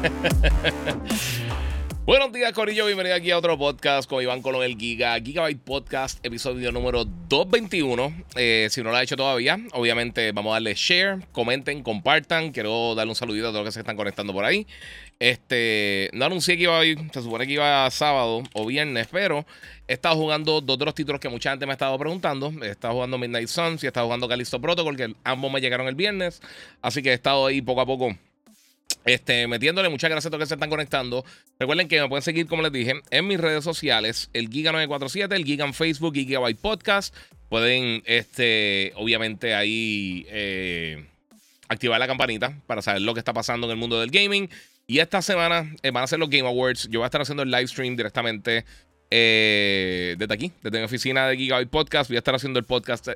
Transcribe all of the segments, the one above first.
Buenos días, Corillo. Bienvenido aquí a otro podcast con Iván Colón, el Giga. Gigabyte Podcast, episodio número 221. Eh, si no lo ha hecho todavía, obviamente vamos a darle share, comenten, compartan. Quiero darle un saludito a todos los que se están conectando por ahí. Este, no anuncié que iba a ir, se supone que iba sábado o viernes, pero he estado jugando dos de los títulos que mucha gente me ha estado preguntando. He estado jugando Midnight Suns y he estado jugando Callisto Protocol, que ambos me llegaron el viernes. Así que he estado ahí poco a poco este, metiéndole, muchas gracias a todos que se están conectando. Recuerden que me pueden seguir, como les dije, en mis redes sociales, el Giga947, el Giga en Facebook, Gigabyte Podcast. Pueden, este, obviamente, ahí eh, activar la campanita para saber lo que está pasando en el mundo del gaming. Y esta semana eh, van a ser los Game Awards. Yo voy a estar haciendo el live stream directamente eh, desde aquí, desde mi oficina de Gigabyte Podcast. Voy a estar haciendo el podcast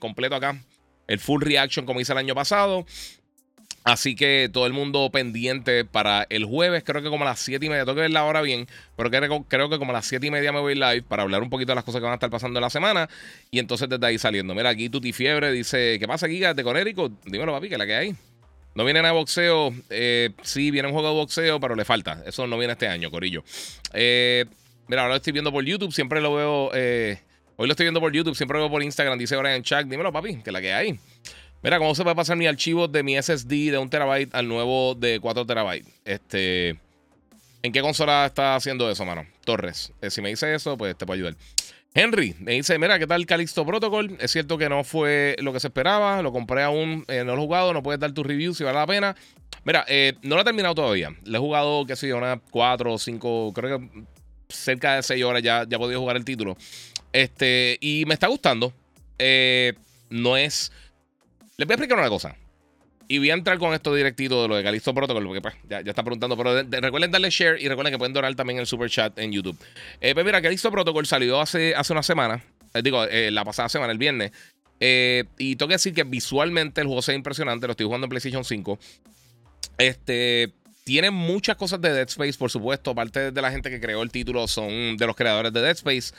completo acá. El full reaction como hice el año pasado. Así que todo el mundo pendiente para el jueves, creo que como a las 7 y media, tengo que ver la hora bien, pero creo, que como a las 7 y media me voy live para hablar un poquito de las cosas que van a estar pasando en la semana y entonces desde ahí saliendo. Mira, aquí Tuti Fiebre dice, ¿qué pasa aquí de Conérico? Dímelo papi, que la que hay. No viene nada de boxeo, eh, sí, viene un juego de boxeo, pero le falta. Eso no viene este año, Corillo. Eh, mira, ahora lo estoy viendo por YouTube, siempre lo veo, eh, hoy lo estoy viendo por YouTube, siempre lo veo por Instagram, dice Brian Chuck, dímelo papi, que la que hay. Mira, ¿cómo se puede pasar mi archivo de mi SSD de 1 terabyte al nuevo de 4 terabytes? Este, ¿En qué consola está haciendo eso, mano? Torres. Eh, si me dice eso, pues te puedo ayudar. Henry me dice, mira, ¿qué tal Calixto Protocol? Es cierto que no fue lo que se esperaba, lo compré aún, eh, no lo he jugado, no puedes dar tu review si vale la pena. Mira, eh, no lo he terminado todavía. Le he jugado, qué sé yo, unas 4 o 5, creo que cerca de 6 horas ya, ya he jugar el título. Este, y me está gustando. no es les voy a explicar una cosa. Y voy a entrar con esto directito de lo de Calixto Protocol, porque pues, ya, está preguntando. Pero recuerden darle share y recuerden que pueden donar también el super chat en YouTube. Eh, pues mira, Calixto Protocol salió hace, hace una semana. Eh, digo, eh, la pasada semana, el viernes. y tengo que decir que visualmente el juego se ve impresionante. Lo estoy jugando en PlayStation 5. Este. Tiene muchas cosas de Dead Space, por supuesto. Aparte de la gente que creó el título, son de los creadores de Dead Space.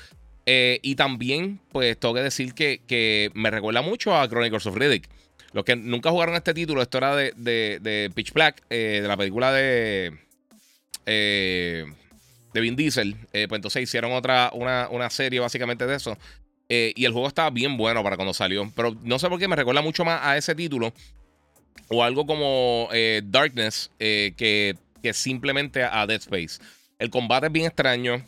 y también, pues, tengo que decir que, que me recuerda mucho a Chronicles of Riddick. Los que nunca jugaron este título, esto era de, de, Pitch Black, eh, de la película de. Eh, de Vin Diesel. Eh, pues entonces hicieron otra, una, una serie básicamente de eso. y el juego estaba bien bueno para cuando salió. Pero no sé por qué me recuerda mucho más a ese título. O algo como Darkness, que, que simplemente a Dead Space. El combate es bien extraño.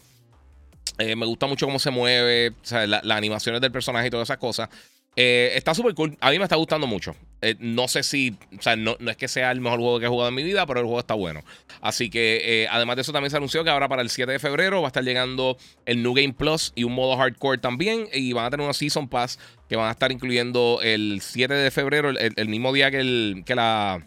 me gusta mucho cómo se mueve, las animaciones del personaje y todas esas cosas. Eh, está súper cool. A mí me está gustando mucho. Eh, no sé si, o sea, no, es que sea el mejor juego que he jugado en mi vida, pero el juego está bueno. Así que, eh, además de eso, también se anunció que ahora para el 7 de febrero va a estar llegando el New Game Plus y un modo hardcore también. Y van a tener una Season Pass que van a estar incluyendo el 7 de febrero, el, mismo día que el, que la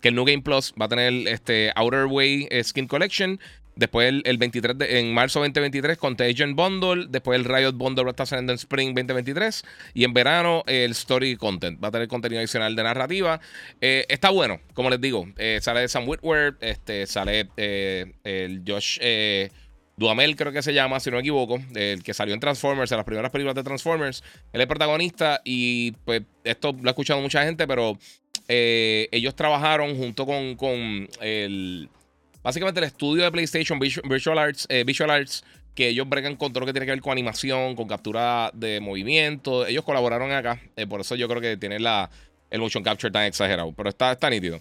que el New Game Plus va a tener este Outer Way Skin Collection Después el, 23 de, en marzo 2023 Contagion Bundle. Después el Riot Bundle va saliendo en Spring 2023. Y en verano el Story Content. Va a tener contenido adicional de narrativa. Eh, está bueno, como les digo. Eh, sale Sam Whitworth. Este, sale eh, el Josh Duhamel, creo que se llama, si no me equivoco. El que salió en Transformers, en las primeras películas de Transformers. Él es protagonista. Y pues esto lo ha escuchado mucha gente, pero ellos trabajaron junto con, con el Básicamente el estudio de PlayStation Visual Arts, eh, Arts que ellos bregan con todo lo que tiene que ver con animación, con captura de movimiento. Ellos colaboraron acá. Eh, por eso yo creo que tiene la, el motion capture tan exagerado. Pero está, está nítido.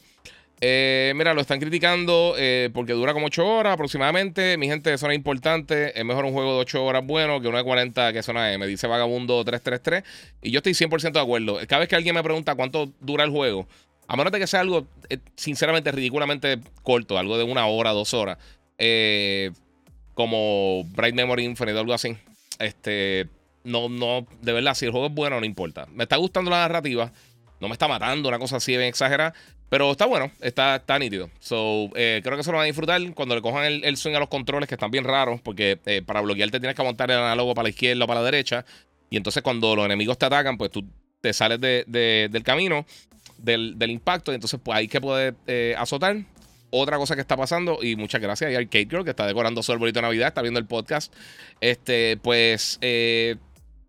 Eh, mira, lo están criticando porque dura como 8 horas aproximadamente. Mi gente, eso no es importante. Es mejor un juego de 8 horas bueno que una de 40 que suena Me dice Vagabundo 333. Y yo estoy 100% de acuerdo. Cada vez que alguien me pregunta cuánto dura el juego, a menos de que sea algo, eh, sinceramente, ridículamente corto, algo de una hora, dos horas. Eh, como Bright Memory Infinite o algo así. Este. No, no, de verdad, si el juego es bueno, no importa. Me está gustando la narrativa. no me está matando, una cosa así bien exagerada. Pero está bueno, está, está nítido. So, eh, creo que eso lo van a disfrutar cuando le cojan el, swing a los controles, que están bien raros, porque eh, para bloquearte tienes que montar el análogo para la izquierda o para la derecha. Y entonces cuando los enemigos te atacan, pues tú te sales del camino del, impacto. Y entonces pues hay que poder eh, azotar. Otra cosa que está pasando, y muchas gracias a Arcade Girl, que está decorando su arbolito Navidad, está viendo el podcast. Este, pues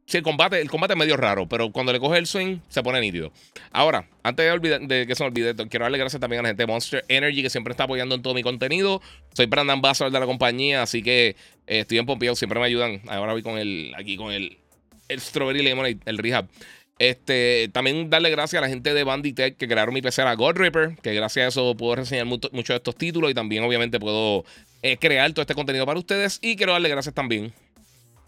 Sí, el combate, el combate es medio raro, pero cuando le coge el swing se pone nítido. Ahora, antes de, de que se me olvide, quiero darle gracias también a la gente de Monster Energy que siempre está apoyando en todo mi contenido. Soy Brandon Ambassador de la compañía, así que eh, estoy en Pompeo, siempre me ayudan. Ahora voy con el, aquí con el, el Strawberry Lemonade, el Rehab. Este, también darle gracias a la gente de Banditech que crearon mi PC a God Ripper, que gracias a eso puedo reseñar muchos de estos títulos y también obviamente puedo eh, crear todo este contenido para ustedes. Y quiero darle gracias también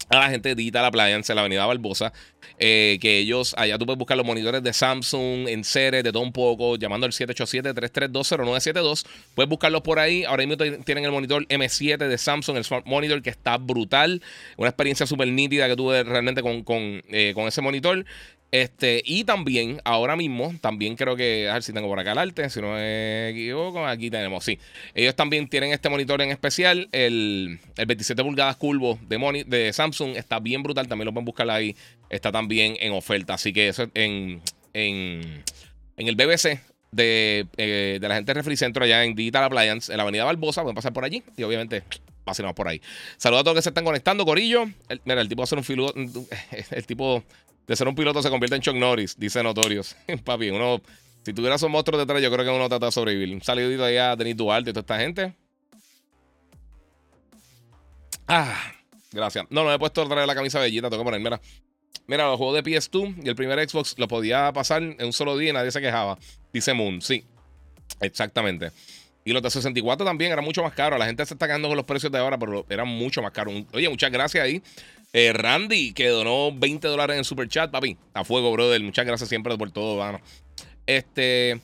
a la gente de Digital Appliance en la avenida Barbosa, eh, que ellos, allá tú puedes buscar los monitores de Samsung, en seres, de todo un poco, llamando al 787-3320972. Puedes buscarlos por ahí. Ahora mismo tienen el monitor M7 de Samsung, el Smart Monitor, que está brutal. Una experiencia súper nítida que tuve realmente con, con, eh, con ese monitor. Este, y también, ahora mismo, también creo que, a ver si tengo por acá el arte, si no me equivoco, aquí tenemos, sí. Ellos también tienen este monitor en especial, el, 27 pulgadas curvo de, de Samsung, está bien brutal, también lo pueden buscar ahí, está también en oferta, así que eso en, en, en el BBC de, eh, de la gente de Refricentro allá en Digital Appliance, en la avenida Barbosa, pueden pasar por allí y obviamente pasemos por ahí. Saludos a todos los que se están conectando, Corillo. mira, el tipo va a hacer un filo, el tipo de ser un piloto se convierte en Chuck Norris, dice Notorious. Papi, uno, si tuvieras un monstruo detrás, yo creo que uno trata de sobrevivir. Un saludito allá a Denis Duarte y toda esta gente. Ah, gracias. No, no he puesto otra vez la camisa bellita, tengo que poner, mira. Mira, los juegos de PS2 y el primer Xbox lo podía pasar en un solo día y nadie se quejaba. Dice Moon, sí. Exactamente. Y los de 64 también eran mucho más caros. La gente se está quedando con los precios de ahora, pero eran mucho más caros. Oye, muchas gracias ahí eh, Randy, que donó 20 dólares en super chat, papi. A fuego, brother. Muchas gracias siempre por todo, mano. Este.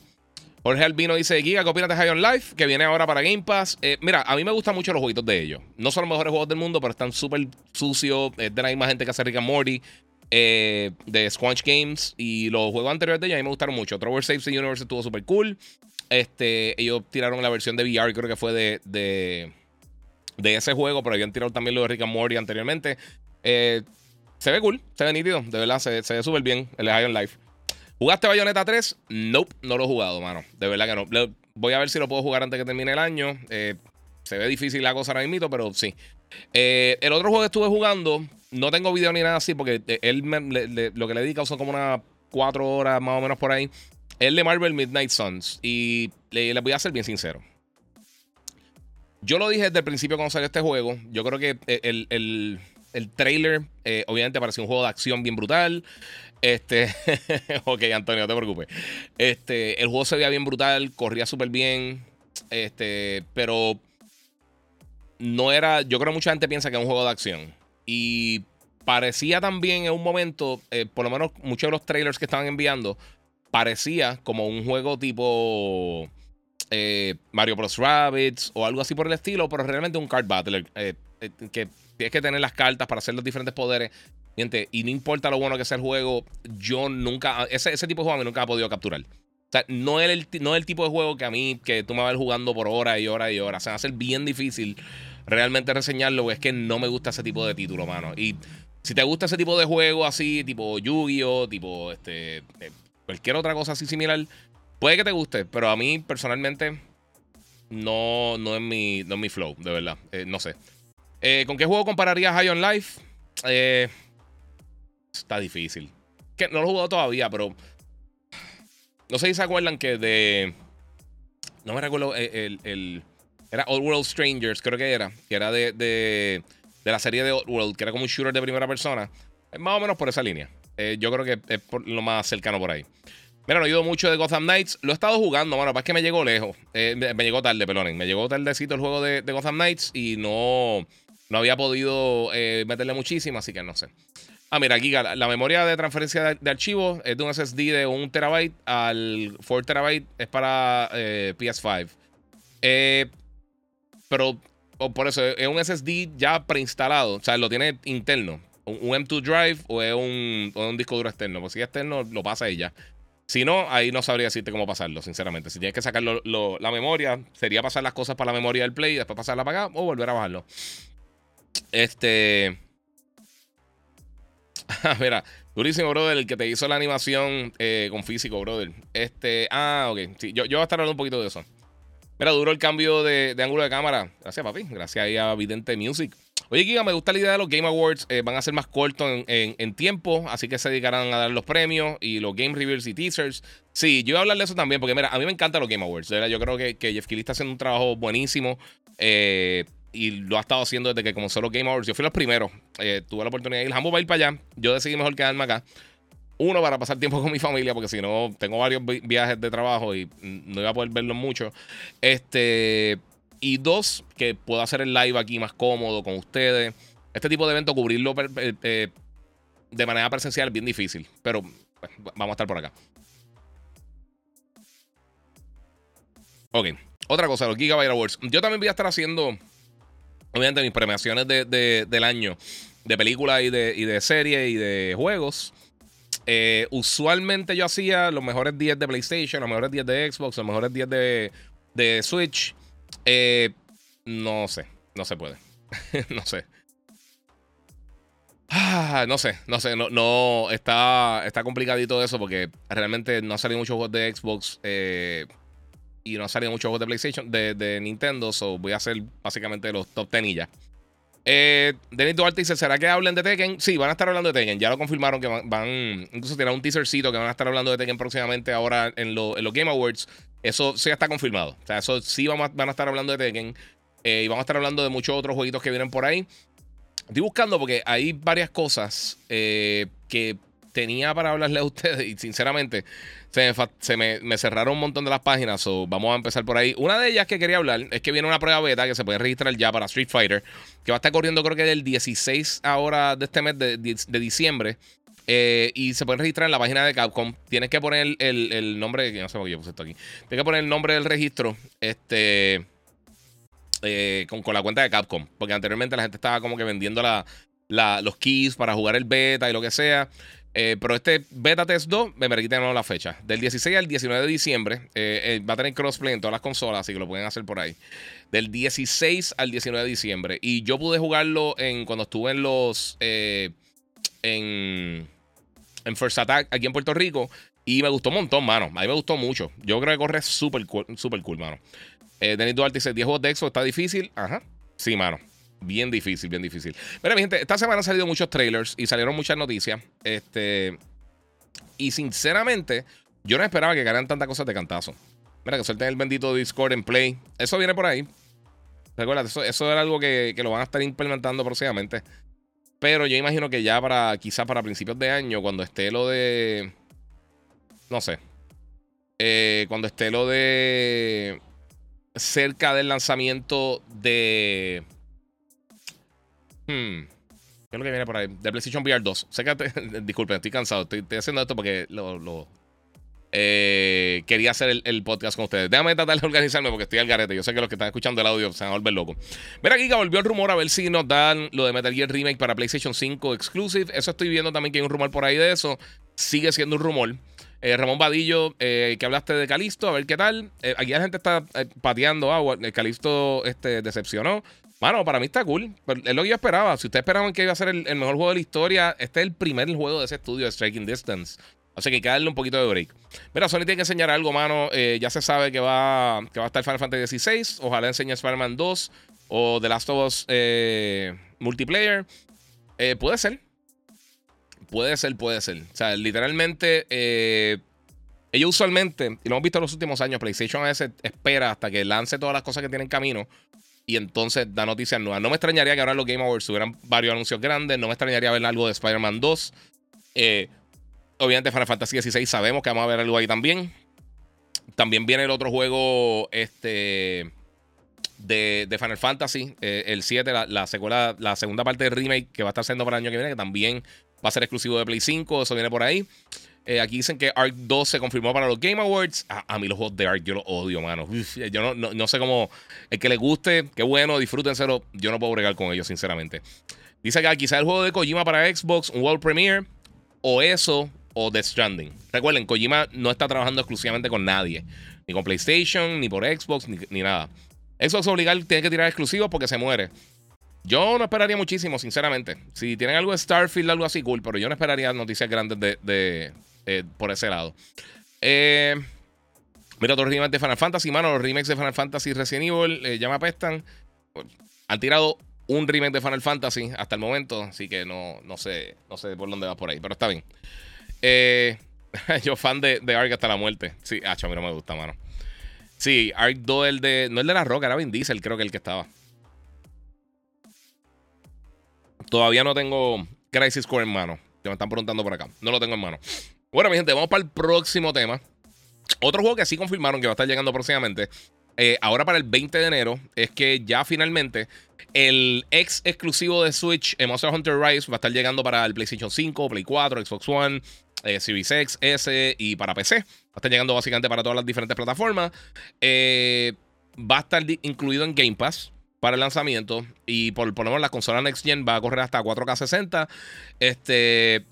Jorge Albino dice: Giga, copírate High on Life, que viene ahora para Game Pass. Eh, mira, a mí me gustan mucho los jueguitos de ellos. No son los mejores juegos del mundo, pero están súper sucios. Es de la misma gente que hace Rick and Morty. Eh, de Squanch Games. Y los juegos anteriores de ellos a mí me gustaron mucho. Trover Saves the Universe estuvo súper cool. Este, ellos tiraron la versión de VR, creo que fue de, de, de ese juego, pero habían tirado también lo de Rick and Morty anteriormente. Eh, se ve cool, se ve nítido, de verdad, se, ve súper bien el Iron Life. ¿Jugaste Bayonetta 3? Nope, no lo he jugado, mano. De verdad que no. Voy a ver si lo puedo jugar antes que termine el año. Eh, se ve difícil la cosa ahora mismo, pero sí. Eh, el otro juego que estuve jugando, no tengo video ni nada así, porque él lo que le dedica son como unas 4 horas más o menos por ahí. Es de Marvel Midnight Suns. Y le, voy a ser bien sincero. Yo lo dije desde el principio cuando salió este juego. Yo creo que el trailer, eh, obviamente, parecía un juego de acción bien brutal. Este, ok, Antonio, no te preocupes. Este, el juego se veía bien brutal, corría súper bien. Este, pero no era. Yo creo que mucha gente piensa que es un juego de acción. Y parecía también en un momento, eh, por lo menos muchos de los trailers que estaban enviando, parecía como un juego tipo eh, Mario Bros. Rabbits o algo así por el estilo, pero realmente un card battler. que tienes que tener las cartas para hacer los diferentes poderes. y no importa lo bueno que sea el juego, yo nunca. Ese, ese tipo de juego a mí nunca ha podido capturar. O sea, no es, el, no es el tipo de juego que a mí, que tú me vas jugando por horas y horas y horas. O sea, va a ser bien difícil realmente reseñarlo, es que no me gusta ese tipo de título, mano. Y si te gusta ese tipo de juego así, tipo Yu-Gi-Oh!, tipo este, eh, cualquier otra cosa así similar, puede que te guste, pero a mí personalmente no, no, es, mi, no es mi flow, de verdad. Eh, no sé. Eh, ¿Con qué juego compararías High on Life? Eh, está difícil. Que no lo he jugado todavía, pero. No sé si se acuerdan que de. No me recuerdo eh, el. era Old World Strangers, creo que era. Que era de, de, de la serie de Old World, que era como un shooter de primera persona. Es más o menos por esa línea. yo creo que es por lo más cercano por ahí. Mira, no he mucho de Gotham Knights. Lo he estado jugando, bueno, es que me llegó lejos. me, llegó tarde, perdonen. Me llegó tardecito el juego de, de Gotham Knights y no. No había podido eh, meterle muchísimo, así que no sé. Ah, mira, aquí la, memoria de transferencia de, archivos es de un SSD de 1 terabyte al 4 terabyte es para eh, PS5. Eh, pero por eso es un SSD ya preinstalado, o sea, lo tiene interno. Un, M2 Drive o es un, disco duro externo. Pues si es externo, lo pasa ella. Si no, ahí no sabría decirte cómo pasarlo, sinceramente. Si tienes que sacar la memoria, sería pasar las cosas para la memoria del Play, después pasarla para acá o volver a bajarlo. Este. Mira, durísimo, brother, el que te hizo la animación eh, con físico, brother. Este. Ah, ok. Sí, yo, yo voy a estar hablando un poquito de eso. Mira, duro el cambio de, ángulo de cámara. Gracias, papi. Gracias ahí a Vidente Music. Oye, Giga, me gusta la idea de los Game Awards. Eh, van a ser más cortos en, tiempo, así que se dedicarán a dar los premios y los Game Reviews y teasers. Sí, yo voy a hablar de eso también, porque mira, a mí me encantan los Game Awards. Yo creo que, Jeff está haciendo un trabajo buenísimo. Eh, y lo ha estado haciendo desde que comenzó los Game Awards. Yo fui los primeros. Eh, tuve la oportunidad de ir. Jambo va a ir para allá. Yo decidí mejor quedarme acá. Uno, para pasar tiempo con mi familia, porque si no, tengo varios viajes de trabajo y no iba a poder verlos mucho. Este. Y dos, que puedo hacer el live aquí más cómodo con ustedes. Este tipo de evento, cubrirlo eh, de manera presencial es bien difícil. Pero pues, vamos a estar por acá. Ok. Otra cosa, los Gigabyte Awards. Yo también voy a estar haciendo, obviamente, mis premiaciones del año de películas y de, y de series y de juegos. Eh, usualmente yo hacía los mejores días de PlayStation, los mejores días de Xbox, los mejores días de, de Switch. Eh, no sé, no se puede. no sé. Ah, no sé, no sé, no, no está, está complicadito eso porque realmente no han salido muchos juegos de Xbox eh, y no han salido muchos juegos de PlayStation, de, de Nintendo, so voy a hacer básicamente los top 10 y ya. Eh, Denis Duarte dice: ¿Será que hablen de Tekken? Sí, van a estar hablando de Tekken. Ya lo confirmaron que van. incluso tiene un teasercito que van a estar hablando de Tekken próximamente ahora en, los Game Awards. Eso sí está confirmado. O sea, eso sí van a, estar hablando de Tekken. Eh, y van a estar hablando de muchos otros jueguitos que vienen por ahí. Estoy buscando porque hay varias cosas eh, que tenía para hablarle a ustedes y sinceramente se, me, cerraron un montón de las páginas, o vamos a empezar por ahí. Una de ellas que quería hablar es que viene una prueba beta que se puede registrar ya para Street Fighter, que va a estar corriendo creo que del 16 ahora de este mes de, diciembre. Eh, y se puede registrar en la página de Capcom. Tienes que poner el, nombre, no sé por qué yo puse esto aquí. Tienes que poner el nombre del registro. Este. Eh, con, con, la cuenta de Capcom. Porque anteriormente la gente estaba como que vendiendo la, los keys para jugar el beta y lo que sea. Eh, pero este Beta Test 2, me permite la fecha. Del 16 al 19 de diciembre. Eh, eh, va a tener crossplay en todas las consolas, así que lo pueden hacer por ahí. Del 16 al 19 de diciembre. Y yo pude jugarlo en cuando estuve en los. en, en First Attack aquí en Puerto Rico. Y me gustó un montón, mano. A mí me gustó mucho. Yo creo que corre súper cool, super cool, mano. Denis Duarte dice: 10 juegos de EXO está difícil. Ajá. Sí, mano. Bien difícil, bien difícil. Mira, mi gente, esta semana han salido muchos trailers y salieron muchas noticias. Este. Y sinceramente, yo no esperaba que ganaran tantas cosas de cantazo. Mira, que suelten el bendito Discord en Play. Eso viene por ahí. Recuerda, eso, eso era algo que, lo van a estar implementando próximamente. Pero yo imagino que ya para, quizá para principios de año, cuando esté lo de. No sé. Eh, cuando esté lo de. Cerca del lanzamiento de Hmm. ¿Qué es lo que viene por ahí? De PlayStation VR 2. Sé que disculpen, estoy cansado. Estoy, haciendo esto porque lo, eh, quería hacer el, podcast con ustedes. Déjame tratar de organizarme porque estoy al garete. Yo sé que los que están escuchando el audio se van a volver locos. Mira, aquí que volvió el rumor a ver si nos dan lo de Metal Gear Remake para PlayStation 5 Exclusive. Eso estoy viendo también que hay un rumor por ahí de eso. Sigue siendo un rumor. Eh, Ramón Vadillo, eh, que hablaste de Calisto, a ver qué tal. aquí la gente está pateando agua. Calisto este, decepcionó. Mano, para mí está cool. es lo que yo esperaba. Si ustedes esperaban que iba a ser el, mejor juego de la historia, este es el primer juego de ese estudio de Striking Distance. Así que hay que darle un poquito de break. Mira, Sony tiene que enseñar algo, mano. Eh, ya se sabe que va, que va a estar Final Fantasy XVI. Ojalá enseñe Spider-Man 2 o The Last of Us eh, Multiplayer. Eh, puede ser. Puede ser, puede ser. O sea, literalmente, ellos usualmente, y lo hemos visto en los últimos años, PlayStation a veces espera hasta que lance todas las cosas que tienen en camino y entonces da noticias nuevas. No me extrañaría que ahora los Game Awards hubieran varios anuncios grandes. No me extrañaría ver algo de Spider-Man 2. Eh, obviamente, Final Fantasy XVI sabemos que vamos a ver algo ahí también. También viene el otro juego este, de, Final Fantasy, eh, el 7, la, secuela, la segunda parte del remake que va a estar siendo para el año que viene, que también va a ser exclusivo de Play 5. Eso viene por ahí. Eh, aquí dicen que Ark 2 se confirmó para los Game Awards. A, mí los juegos de Ark yo los odio, mano. yo no, sé cómo. El que le guste, qué bueno, disfrútenselo. Yo no puedo bregar con ellos, sinceramente. Dice que quizá el juego de Kojima para Xbox, un World Premiere, o eso, o The Stranding. Recuerden, Kojima no está trabajando exclusivamente con nadie. Ni con PlayStation, ni por Xbox, ni, ni nada. Xbox obligar tiene que tirar exclusivos porque se muere. Yo no esperaría muchísimo, sinceramente. Si tienen algo de Starfield, algo así, cool. Pero yo no esperaría noticias grandes de, eh, por ese lado. Eh, mira, otros remakes de Final Fantasy, mano. Los remakes de Final Fantasy Resident Evil eh, ya me apestan. Han tirado un remake de Final Fantasy hasta el momento. Así que no, no, sé, no sé por dónde va por ahí. Pero está bien. yo fan de, de Ark hasta la muerte. Sí, a mí no me gusta, mano. Sí, Ark 2, el de. No el de la roca, era Vin Diesel, creo que el que estaba. Todavía no tengo Crisis Core en mano. Que me están preguntando por acá. No lo tengo en mano. Bueno, mi gente, vamos para el próximo tema. Otro juego que sí confirmaron que va a estar llegando próximamente. Eh, ahora para el 20 de enero es que ya finalmente el ex exclusivo de Switch, Monster Hunter Rise, va a estar llegando para el PlayStation 5, Play 4, Xbox One, eh, Series X, S y para PC. Va a estar llegando básicamente para todas las diferentes plataformas. Eh, va a estar incluido en Game Pass para el lanzamiento. Y por poner la consola Next Gen va a correr hasta 4K 60. Este.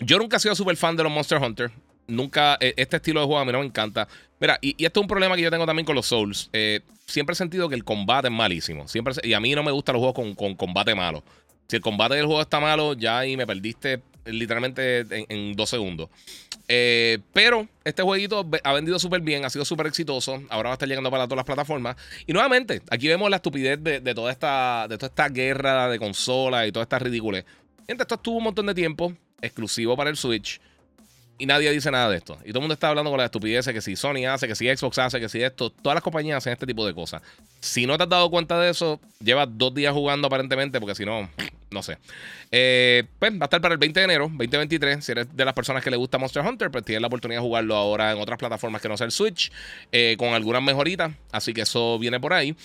Yo nunca he sido súper fan de los Monster Hunter. Nunca. E, este estilo de juego a mí no me encanta. Mira, y, esto es un problema que yo tengo también con los Souls. Eh, siempre he sentido que el combate es malísimo. Siempre, y a mí no me gustan los juegos con, combate malo. Si el combate del juego está malo, ya ahí me perdiste literalmente en, dos segundos. Eh, pero este jueguito ha vendido súper bien, ha sido súper exitoso. Ahora va a estar llegando para todas las plataformas. Y nuevamente, aquí vemos la estupidez de, toda, esta, de toda esta guerra de consolas y toda esta ridícula. Gente, esto estuvo un montón de tiempo, exclusivo para el Switch. Y nadie dice nada de esto. Y todo el mundo está hablando con la estupidez que si Sony hace, que si Xbox hace, que si esto. Todas las compañías hacen este tipo de cosas. Si no te has dado cuenta de eso, llevas dos días jugando aparentemente, porque si no, no sé. Eh, pues va a estar para el 20 de enero, 2023. Si eres de las personas que le gusta Monster Hunter, pues tienes la oportunidad de jugarlo ahora en otras plataformas que no sea el Switch, eh, con algunas mejoritas. Así que eso viene por ahí.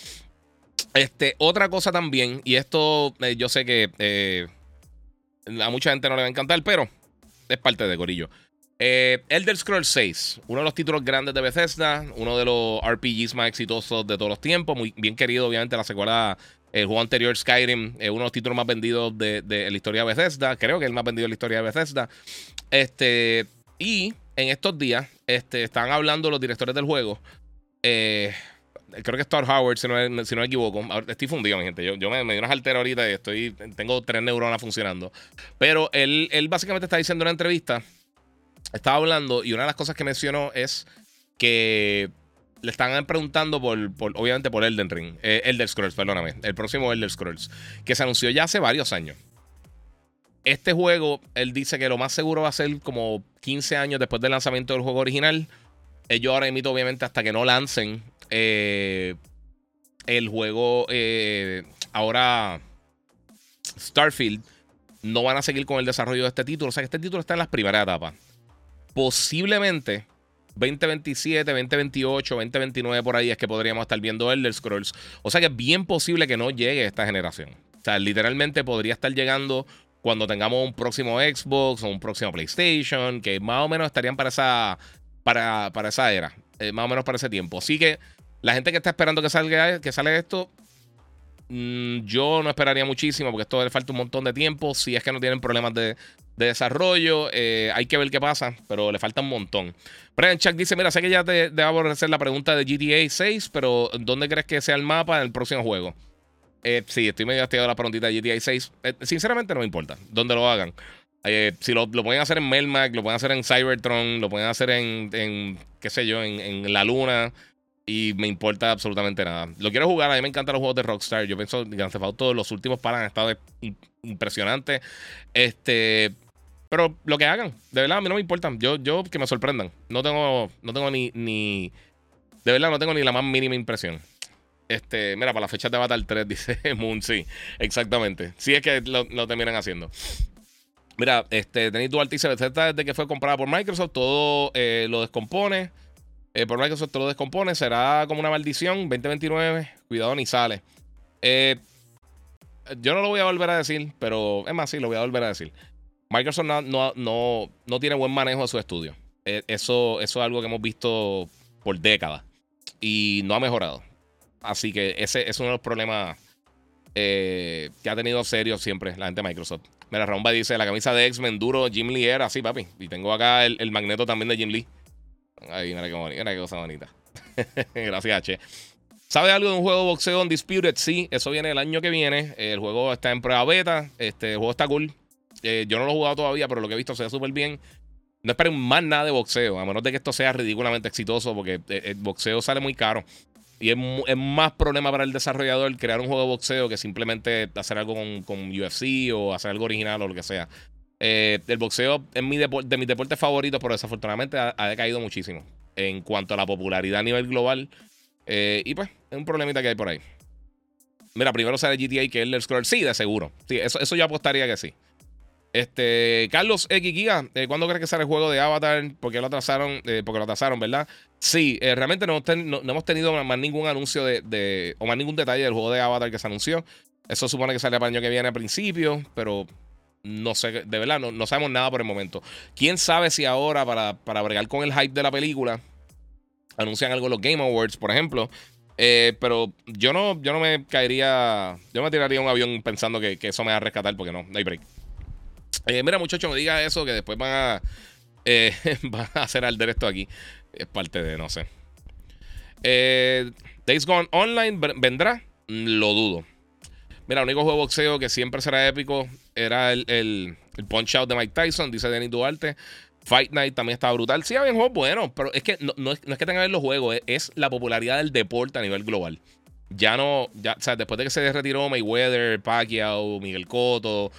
Este, otra cosa también, y esto eh, yo sé que a mucha gente no le va a encantar, pero es parte de Gorillo. Elder Scrolls 6, uno de los títulos grandes de Bethesda, uno de los RPGs más exitosos de todos los tiempos, muy bien querido, obviamente, la secuela el juego anterior, Skyrim, es uno de los títulos más vendidos de, la historia de Bethesda. Creo que el más vendido de la historia de Bethesda. Este, y en estos días este, están hablando los directores del juego. Eh, creo que es Todd Howard, si no, si no me equivoco. Estoy fundido, mi gente. Yo, yo me, me, dio una altera ahorita y estoy, tengo tres neuronas funcionando. Pero él, él básicamente está diciendo en una entrevista, estaba hablando y una de las cosas que mencionó es que le están preguntando por, obviamente por Elden Ring, eh, Elder Scrolls, perdóname, el próximo Elder Scrolls, que se anunció ya hace varios años. Este juego, él dice que lo más seguro va a ser como 15 años después del lanzamiento del juego original. Ellos ahora emito, obviamente, hasta que no lancen eh, el juego, eh, ahora Starfield, no van a seguir con el desarrollo de este título. O sea que este título está en las primeras etapas. Posiblemente 2027, 2028, 2029 por ahí es que podríamos estar viendo Elder Scrolls. O sea que es bien posible que no llegue esta generación. O sea, literalmente podría estar llegando cuando tengamos un próximo Xbox o un próximo PlayStation, que más o menos estarían para esa, para, para esa era, eh, más o menos para ese tiempo. Así que la gente que está esperando que salga, que sale esto, mm, yo no esperaría muchísimo porque esto le falta un montón de tiempo. Si es que no tienen problemas de, de desarrollo. Eh, hay que ver qué pasa, pero le falta un montón. Brian Chuck dice: Mira, sé que ya te, te va a hacer la pregunta de GTA 6, pero ¿dónde crees que sea el mapa en el próximo juego? Eh, sí, estoy medio hastiado la preguntita de GTA 6. Eh, sinceramente, no me importa dónde lo hagan. si lo, pueden hacer en Melmac, lo pueden hacer en Cybertron, lo pueden hacer en, en qué sé yo, en, en, la Luna. Y me importa absolutamente nada. Lo quiero jugar, a mí me encantan los juegos de Rockstar. Yo pienso que Grand Theft Auto, los últimos para han estado impresionantes. Este, pero lo que hagan, de verdad, a mí no me importa. Yo, yo que me sorprendan. No tengo, no tengo ni, ni. De verdad, no tengo ni la más mínima impresión. Este, mira, para la fecha de Battle 3, dice Moon, sí, exactamente. Sí es que lo, lo terminan haciendo. Mira, este, Denis Duarte dice, desde que fue comprada por Microsoft, todo eh, lo descompone. Eh, por Microsoft todo lo descompone. Será como una maldición. 2029, cuidado ni sale. Eh, yo no lo voy a volver a decir, pero es más, sí, lo voy a volver a decir. Microsoft no, no, no, tiene buen manejo de su estudio. Eh, eso, eso es algo que hemos visto por décadas y no ha mejorado. Así que ese, es uno de los problemas que ha tenido serio siempre la gente de Microsoft. Mira, Romba dice: La camisa de X-Men duro, Jim Lee era así, papi. Y tengo acá el, magneto también de Jim Lee. Ay, mira qué bonita, mira qué cosa bonita. Gracias, H. ¿Sabe algo de un juego de boxeo Undisputed? Sí, eso viene el año que viene. El juego está en prueba beta. Este el juego está cool. Eh, yo no lo he jugado todavía, pero lo que he visto se ve súper bien. No esperen más nada de boxeo, a menos de que esto sea ridículamente exitoso, porque eh, el boxeo sale muy caro. Y es, más problema para el desarrollador crear un juego de boxeo que simplemente hacer algo con, UFC o hacer algo original o lo que sea. Eh, el boxeo es mi de mis deportes favoritos, pero desafortunadamente ha, ha, decaído muchísimo en cuanto a la popularidad a nivel global. y pues, es un problemita que hay por ahí. Mira, primero sale GTA que el Scroll. Sí, de seguro. Sí, eso, eso yo apostaría que sí. Este, Carlos X eh, ¿cuándo crees que sale el juego de Avatar? ¿Por qué lo atrasaron? Eh, porque lo atrasaron, ¿verdad? Sí, eh, realmente no, hemos tenido más ningún anuncio de, o más ningún detalle del juego de Avatar que se anunció. Eso supone que sale para el año que viene a principio, pero no sé, de verdad, no, sabemos nada por el momento. ¿Quién sabe si ahora, para, para bregar con el hype de la película, anuncian algo en los Game Awards, por ejemplo? pero yo no, yo no me caería, yo me tiraría un avión pensando que, que eso me va a rescatar porque no, no hay break. Eh, mira, muchachos, no diga eso, que después van a, eh, van a hacer arder esto aquí. Es parte de, no sé. Eh, Days Gone Online vendrá, lo dudo. Mira, el único juego de boxeo que siempre será épico era el, el, Punch Out de Mike Tyson, dice Denis Duarte. Fight Night también estaba brutal. Sí, había juegos buenos, pero es que no, es, que tengan que ver los juegos, es, la popularidad del deporte a nivel global. Ya no, ya, o sea, después de que se retiró Mayweather, Pacquiao, Miguel Cotto,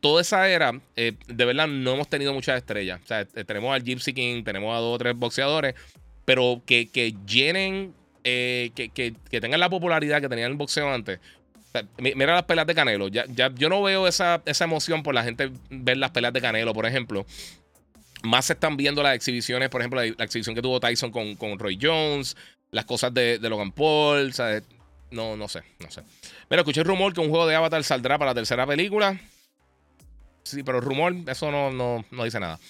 toda esa era, eh, de verdad, no hemos tenido muchas estrellas. O sea, eh, tenemos al Gypsy King, tenemos a dos o tres boxeadores, pero que, llenen, eh, que, tengan la popularidad que tenían el boxeo antes. Mira las peleas de Canelo. Ya, yo no veo esa, emoción por la gente ver las peleas de Canelo, por ejemplo. Más se están viendo las exhibiciones, por ejemplo, la, exhibición que tuvo Tyson con, Roy Jones, las cosas de, Logan Paul. no, no sé, no sé. Mira, escuché el rumor que un juego de Avatar saldrá para la tercera película. Sí, pero rumor, eso no, no, dice nada.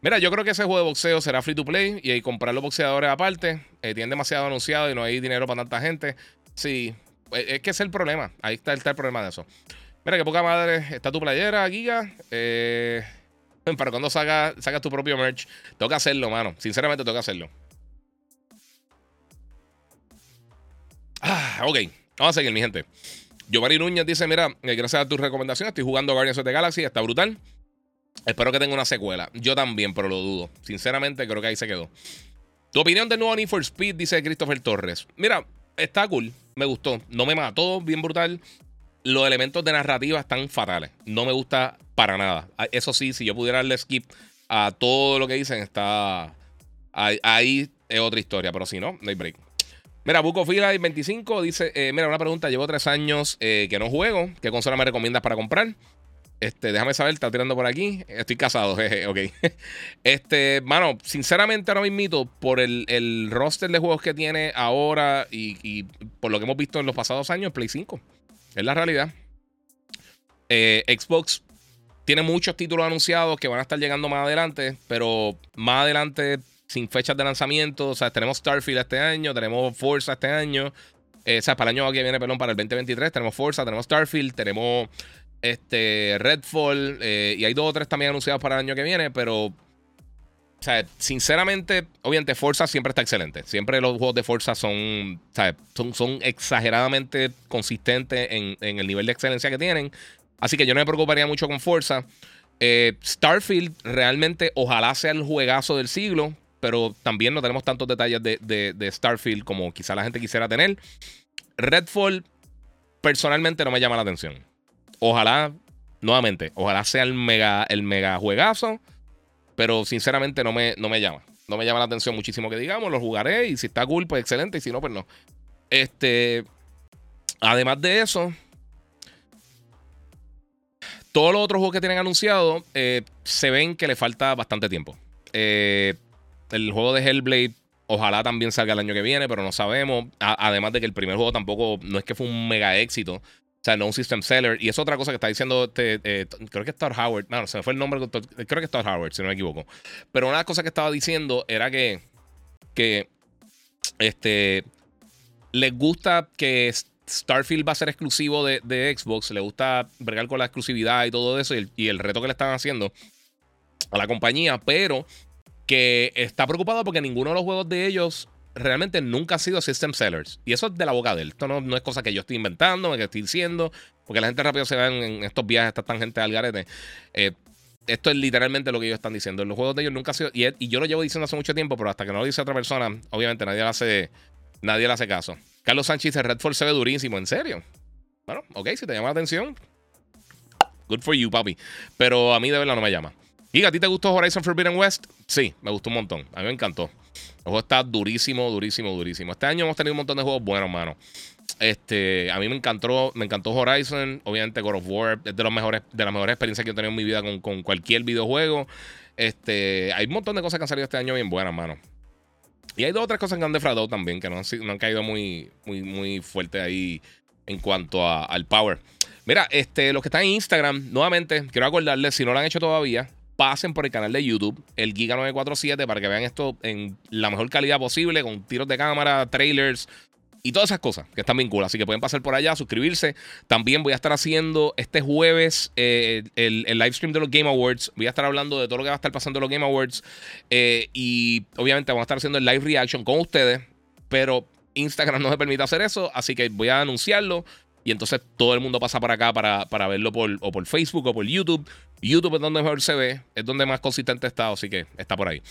Mira, yo creo que ese juego de boxeo será free to play y comprar los boxeadores aparte. Eh, tienen demasiado anunciado y no hay dinero para tanta gente. Sí, es que es el problema. Ahí está, el problema de eso. Mira, qué poca madre está tu playera, Giga. Eh, para cuando sacas tu propio merch, toca hacerlo, mano. Sinceramente, toca hacerlo. Ah, ok. Vamos a seguir, mi gente. Giovanni Núñez dice: Mira, eh, gracias a tus recomendaciones, estoy jugando Guardians of the Galaxy, está brutal. Espero que tenga una secuela. Yo también, pero lo dudo. Sinceramente, creo que ahí se quedó. Tu opinión del nuevo Need for Speed, dice Christopher Torres. Mira, está cool, me gustó. No me mató, bien brutal. Los elementos de narrativa están fatales. No me gusta para nada. Ah, eso sí, si yo pudiera darle skip a todo lo que dicen, está. Ahí, es otra historia, pero si no, no hay break. Mira, Buco Fila 25 dice: eh, Mira, una pregunta. Llevo tres años eh, que no juego. ¿Qué consola me recomiendas para comprar? Este, déjame saber, está tirando por aquí. Estoy casado, jeje, ok. Este, mano, sinceramente ahora mismo, por el, el, roster de juegos que tiene ahora y, por lo que hemos visto en los pasados años, Play 5. Es la realidad. Eh, Xbox tiene muchos títulos anunciados que van a estar llegando más adelante, pero más adelante sin fechas de lanzamiento. O sea, tenemos Starfield este año, tenemos Forza este año. Eh, o sea, para el año que viene, perdón, para el 2023, tenemos Forza, tenemos Starfield, tenemos este Redfall eh, y hay dos o tres también anunciados para el año que viene, pero o sea, sinceramente, obviamente Forza siempre está excelente. Siempre los juegos de Forza son, son, exageradamente consistentes en, el nivel de excelencia que tienen. Así que yo no me preocuparía mucho con Forza. Eh, Starfield realmente ojalá sea el juegazo del siglo pero también no tenemos tantos detalles de, Starfield como quizá la gente quisiera tener. Redfall personalmente no me llama la atención. Ojalá, nuevamente, ojalá sea el mega, el mega juegazo, pero sinceramente no me, no me llama. No me llama la atención muchísimo que digamos, lo jugaré y si está cool, pues excelente, y si no, pues no. Este, además de eso, todos los otros juegos que tienen anunciado eh, se ven que le falta bastante tiempo. Eh, el juego de Hellblade ojalá también salga el año que viene, pero no sabemos. además de que el primer juego tampoco, no es que fue un mega éxito. O sea, no un system seller. Y es otra cosa que está diciendo, eh, creo que es Todd Howard. No, se me fue el nombre. Creo que es Howard, si no me equivoco. Pero una cosas que estaba diciendo era que, que este, les gusta que Starfield va a ser exclusivo de, Xbox, le gusta bregar con la exclusividad y todo eso y el, reto que le están haciendo a la compañía, pero que está preocupado porque ninguno de los juegos de ellos realmente nunca ha sido system sellers. Y eso es de la boca de él. Esto no, es cosa que yo estoy inventando, que estoy diciendo, porque la gente rápido se va en, estos viajes, esta tangente al garete. Eh, esto es literalmente lo que ellos están diciendo. Los juegos de ellos nunca han sido. Y, y, yo lo llevo diciendo hace mucho tiempo, pero hasta que no lo dice otra persona, obviamente nadie le hace, nadie le hace caso. Carlos Sánchez dice: Redfall se ve durísimo, ¿en serio? Bueno, ok, si te llama la atención, good for you, papi. Pero a mí de verdad no me llama. ¿Y a ti te gustó Horizon Forbidden West? Sí, me gustó un montón. A mí me encantó. El juego está durísimo, durísimo, durísimo. Este año hemos tenido un montón de juegos buenos, mano. Este, a mí me encantó, me encantó Horizon. Obviamente, God of War es de, los mejores, de las mejores experiencias que he tenido en mi vida con, cualquier videojuego. Este, hay un montón de cosas que han salido este año bien buenas, mano. Y hay dos otras cosas que han defraudado también, que no han, caído muy, muy, muy fuerte ahí en cuanto al power. Mira, este, los que están en Instagram, nuevamente, quiero acordarles, si no lo han hecho todavía, pasen por el canal de YouTube, el Giga947, para que vean esto en la mejor calidad posible, con tiros de cámara, trailers, y todas esas cosas que están cool. Así que pueden pasar por allá, suscribirse. También voy a estar haciendo este jueves eh, el, el, live stream de los Game Awards. Voy a estar hablando de todo lo que va a estar pasando en los Game Awards. Eh, y obviamente vamos a estar haciendo el live reaction con ustedes. Pero Instagram no me permite hacer eso. Así que voy a anunciarlo. Y entonces todo el mundo pasa para acá para, para verlo por, o por Facebook o por YouTube. YouTube es donde mejor se ve. Es donde más consistente está. Así que está por ahí.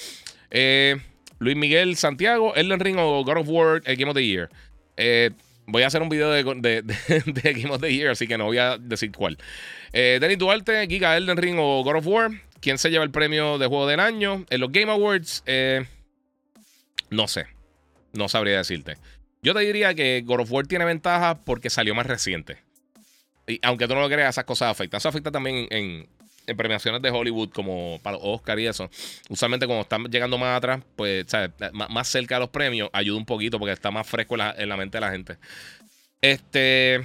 Eh, Luis Miguel Santiago, Elden Ring o God of War, el Game of the Year. Eh, voy a hacer un video de, Game of the Year, así que no voy a decir cuál. Eh, Denis Duarte, Giga Elden Ring o God of War. ¿Quién se lleva el premio de juego del año? En los Game Awards, eh, no sé. No sabría decirte. Yo te diría que God of War tiene ventaja porque salió más reciente. Y aunque tú no lo creas, esas cosas afectan. Eso afecta también en, en premiaciones de Hollywood como para los Oscar y eso, usualmente cuando están llegando más atrás, pues, ¿sabes? Más, cerca de los premios, ayuda un poquito porque está más fresco en la, mente de la gente. Este.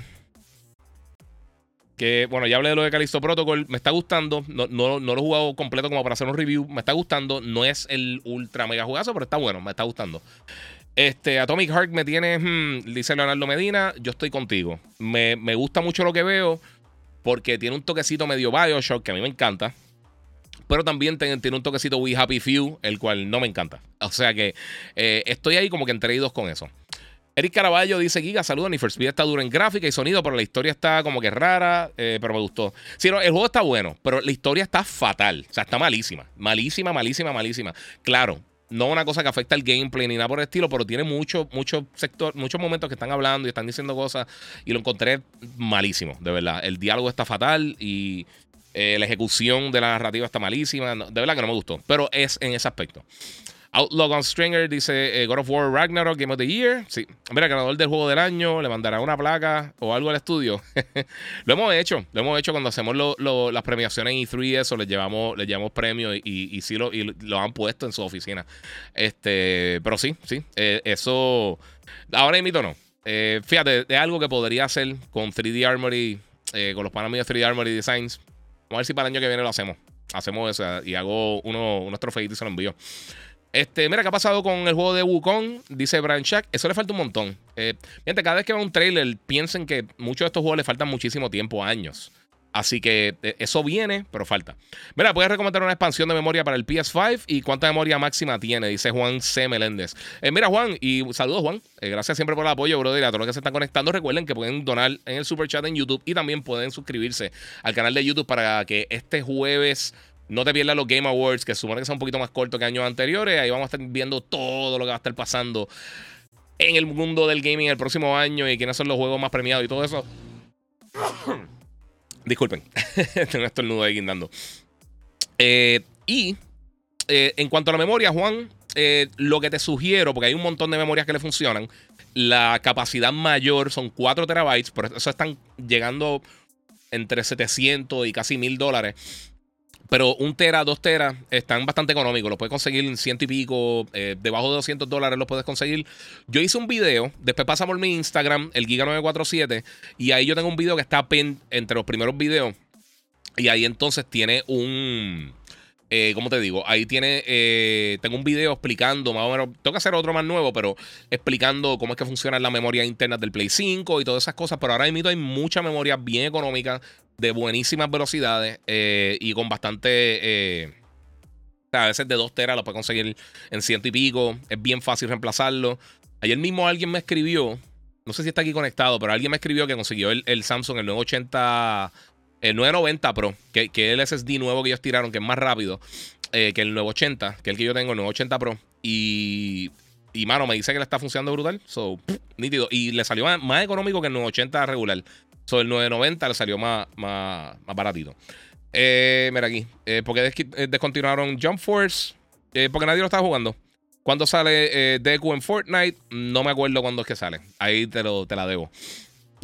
Que bueno, ya hablé de lo de Callisto Protocol. Me está gustando. No, no, lo he jugado completo como para hacer un review. Me está gustando. No es el ultra mega jugazo, pero está bueno. Me está gustando. Este, Atomic Heart me tiene, hmm, dice Leonardo Medina, yo estoy contigo. Me, me, gusta mucho lo que veo porque tiene un toquecito medio Bioshock que a mí me encanta. Pero también tiene un toquecito We Happy Few, el cual no me encanta. O sea que eh, estoy ahí como que entre con eso. Eric Caraballo dice: Giga, saludos. Ni First Speed está duro en gráfica y sonido, pero la historia está como que rara, eh, pero me gustó. Sí, el juego está bueno, pero la historia está fatal. O sea, está malísima. Malísima, malísima, malísima. Claro, no una cosa que afecta al gameplay ni nada por el estilo, pero tiene mucho, mucho sector, muchos momentos que están hablando y están diciendo cosas y lo encontré malísimo, de verdad. El diálogo está fatal y eh, la ejecución de la narrativa está malísima. de verdad que no me gustó, pero es en ese aspecto. Outlaw on Stringer dice eh, God of War Ragnarok Game of the Year. Sí. Mira, ganador del juego del año, le mandará una placa o algo al estudio. lo hemos hecho, lo hemos hecho cuando hacemos las premiaciones en E3 eso, les llevamos, les llevamos premios y, y, sí lo, lo, han puesto en su oficina. Este, pero sí, sí. Eh, eso. Ahora invito no. Eh, fíjate, es algo que podría hacer con 3D Armory, con los panos de 3D Armory Designs. Vamos a ver si para el año que viene lo hacemos. Hacemos eso y hago uno, unos trofeitos y se lo envío. Este, mira, ¿qué ha pasado con el juego de Wukong? Dice Brian Shack. Eso le falta un montón. Eh, cada vez que va un trailer, piensen que muchos de estos juegos le faltan muchísimo tiempo, años. Así que eh, eso viene, pero falta. Mira, puedes recomendar una expansión de memoria para el PS5 y cuánta memoria máxima tiene, dice Juan C. Meléndez. Eh, mira, Juan, y saludos, Juan. Eh, gracias siempre por el apoyo, brother. A todos los que se están conectando, recuerden que pueden donar en el super chat en YouTube y también pueden suscribirse al canal de YouTube para que este jueves no te pierdas los Game Awards, que supone que son un poquito más cortos que años anteriores. Ahí vamos a estar viendo todo lo que va a estar pasando en el mundo del gaming el próximo año y quiénes son los juegos más premiados y todo eso. Disculpen, tengo estornudo ahí guindando. Eh, y eh, en cuanto a la memoria, Juan, eh, lo que te sugiero, porque hay un montón de memorias que le funcionan, la capacidad mayor son 4 terabytes, por eso están llegando entre 700 y casi 1000 dólares. Pero un tera, dos teras están bastante económicos. Los puedes conseguir en ciento y pico. Eh, debajo de 200 dólares los puedes conseguir. Yo hice un video. Después pasamos por mi Instagram, el Giga947. Y ahí yo tengo un video que está entre los primeros videos. Y ahí entonces tiene un. Eh, ¿Cómo te digo? Ahí tiene, eh, tengo un video explicando más o menos, tengo que hacer otro más nuevo, pero explicando cómo es que funciona la memoria interna del Play 5 y todas esas cosas. Pero ahora mismo hay mucha memoria bien económica, de buenísimas velocidades eh, y con bastante... a veces de 2 teras lo puedes conseguir en ciento y pico. Es bien fácil reemplazarlo. Ayer mismo alguien me escribió, no sé si está aquí conectado, pero alguien me escribió que consiguió el, el Samsung, el 980 el 990 Pro, que, que es el SSD nuevo que ellos tiraron, que es más rápido eh, que el 980, que el que yo tengo, el 980 Pro. Y, y mano, me dice que le está funcionando brutal. So, nítido. Y le salió más, económico que el 980 regular. So, el 990 le salió más, más, más baratito. Eh, mira aquí. Eh, porque descontinuaron Jump Force. porque nadie lo está jugando. ¿Cuándo sale Deku en Fortnite? No me acuerdo cuándo es que sale. Ahí te, lo, te la debo.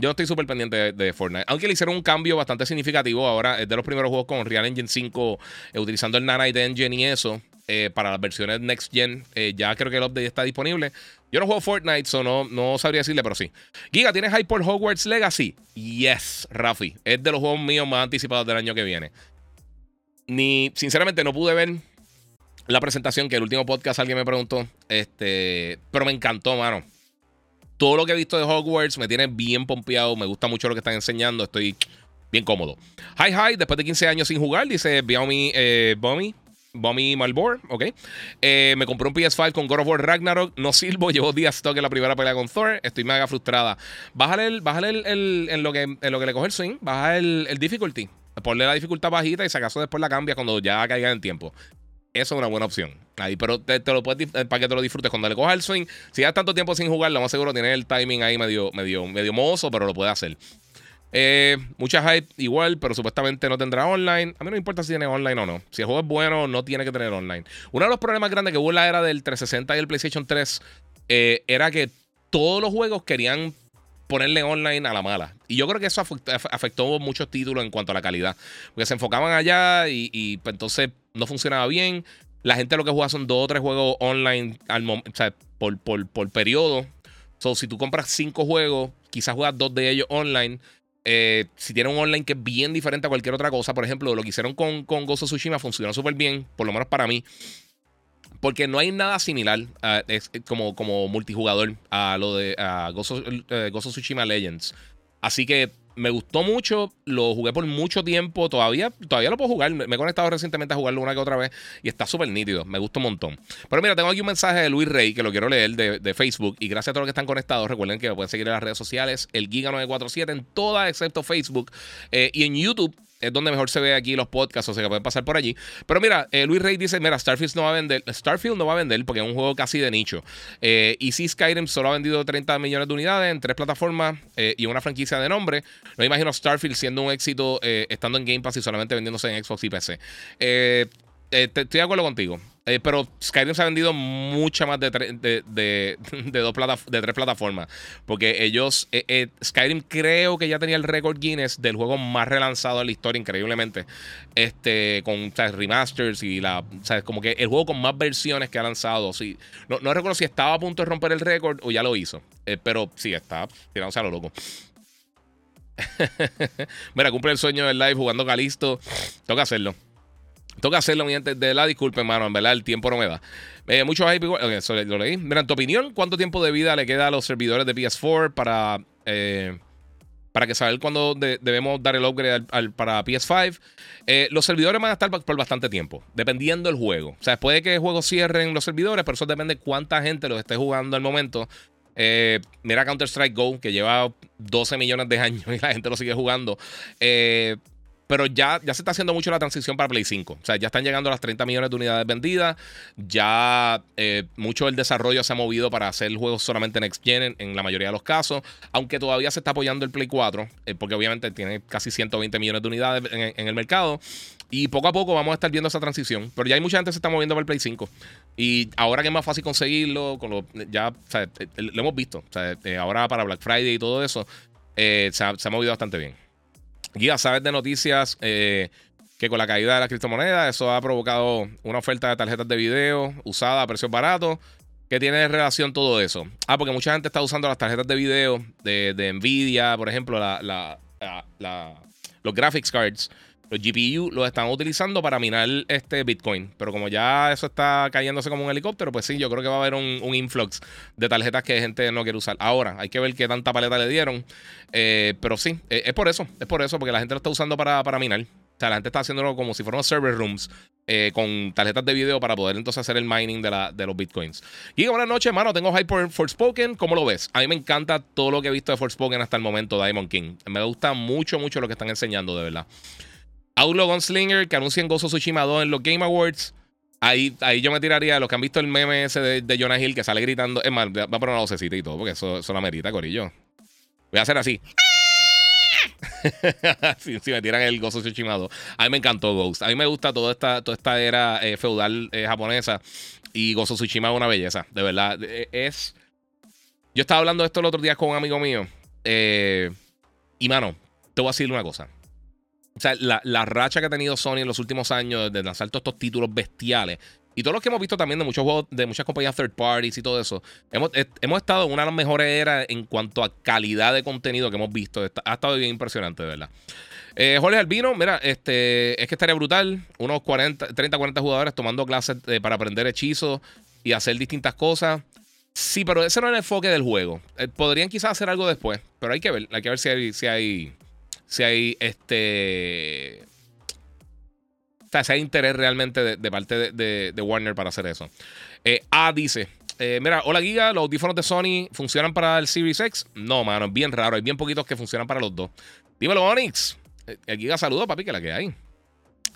Yo estoy súper pendiente de, Fortnite. Aunque le hicieron un cambio bastante significativo. Ahora es de los primeros juegos con Real Engine 5, eh, utilizando el Nanite Engine y eso. Eh, para las versiones Next Gen. Eh, ya creo que el update está disponible. Yo no juego Fortnite, so no, sabría decirle, pero sí. Giga, ¿tienes hype por Hogwarts Legacy? Yes, Rafi. Es de los juegos míos más anticipados del año que viene. Ni, sinceramente, no pude ver la presentación que el último podcast alguien me preguntó. Este, pero me encantó, mano todo lo que he visto de Hogwarts me tiene bien pompeado. Me gusta mucho lo que están enseñando. Estoy bien cómodo. Hi, hi. Después de 15 años sin jugar, dice Xiaomi eh, Bummy. Bummy Malbor, ok. Eh, me compré un PS5 con God of War Ragnarok. No sirvo, llevo días stock en la primera pelea con Thor. Estoy mega frustrada. Bájale, el, bájale el, en, lo que, en lo que le coge el swing. Baja el, el difficulty. Ponle la dificultad bajita y si acaso después la cambia cuando ya caiga en tiempo. Eso es una buena opción. Ahí, pero te, lo puedes eh, para que te lo disfrutes. Cuando le cojas el swing, si ya tanto tiempo sin jugar, lo más seguro tiene el timing ahí medio, medio, medio mozo, pero lo puede hacer. Eh, mucha hype igual, pero supuestamente no tendrá online. A mí no me importa si tiene online o no. Si el juego es bueno, no tiene que tener online. Uno de los problemas grandes que hubo en la era del 360 y el PlayStation 3 eh, era que todos los juegos querían ponerle online a la mala. Y yo creo que eso afectó, muchos títulos en cuanto a la calidad. Porque se enfocaban allá y, pues, entonces no funcionaba bien. La gente lo que juega son dos o tres juegos online al por, por, periodo. So, si tú compras cinco juegos, quizás juegas dos de ellos online. Eh, si tiene un online que es bien diferente a cualquier otra cosa, por ejemplo, lo que hicieron con, con Gozo Tsushima funcionó súper bien, por lo menos para mí. Porque no hay nada similar como, como multijugador a lo de Gozo, eh, Gozo Tsushima Legends. Así que me gustó mucho, lo jugué por mucho tiempo, todavía, todavía lo puedo jugar, me, he conectado recientemente a jugarlo una que otra vez y está súper nítido, me gusta un montón. Pero mira, tengo aquí un mensaje de Luis Rey que lo quiero leer de, Facebook y gracias a todos los que están conectados, recuerden que pueden seguir en las redes sociales, el Giga947 en todas excepto Facebook eh, y en YouTube es donde mejor se ve aquí los podcasts, o sea que pueden pasar por allí. Pero mira, eh, Luis Rey dice: Mira, Starfield no va a vender. Starfield no va a vender porque es un juego casi de nicho. Eh, y si Skyrim solo ha vendido 30 millones de unidades en tres plataformas eh, y una franquicia de nombre, no imagino Starfield siendo un éxito estando en Game Pass y solamente vendiéndose en Xbox y PC. estoy de acuerdo contigo. Eh, pero Skyrim se ha vendido mucha más de, de, de, dos de tres plataformas. Porque ellos, eh, eh, Skyrim creo que ya tenía el récord Guinness del juego más relanzado de la historia, increíblemente. Este, con remasters y la. como que el juego con más versiones que ha lanzado. Sí. No, no recuerdo si estaba a punto de romper el récord o ya lo hizo. pero sí, está tirándose a lo loco. Mira, cumple el sueño del live jugando Calisto. Que hacerlo. Que hacerlo, mi gente. De la disculpe, hermano. En verdad, el tiempo no me da. Eh, muchos hype lo leí. Mira, en tu opinión, ¿cuánto tiempo de vida le queda a los servidores de PS4 para, eh, para que saber cuándo debemos dar el upgrade para PS5? Eh, los servidores van a estar por bastante tiempo, dependiendo del juego. O sea, puede que el juego cierren los servidores, pero eso depende de cuánta gente los esté jugando al momento. mira Counter-Strike Go, que lleva 12 millones de años y la gente lo sigue jugando. Eh, pero ya, ya se está haciendo mucho la transición para Play 5. O sea, ya están llegando a las 30 millones de unidades vendidas. Ya eh, mucho del desarrollo se ha movido para hacer juegos solamente Next Gen en, la mayoría de los casos. Aunque todavía se está apoyando el Play 4, eh, porque obviamente tiene casi 120 millones de unidades en, el mercado. Y poco a poco vamos a estar viendo esa transición. Pero ya hay mucha gente que se está moviendo para el Play 5. Y ahora que es más fácil conseguirlo, con lo, ya eh, lo hemos visto. Ahora para Black Friday y todo eso, se ha movido bastante bien. Guía, sabes de noticias eh, que con la caída de la criptomoneda, eso ha provocado una oferta de tarjetas de video usada a precios baratos. ¿Qué tiene relación todo eso? Ah, porque mucha gente está usando las tarjetas de video de, Nvidia, por ejemplo, la, los graphics cards. Los GPU los están utilizando para minar este Bitcoin. Pero como ya eso está cayéndose como un helicóptero, pues sí, yo creo que va a haber un, influx de tarjetas que gente no quiere usar. Ahora, hay que ver qué tanta paleta le dieron. Eh, pero sí, eh, es por eso, es por eso, porque la gente lo está usando para, para minar. O sea, la gente está haciéndolo como si fueran server rooms eh, con tarjetas de video para poder entonces hacer el mining de, la, de los bitcoins. Y buenas noches, hermano. Tengo hype por Forspoken. ¿Cómo lo ves? A mí me encanta todo lo que he visto de Forspoken hasta el momento, Diamond King. Me gusta mucho, mucho lo que están enseñando, de verdad. Outlaw Gunslinger, que anuncian Gozo Tsushima 2 en los Game Awards. Ahí, ahí yo me tiraría los que han visto el meme ese de, Jonah Hill que sale gritando. Es más, va a poner una vocecita y todo, porque eso, eso la merita, Corillo. Voy a hacer así. si, me tiran el Gozo Tsushima A mí me encantó Ghost. A mí me gusta toda esta, toda esta era eh, feudal eh, japonesa. Y Gozo Tsushima es una belleza, de verdad. Eh, es. Yo estaba hablando de esto el otro día con un amigo mío. y mano, te voy a decir una cosa. O sea, la, racha que ha tenido Sony en los últimos años de lanzar todos estos títulos bestiales y todos los que hemos visto también de muchos juegos, de muchas compañías third parties y todo eso, hemos, hemos estado en una de las mejores eras en cuanto a calidad de contenido que hemos visto. ha estado bien impresionante, de verdad. Eh, Jorge Albino, mira, este, es que estaría brutal. Unos 40, 30, 40 jugadores tomando clases eh, para aprender hechizos y hacer distintas cosas. Sí, pero ese no es el enfoque del juego. Eh, podrían quizás hacer algo después, pero hay que ver. Hay que ver si si hay, si hay este o sea, si hay interés realmente de, parte de, Warner para hacer eso. Eh, A dice. Eh, mira, hola Giga, los audífonos de Sony funcionan para el Series X. No, mano, es bien raro. Hay bien poquitos que funcionan para los dos. Dímelo, Onyx. El eh, Giga saludo, papi, que la que hay.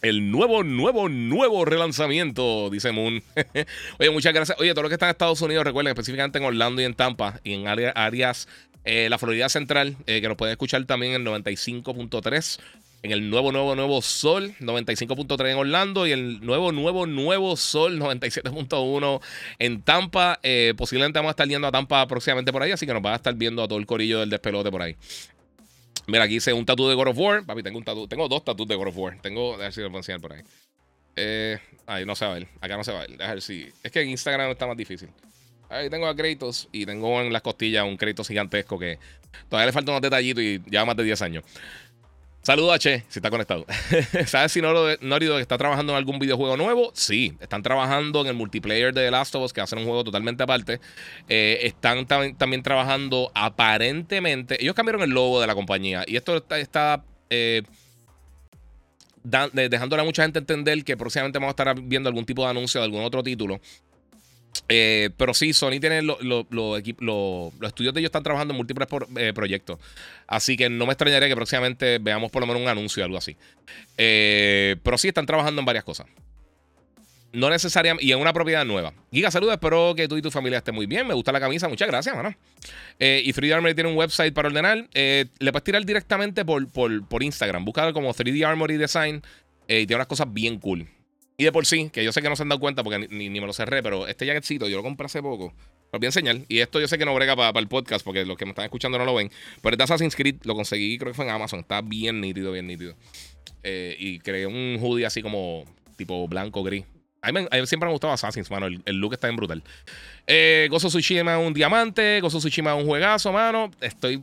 El nuevo, nuevo, nuevo relanzamiento, dice Moon. Oye, muchas gracias. Oye, todo lo que está en Estados Unidos, recuerden, específicamente en Orlando y en Tampa y en áreas, la Florida Central, que nos pueden escuchar también en 95.3 en el nuevo, nuevo, nuevo Sol 95.3 en Orlando y el nuevo, nuevo, nuevo Sol 97.1 en Tampa. Eh, posiblemente vamos a estar yendo a Tampa próximamente por ahí, así que nos va a estar viendo a todo el corillo del despelote por ahí. Mira, aquí hice un tatu de God of War. Papi, tengo un tatu. Tengo dos tatuos de God of War. Tengo. A si lo puedo enseñar por ahí. Eh, ahí no se va a ver. Acá no se va a ver. A si. Es que en Instagram está más difícil. Ahí tengo a Kratos y tengo en las costillas un Kratos gigantesco que todavía le falta unos detallitos y lleva más de 10 años. Saludos a Che, si está conectado. ¿Sabes si Dog está trabajando en algún videojuego nuevo? Sí, están trabajando en el multiplayer de The Last of Us, que hacen un juego totalmente aparte. Eh, están también trabajando aparentemente. Ellos cambiaron el logo de la compañía y esto está, eh, dejándole a mucha gente entender que próximamente vamos a estar viendo algún tipo de anuncio de algún otro título. Eh, pero sí, Sony tiene los estudios de ellos están trabajando en múltiples eh, proyectos. Así que no me extrañaría que próximamente veamos por lo menos un anuncio o algo así. Eh, pero sí están trabajando en varias cosas. No necesariamente. Y en una propiedad nueva. Giga, saludos. Espero que tú y tu familia estén muy bien. Me gusta la camisa. Muchas gracias, mano. y 3D Armory tiene un website para ordenar. le puedes tirar directamente por Instagram. Búscalo como 3D Armory Design. y tiene unas cosas bien cool. Y de por sí, que yo sé que no se han dado cuenta porque ni, me lo cerré, pero este jacketcito yo lo compré hace poco. Lo voy a enseñar. Y esto yo sé que no brega para el podcast porque los que me están escuchando no lo ven. Pero este Assassin's Creed lo conseguí, creo que fue en Amazon. Está bien nítido, bien nítido. Eh, y creé un hoodie así como tipo blanco, gris. A mí, siempre me ha gustado Assassin's, mano. El, look está bien brutal. Eh, Gozo Tsushima un diamante. Gozo Tsushima un juegazo, mano. Estoy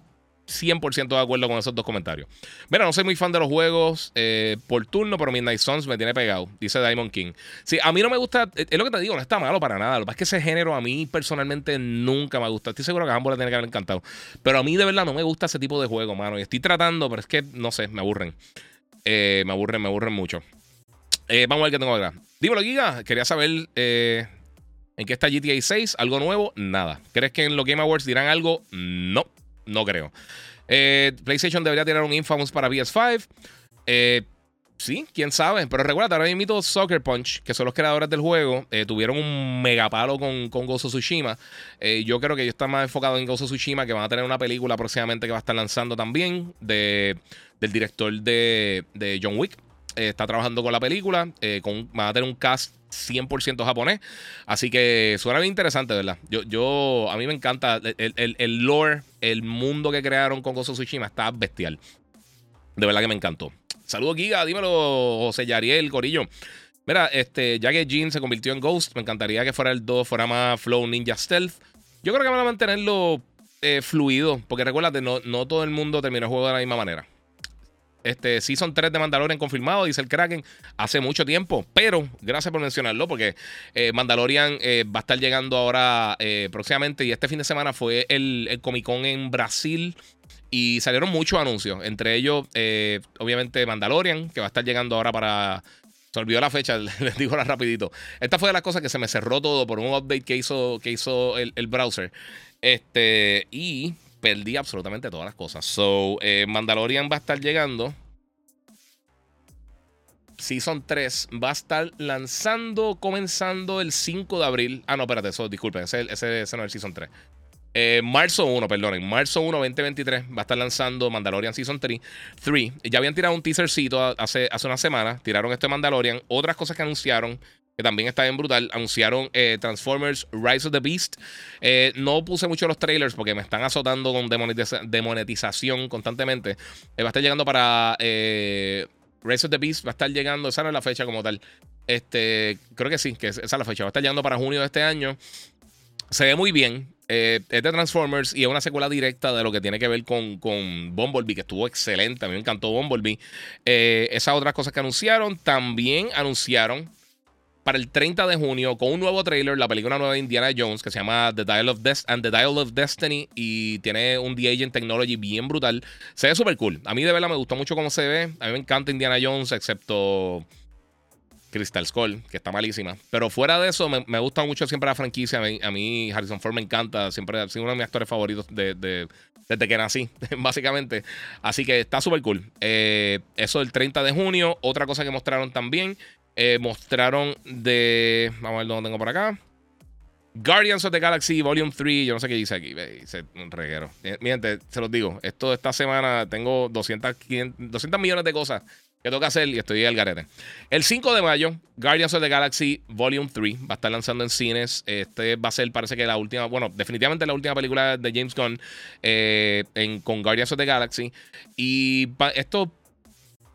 100% de acuerdo con esos dos comentarios. Mira, no soy muy fan de los juegos eh, por turno, pero Midnight Suns me tiene pegado, dice Diamond King. Sí, a mí no me gusta, es lo que te digo, no está malo para nada. Lo que pasa es que ese género a mí personalmente nunca me gusta. Estoy seguro que a ambos le tiene que haber encantado. Pero a mí de verdad no me gusta ese tipo de juego, mano. Y estoy tratando, pero es que, no sé, me aburren. Eh, me aburren, me aburren mucho. Eh, vamos a ver qué tengo acá. Dímelo, Giga. Quería saber en qué está GTA 6. ¿Algo nuevo? Nada. ¿Crees que en los Game Awards dirán algo? No. No creo. Eh, PlayStation debería tener un Infamous para PS5. Eh, sí, quién sabe. Pero recuerda, ahora mismo Soccer Punch, que son los creadores del juego, eh, tuvieron un megapalo con, con Gozo Tsushima. yo creo que ellos están más enfocados en Gozo Tsushima, que van a tener una película próximamente que va a estar lanzando también de, del director de, de John Wick. Está trabajando con la película. con, van a tener un cast 100% japonés. Así que suena bien interesante, ¿verdad? Yo, yo a mí me encanta el, lore, el mundo que crearon con Gozo Tsushima está bestial. De verdad que me encantó. Saludos, Giga. Dímelo, José Yariel, Corillo. Mira, este, ya que Jin se convirtió en Ghost, me encantaría que fuera el 2, fuera más Flow Ninja Stealth. Yo creo que van a mantenerlo eh, fluido, porque recuérdate, no, no todo el mundo terminó el juego de la misma manera. Este Season 3 de Mandalorian confirmado, dice el Kraken, hace mucho tiempo. Pero, gracias por mencionarlo, porque eh, Mandalorian eh, va a estar llegando ahora eh, próximamente. Y este fin de semana fue el, el Comic Con en Brasil. Y salieron muchos anuncios. Entre ellos, obviamente, Mandalorian, que va a estar llegando ahora para. Se olvidó la fecha, les digo ahora rapidito. Esta fue de las cosas que se me cerró todo por un update que hizo, que hizo el, el browser. Este, y perdí absolutamente todas las cosas. So, eh, Mandalorian va a estar llegando. Season 3 va a estar lanzando, comenzando el 5 de abril. Ah, no, espérate, eso, disculpen, ese, ese, ese no es el Season 3. Eh, marzo 1, perdonen, marzo 1, 2023 va a estar lanzando Mandalorian Season 3. 3. Ya habían tirado un teasercito hace, hace una semana. Tiraron esto de Mandalorian. Otras cosas que anunciaron que también está bien brutal. Anunciaron eh, Transformers Rise of the Beast. Eh, no puse mucho los trailers porque me están azotando con demonetización constantemente. Eh, va a estar llegando para Rise of the Beast. Va a estar llegando, esa no es la fecha como tal. Este, creo que sí, que esa es la fecha. Va a estar llegando para junio de este año. Se ve muy bien. es de Transformers y es una secuela directa de lo que tiene que ver con, con Bumblebee, que estuvo excelente. A mí me encantó Bumblebee. esas otras cosas que anunciaron. También anunciaron para el 30 de junio con un nuevo trailer, la película nueva de Indiana Jones que se llama The Dial of, and the Dial of Destiny y tiene un The Agent Technology bien brutal. Se ve súper cool. A mí de verdad me gustó mucho cómo se ve. A mí me encanta Indiana Jones, excepto Crystal Skull, que está malísima. Pero fuera de eso, me, gusta mucho siempre la franquicia. A mí, Harrison Ford me encanta. Siempre ha sido uno de mis actores favoritos desde que nací, básicamente. Así que está súper cool. Eh, eso el 30 de junio. Otra cosa que mostraron también eh, mostraron de. Vamos a ver dónde tengo por acá. Guardians of the Galaxy Volume 3. Yo no sé qué dice aquí. Dice un reguero. Eh, mi gente, se los digo. Esto esta semana tengo 200, 200 millones de cosas que tengo que hacer y estoy al garete. El 5 de mayo, Guardians of the Galaxy Volume 3 va a estar lanzando en cines. Este va a ser, parece que la última, bueno, definitivamente la última película de James Gunn eh, con Guardians of the Galaxy. Y esto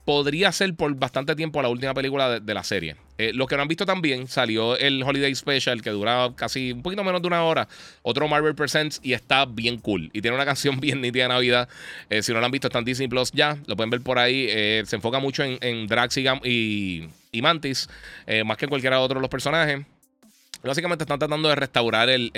podría ser por bastante tiempo la última película de, la serie. Eh, los que no han visto también, salió el Holiday Special que dura casi un poquito menos de una hora. Otro Marvel Presents y está bien cool. Y tiene una canción bien nítida de Navidad. Eh, si no lo han visto, está en Disney Plus ya. Lo pueden ver por ahí. Eh, se enfoca mucho en, Drax y, y Mantis, más que en cualquiera otro de los personajes. Básicamente están tratando de restaurar el,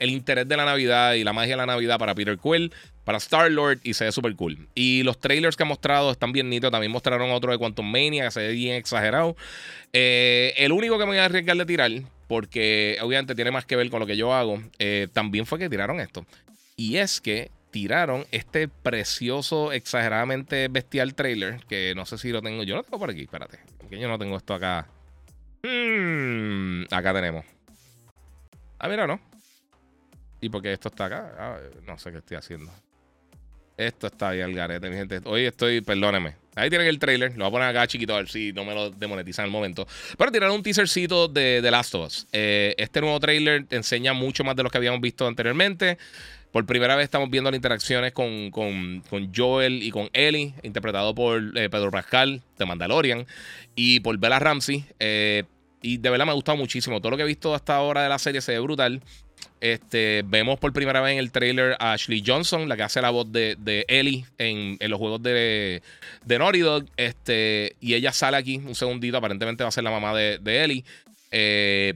interés de la Navidad y la magia de la Navidad para Peter Quill, para Star-Lord y se ve súper cool. Y los trailers que han mostrado están bien nítidos. También mostraron otro de Quantum Mania que se ve bien exagerado. Eh, el único que me voy a arriesgar de tirar, porque obviamente tiene más que ver con lo que yo hago, eh, también fue que tiraron esto. Y es que tiraron este precioso, exageradamente bestial trailer, que no sé si lo tengo. Yo lo tengo por aquí, espérate. Porque yo no tengo esto acá Hmm, acá tenemos. Ah, mira, ¿no? ¿Y porque esto está acá? Ah, no sé qué estoy haciendo. Esto está ahí al garete, mi gente. Hoy estoy, perdóneme. Ahí tienen el trailer. Lo voy a poner acá chiquito a ver si no me lo demonetizan el momento. Pero tiraron un teasercito de The Last of Us. Eh, este nuevo trailer te enseña mucho más de lo que habíamos visto anteriormente. Por primera vez estamos viendo las interacciones con, Joel y con Ellie, interpretado por eh, Pedro Pascal de Mandalorian y por Bella Ramsey. Eh, y de verdad me ha gustado muchísimo. Todo lo que he visto hasta ahora de la serie se ve brutal. Este, vemos por primera vez en el trailer a Ashley Johnson, la que hace la voz de, Ellie en, los juegos de, de Naughty Dog. Este, y ella sale aquí un segundito. Aparentemente va a ser la mamá de, de Ellie. Eh,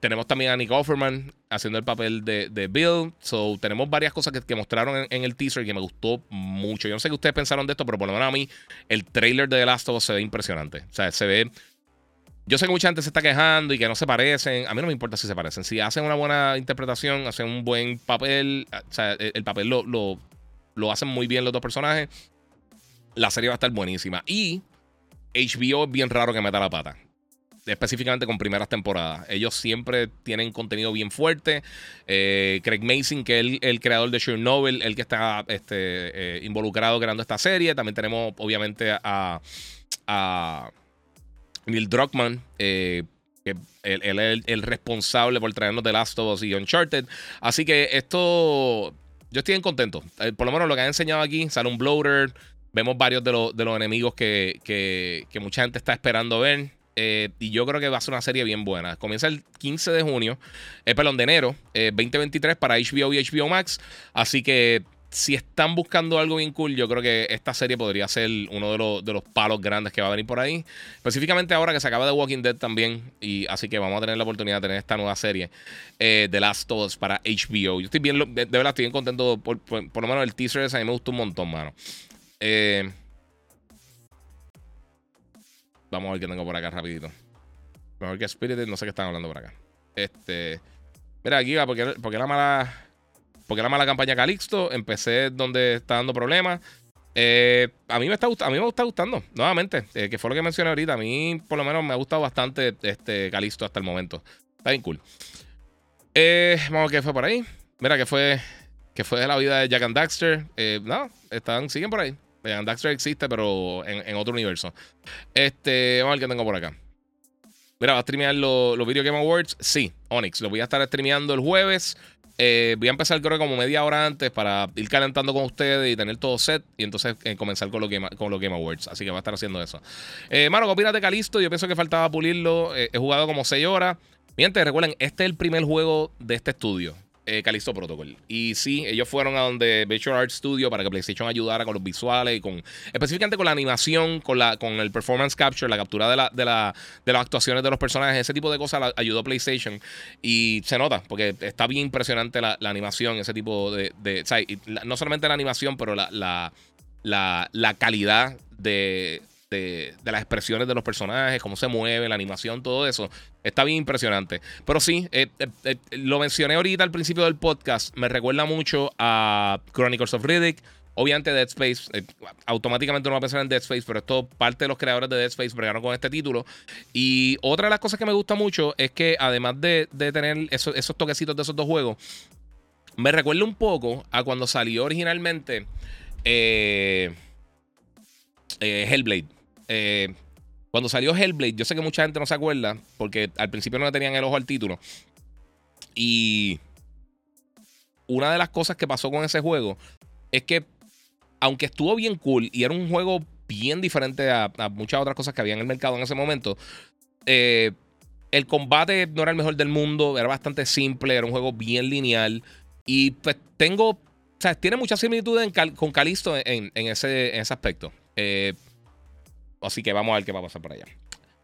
tenemos también a Nick Offerman haciendo el papel de, Bill. So, tenemos varias cosas que, mostraron en, el teaser que me gustó mucho. Yo no sé qué ustedes pensaron de esto, pero por lo menos a mí el trailer de The Last of Us se ve impresionante. O sea, se ve... Yo sé que mucha gente se está quejando y que no se parecen. A mí no me importa si se parecen. Si hacen una buena interpretación, hacen un buen papel, o sea, el, papel lo, lo, lo hacen muy bien los dos personajes, la serie va a estar buenísima. Y HBO es bien raro que meta la pata específicamente con primeras temporadas. Ellos siempre tienen contenido bien fuerte. Eh, Craig Mason, que es el, creador de Chernobyl, el que está este, eh, involucrado creando esta serie. También tenemos, obviamente, a, a Neil Druckmann, eh, que él, es el, responsable por traernos The Last of Us y Uncharted. Así que esto, yo estoy bien contento. por lo menos lo que han enseñado aquí, sale un bloater. Vemos varios de, los, de los enemigos que, que, que mucha gente está esperando ver. Eh, y yo creo que va a ser una serie bien buena. Comienza el 15 de junio, eh, perdón, de enero 2023 eh, para HBO y HBO Max. Así que si están buscando algo bien cool, yo creo que esta serie podría ser uno de los, de los palos grandes que va a venir por ahí. Específicamente ahora que se acaba de Walking Dead también. Y así que vamos a tener la oportunidad de tener esta nueva serie eh, de Last of Us para HBO. Yo estoy bien, de, verdad, estoy bien contento. Por, lo menos el teaser ese a mí me gustó un montón, mano. Eh, vamos a ver qué tengo por acá rapidito. Mejor que Spirited, no sé qué están hablando por acá. Este. Mira, aquí va, porque, porque la mala. Porque la mala campaña Calixto. Empecé donde está dando problemas. Eh, a mí me está a mí me está gustando, nuevamente, eh, que fue lo que mencioné ahorita. A mí, por lo menos, me ha gustado bastante este Calixto hasta el momento. Está bien cool. Eh, vamos qué fue por ahí. Mira, que fue, que fue de la vida de Jack and Daxter. no, están, siguen por ahí. And Daxter existe, pero en, otro universo. Este, vamos a ver qué tengo por acá. Mira, ¿va a streamear los, los Video Game Awards? Sí, Onyx. Lo voy a estar streameando el jueves. Eh, voy a empezar creo que como media hora antes para ir calentando con ustedes y tener todo set y entonces eh, comenzar con los, Game, con los Game Awards. Así que va a estar haciendo eso. Eh, mano, ¿qué opinas Calisto? Yo pienso que faltaba pulirlo. Eh, he jugado como 6 horas. Mientras, recuerden, este es el primer juego de este estudio eh, Protocol. Y sí, ellos fueron a donde Visual Art Studio para que PlayStation ayudara con los visuales y con específicamente con la animación, con la con el performance capture, la captura de, la, de, la, de las actuaciones de los personajes, ese tipo de cosas la, ayudó PlayStation. Y se nota, porque está bien impresionante la, animación, ese tipo de... de no solamente la animación, pero la, la, la calidad de de, las expresiones de los personajes, cómo se mueve, la animación, todo eso. Está bien impresionante. Pero sí, eh, eh, eh, lo mencioné ahorita al principio del podcast. Me recuerda mucho a Chronicles of Riddick. Obviamente Dead Space, automáticamente uno va a pensar en Dead Space, pero esto parte de los creadores de Dead Space bregaron con este título. Y otra de las cosas que me gusta mucho es que además de, tener esos, toquecitos de esos dos juegos, me recuerda un poco a cuando salió originalmente Hellblade. Eh, cuando salió Hellblade, yo sé que mucha gente no se acuerda, porque al principio no le tenían el ojo al título. Y una de las cosas que pasó con ese juego es que, aunque estuvo bien cool y era un juego bien diferente a, muchas otras cosas que había en el mercado en ese momento, eh, el combate no era el mejor del mundo, era bastante simple, era un juego bien lineal. Y pues tengo, o sea, tiene mucha similitud con Calisto en, ese, en ese aspecto. Eh, Así que vamos a ver qué va a pasar por allá.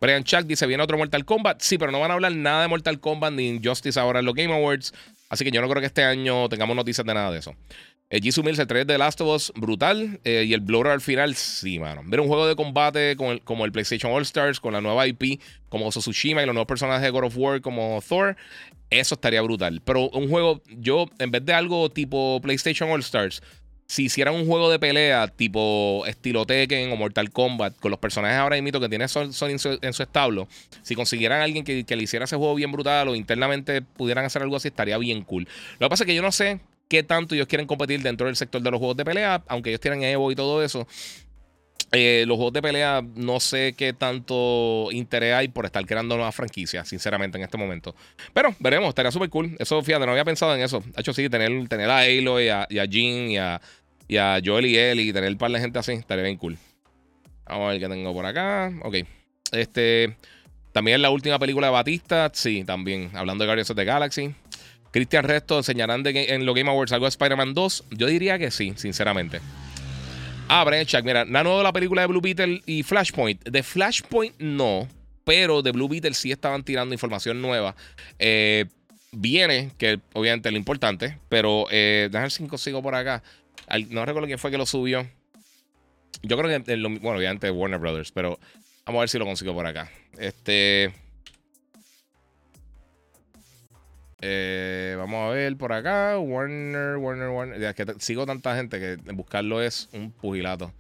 Brian Chuck dice: Viene otro Mortal Kombat. Sí, pero no van a hablar nada de Mortal Kombat ni Injustice ahora en los Game Awards. Así que yo no creo que este año tengamos noticias de nada de eso. Eh, Jisoo Mills, el 3 de Last of Us, brutal. Eh, y el Bloater al final, sí, mano. Ver un juego de combate como el PlayStation All Stars, con la nueva IP, como Tsushima y los nuevos personajes de God of War, como Thor, eso estaría brutal. Pero un juego, yo, en vez de algo tipo PlayStation All Stars, si hicieran un juego de pelea tipo estilo Tekken o Mortal Kombat, con los personajes ahora mismo que tiene Sony en, su, establo, si consiguieran a alguien que, le hiciera ese juego bien brutal o internamente pudieran hacer algo así, estaría bien cool. Lo que pasa es que yo no sé qué tanto ellos quieren competir dentro del sector de los juegos de pelea, aunque ellos tienen Evo y todo eso. Eh, los juegos de pelea no sé qué tanto interés hay por estar creando nuevas franquicias, sinceramente, en este momento. Pero veremos, estaría súper cool. Eso, fíjate, no había pensado en eso. De hecho, sí, tener, tener a Halo y a, Jean y a, y a Joel y él y tener un par de gente así, estaría bien cool. Vamos a ver qué tengo por acá. Ok. Este. También la última película de Batista. Sí, también. Hablando de Guardians of the Galaxy. Christian Resto enseñarán de, en los Game Awards algo de Spider-Man 2. Yo diría que sí, sinceramente. Ah, Brian Chuck, mira, nuevo de la película de Blue Beetle y Flashpoint. De Flashpoint no, pero de Blue Beetle sí estaban tirando información nueva. Eh, viene, que obviamente es lo importante, pero eh, déjame ver si consigo por acá no recuerdo quién fue que lo subió. Yo creo que, bueno, obviamente Warner Brothers, pero vamos a ver si lo consigo por acá. Este. Eh, vamos a ver por acá. Warner, Warner, Warner. Que sigo tanta gente que buscarlo es un pugilato.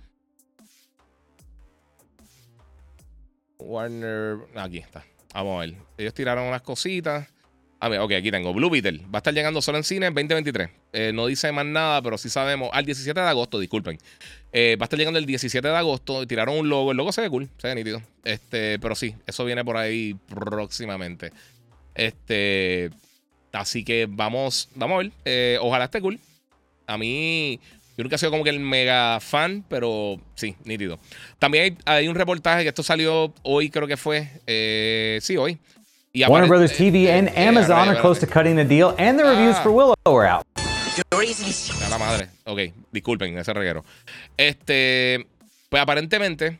Warner. Aquí está. Vamos a ver. Ellos tiraron unas cositas. Ah, ok, aquí tengo. Blue Beetle. Va a estar llegando solo en cine en 2023. Eh, no dice más nada, pero sí sabemos. Al 17 de agosto, disculpen. Eh, va a estar llegando el 17 de agosto. Tiraron un logo. El logo se ve cool, se ve nítido. Este, pero sí, eso viene por ahí próximamente. Este. Así que vamos, vamos a ver. Eh, ojalá esté cool. A mí. Yo nunca he sido como que el mega fan, pero sí, nítido. También hay, hay un reportaje que esto salió hoy, creo que fue. sí, hoy Warner Brothers TV and Amazon are close to cutting the deal, and the reviews ah. for Willow are out. A la madre. Ok, disculpen ese reguero. Este, pues aparentemente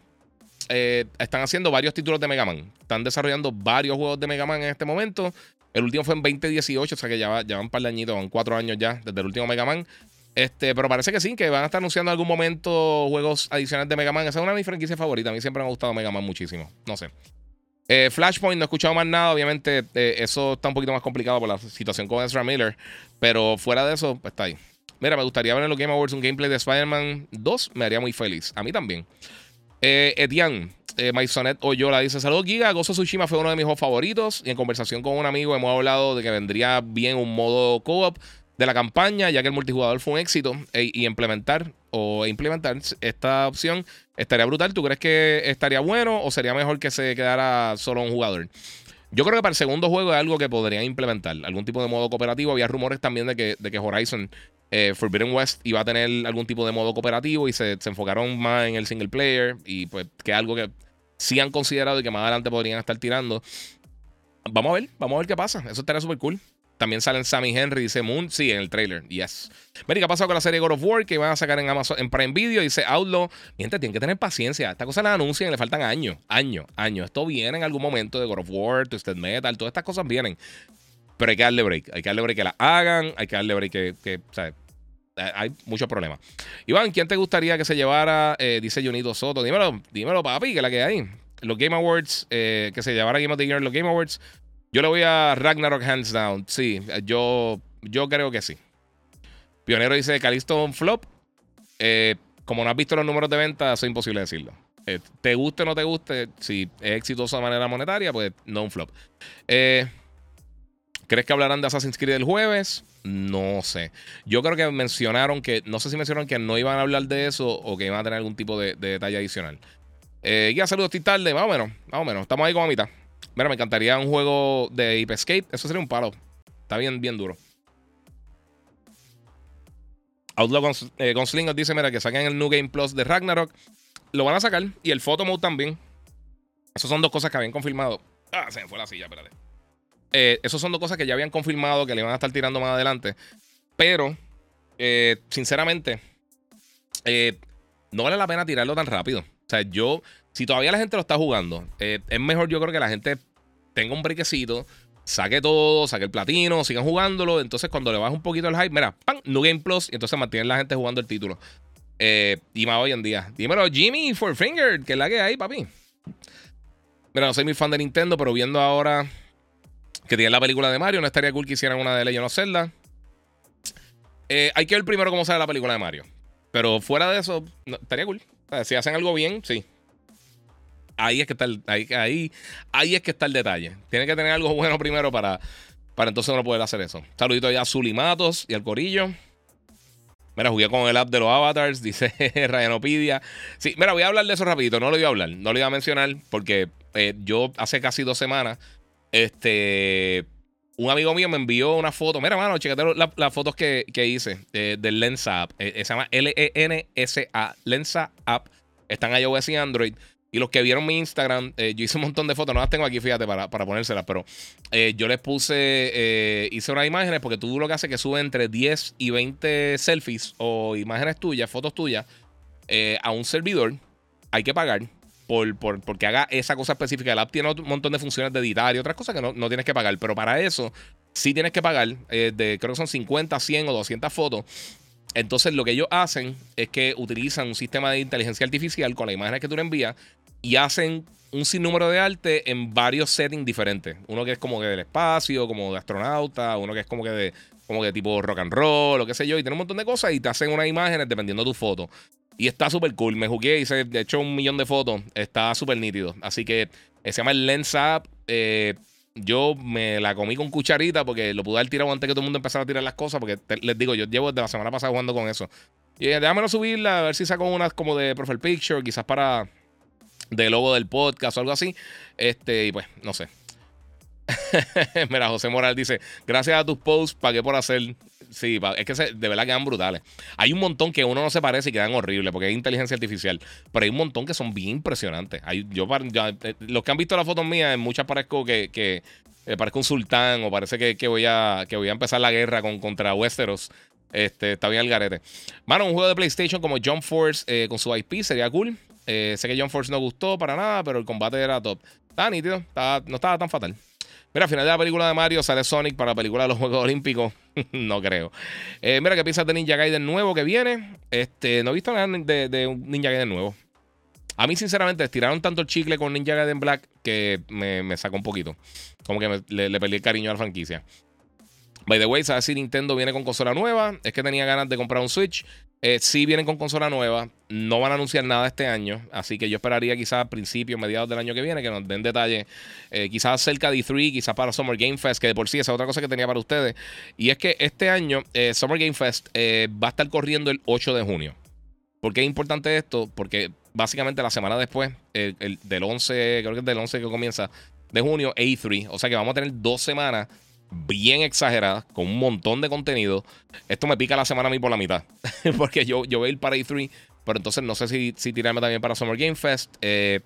eh, están haciendo varios títulos de Mega Man. Están desarrollando varios juegos de Mega Man en este momento. El último fue en 2018, o sea que ya, van un par de añitos, van cuatro años ya desde el último Mega Man. Este, pero parece que sí, que van a estar anunciando en algún momento juegos adicionales de Mega Man. Esa es una de mis franquicias favoritas. A mí siempre me ha gustado Mega Man muchísimo. No sé. Eh, Flashpoint, no he escuchado más nada. Obviamente, eh, eso está un poquito más complicado por la situación con Ezra Miller. Pero fuera de eso, pues está ahí. Mira, me gustaría ver en los Game Awards un gameplay de Spider-Man 2. Me haría muy feliz. A mí también. Eh, Etienne, eh, Maisonet Oyola dice: Saludos, Giga. Gozo Tsushima fue uno de mis juegos favoritos. Y en conversación con un amigo hemos hablado de que vendría bien un modo co-op de la campaña, ya que el multijugador fue un éxito. Y implementar o implementar esta opción estaría brutal. ¿Tú crees que estaría bueno o sería mejor que se quedara solo un jugador? Yo creo que para el segundo juego es algo que podrían implementar. Algún tipo de modo cooperativo. Había rumores también de que, de que Horizon eh, Forbidden West iba a tener algún tipo de modo cooperativo y se, se, enfocaron más en el single player. Y pues que es algo que sí han considerado y que más adelante podrían estar tirando. Vamos a ver, vamos a ver qué pasa. Eso estaría súper cool. También salen Sammy Henry, dice Moon. Sí, en el trailer. Yes. Mira, ¿qué ha pasado con la serie God of War que van a sacar en Amazon, en Prime Video? Dice Outlaw. Miente, tienen que tener paciencia. Esta cosa la anuncian y le faltan años. Años, años. Esto viene en algún momento de God of War, Twisted Metal. Todas estas cosas vienen. Pero hay que darle break. Hay que darle break que la hagan. Hay que darle break que, que o sea, hay muchos problemas. Iván, ¿quién te gustaría que se llevara? Eh, dice Junito Soto. Dímelo, dímelo, papi, que la que hay. Los Game Awards, eh, que se llevara Game of the Year los Game Awards. Yo le voy a Ragnarok hands down. Sí, yo, yo creo que sí. Pionero dice Calisto un flop. Eh, como no has visto los números de venta, es imposible decirlo. Eh, te guste o no te guste, si es exitoso de manera monetaria, pues no un flop. Eh, ¿Crees que hablarán de Assassin's Creed el jueves? No sé. Yo creo que mencionaron que, no sé si mencionaron que no iban a hablar de eso o que iban a tener algún tipo de, detalle adicional. Eh, ya saludos, tarde, más o menos, más o menos. Estamos ahí como a mitad. Mira, me encantaría un juego de Ape Escape. Eso sería un palo. Está bien, bien duro. Outlaw eh, Gunslinger dice: Mira, que saquen el New Game Plus de Ragnarok. Lo van a sacar. Y el Photo Mode también. Esas son dos cosas que habían confirmado. Ah, se me fue la silla, espérate. Eh, esas son dos cosas que ya habían confirmado que le van a estar tirando más adelante. Pero, eh, sinceramente, no vale la pena tirarlo tan rápido. O sea, yo si todavía la gente lo está jugando, eh, es mejor yo creo que la gente tenga un brequecito, saque todo, saque el platino, sigan jugándolo. Entonces, cuando le baja un poquito el hype, mira, ¡pam! New Game Plus. Y entonces mantienen la gente jugando el título. Eh, y más hoy en día. Dímelo, Jimmy for Finger, que es la que hay, papi. Mira, no soy muy fan de Nintendo, pero viendo ahora que tienen la película de Mario, no estaría cool que hicieran una de Legend of Zelda. Eh, hay que ver primero cómo sale la película de Mario. Pero fuera de eso, estaría cool. si hacen algo bien, sí ahí es que está el, ahí, ahí, es que está el detalle. Tiene que tener algo bueno primero para, para entonces uno poder hacer eso. Saludito ya a Zulimatos y al Corillo. Mira, jugué con el app de los avatars, dice Ryanopedia. Sí, mira, voy a hablar de eso rapidito. No lo iba a hablar, no lo iba a mencionar porque eh, yo hace casi dos semanas, este, un amigo mío me envió una foto. Mira, mano, chécate las fotos que, hice eh, del Lensa App. Eh, se llama L-E-N-S-A, Lensa App. Están iOS y Android. Y los que vieron mi Instagram, eh, yo hice un montón de fotos, no las tengo aquí, fíjate, para, para ponérselas, pero eh, yo les puse, eh, hice unas imágenes porque tú lo que haces es que sube entre 10 y 20 selfies o imágenes tuyas, fotos tuyas, a un servidor. Hay que pagar por, por, porque haga esa cosa específica. El app tiene un montón de funciones de editar y otras cosas que no, no tienes que pagar, pero para eso sí tienes que pagar, de, creo que son 50, 100 o 200 fotos. Entonces lo que ellos hacen es que utilizan un sistema de inteligencia artificial con las imágenes que tú le envías y hacen un sinnúmero de arte en varios settings diferentes. Uno que es como que del espacio, como de astronauta, uno que es como que de como que tipo rock and roll, o qué sé yo, y tiene un montón de cosas y te hacen unas imágenes dependiendo de tu foto. Y está súper cool. Me jugué, y hice de hecho un millón de fotos. Está súper nítido. Así que se llama el Lens App. Eh, yo me la comí con cucharita porque lo pude haber tirado antes que todo el mundo empezara a tirar las cosas. Porque les digo, yo llevo desde la semana pasada jugando con eso. Y eh, déjamelo subirla, a ver si saco unas como de profile picture, quizás para de logo del podcast o algo así. Este, y pues, no sé. Mira, José Moral dice: Gracias a tus posts, pagué por hacer. Sí, es que de verdad quedan brutales. Hay un montón que uno no se parece y quedan horribles porque es inteligencia artificial. Pero hay un montón que son bien impresionantes. Hay, yo, eh, los que han visto las fotos mías, en muchas parezco que, que parezco un sultán o parece que, voy a, que voy a empezar la guerra con, contra Westeros. Este, está bien el garete. Mano, un juego de PlayStation como Jump Force eh, con su IP sería cool. Eh, sé que Jump Force no gustó para nada, pero el combate era top. Estaba nítido, no estaba tan fatal. Mira, al final de la película de Mario sale Sonic para la película de los Juegos Olímpicos. no creo. Eh, mira, ¿qué piensas de Ninja Gaiden nuevo que viene? Este, no he visto nada de, un Ninja Gaiden nuevo. A mí, sinceramente, estiraron tanto el chicle con Ninja Gaiden Black que me, sacó un poquito. Como que le, le perdí el cariño a la franquicia. By the way, ¿sabes si Nintendo viene con consola nueva? Es que tenía ganas de comprar un Switch. Eh, sí vienen con consola nueva. No van a anunciar nada este año. Así que yo esperaría quizás a principios, mediados del año que viene, que nos den detalles. Eh, quizás cerca de E3, quizás para Summer Game Fest, que de por sí esa es otra cosa que tenía para ustedes. Y es que este año eh, Summer Game Fest va a estar corriendo el 8 de junio. ¿Por qué es importante esto? Porque básicamente la semana después, del 11, creo que es del 11 que comienza, de junio, E3. O sea que vamos a tener dos semanas bien exagerada, con un montón de contenido. Esto me pica la semana a mí por la mitad. Porque yo, yo voy a ir para E3, pero entonces no sé si, si tirarme también para Summer Game Fest. Eh,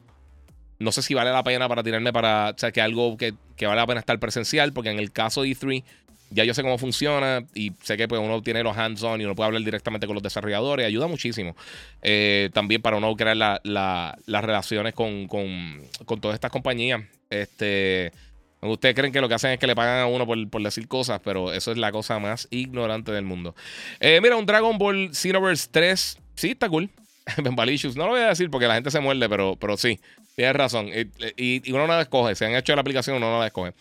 no sé si vale la pena para tirarme para. O sea, que algo que, que, vale la pena estar presencial, porque en el caso de E3, ya yo sé cómo funciona y sé que pues, uno tiene los hands-on y uno puede hablar directamente con los desarrolladores. Ayuda muchísimo. Eh, también para uno crear las relaciones con, con, con todas estas compañías. Este. Ustedes creen que lo que hacen es que le pagan a uno por, decir cosas, pero eso es la cosa más ignorante del mundo. Eh, mira, un Dragon Ball Xenoverse 3. Sí, está cool. Benvalicious. No lo voy a decir porque la gente se muerde, pero, pero sí. Tienes razón. Y, uno no la escoge. Se han hecho la aplicación, uno no la escoge.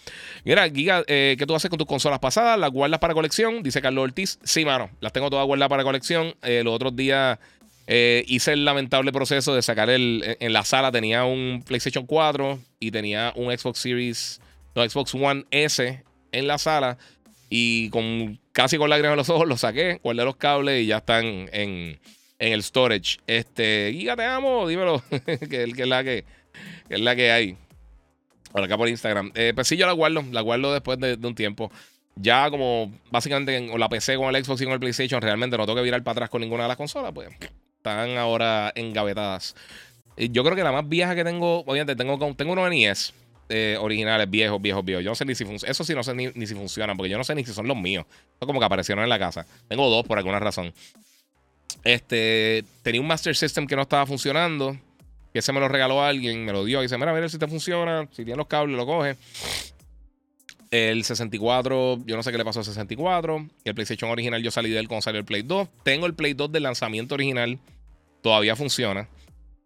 Mira, Giga, eh, ¿qué tú haces con tus consolas pasadas? ¿Las guardas para colección? Dice Carlos Ortiz. Sí, mano. Las tengo todas guardadas para colección. Eh, los otros días hice el lamentable proceso de sacar el. En la sala tenía un PlayStation 4 y tenía un Xbox Series no, Xbox One S en la sala y con casi con lágrimas en los ojos lo saqué, guardé los cables y ya están en, el storage. Este, Giga, te amo, dímelo, que, es la que, es la que hay. Por acá por Instagram. Eh, pues sí, yo la guardo, la guardo después de, un tiempo. Ya como básicamente en la PC con el Xbox y con el PlayStation, realmente no tengo que virar para atrás con ninguna de las consolas, pues están ahora engavetadas. Yo creo que la más vieja que tengo, obviamente tengo, tengo uno NES, eh, originales, viejos, viejos, viejos. Yo no sé ni si Eso sí no sé ni, si funcionan, porque yo no sé ni si son los míos. Son como que aparecieron en la casa. Tengo dos por alguna razón. Este, tenía un Master System que no estaba funcionando. Que ese me lo regaló alguien, me lo dio. Y dice, mira, mira si te funciona. Si tiene los cables, lo coge. El 64, yo no sé qué le pasó al 64. El PlayStation original, yo salí de él cuando salió el Play 2. Tengo el Play 2 del lanzamiento original. Todavía funciona.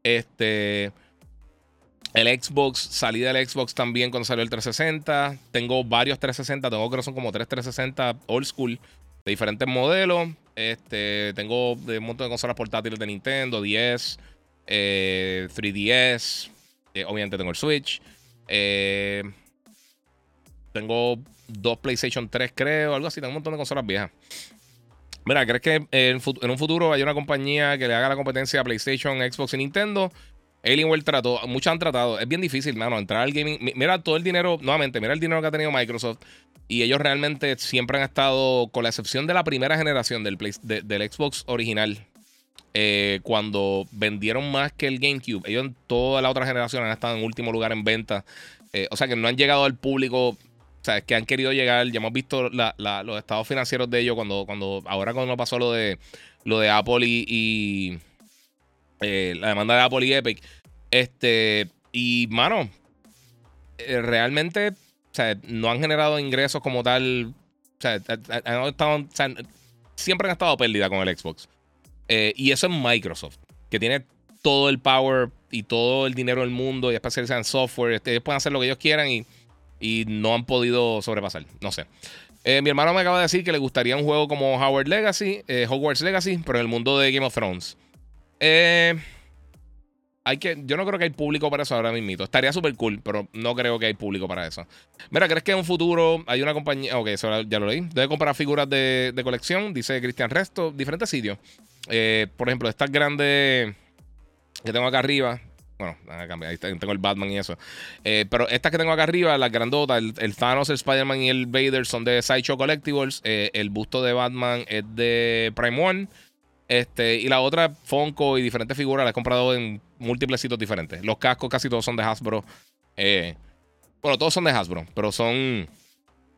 Este. El Xbox, salí del Xbox también cuando salió el 360. Tengo varios 360, tengo creo que son como tres 360 old school de diferentes modelos. Este, tengo un montón de consolas portátiles de Nintendo, 10, 3DS. Eh, obviamente tengo el Switch. Eh, tengo dos PlayStation 3, creo, algo así. Tengo un montón de consolas viejas. Mira, ¿crees que en, un futuro hay una compañía que le haga la competencia a PlayStation, Xbox y Nintendo? Alienware trató, muchos han tratado. Es bien difícil, mano, entrar al gaming. Mira todo el dinero, nuevamente, mira el dinero que ha tenido Microsoft. Y ellos realmente siempre han estado, con la excepción de la primera generación del, Xbox original, eh, cuando vendieron más que el GameCube. Ellos en toda la otra generación han estado en último lugar en venta. Eh, o sea que no han llegado al público. O sea, que han querido llegar. Ya hemos visto los estados financieros de ellos cuando, cuando ahora cuando pasó lo de lo de Apple y eh, la demanda de Apple y Epic. Este, y mano, eh, realmente, o sea, no han generado ingresos como tal. O sea, han estado, siempre han estado pérdida con el Xbox. Eh, y eso es Microsoft, que tiene todo el power y todo el dinero del mundo y especializado en software. Este, ellos pueden hacer lo que ellos quieran y, y no han podido sobrepasar. No sé. mi hermano me acaba de decir que le gustaría un juego como Howard Legacy, Hogwarts Legacy, pero en el mundo de Game of Thrones. Eh, hay que, yo no creo que hay público para eso ahora mismo. Estaría súper cool, pero no creo que hay público para eso. Mira, ¿crees que en un futuro hay una compañía? Ok, eso ya lo leí. Debe comprar figuras de, colección, dice Cristian Resto, diferentes sitios. Eh, por ejemplo, estas grandes que tengo acá arriba. Bueno, ahí tengo el Batman y eso. Eh, pero estas que tengo acá arriba, las grandotas, el, Thanos, el Spider-Man y el Vader son de Sideshow Collectibles. el busto de Batman es de Prime One. Este, y la otra, Funko y diferentes figuras, las he comprado en múltiples sitios diferentes. Los cascos casi todos son de Hasbro. Eh, bueno, todos son de Hasbro, pero son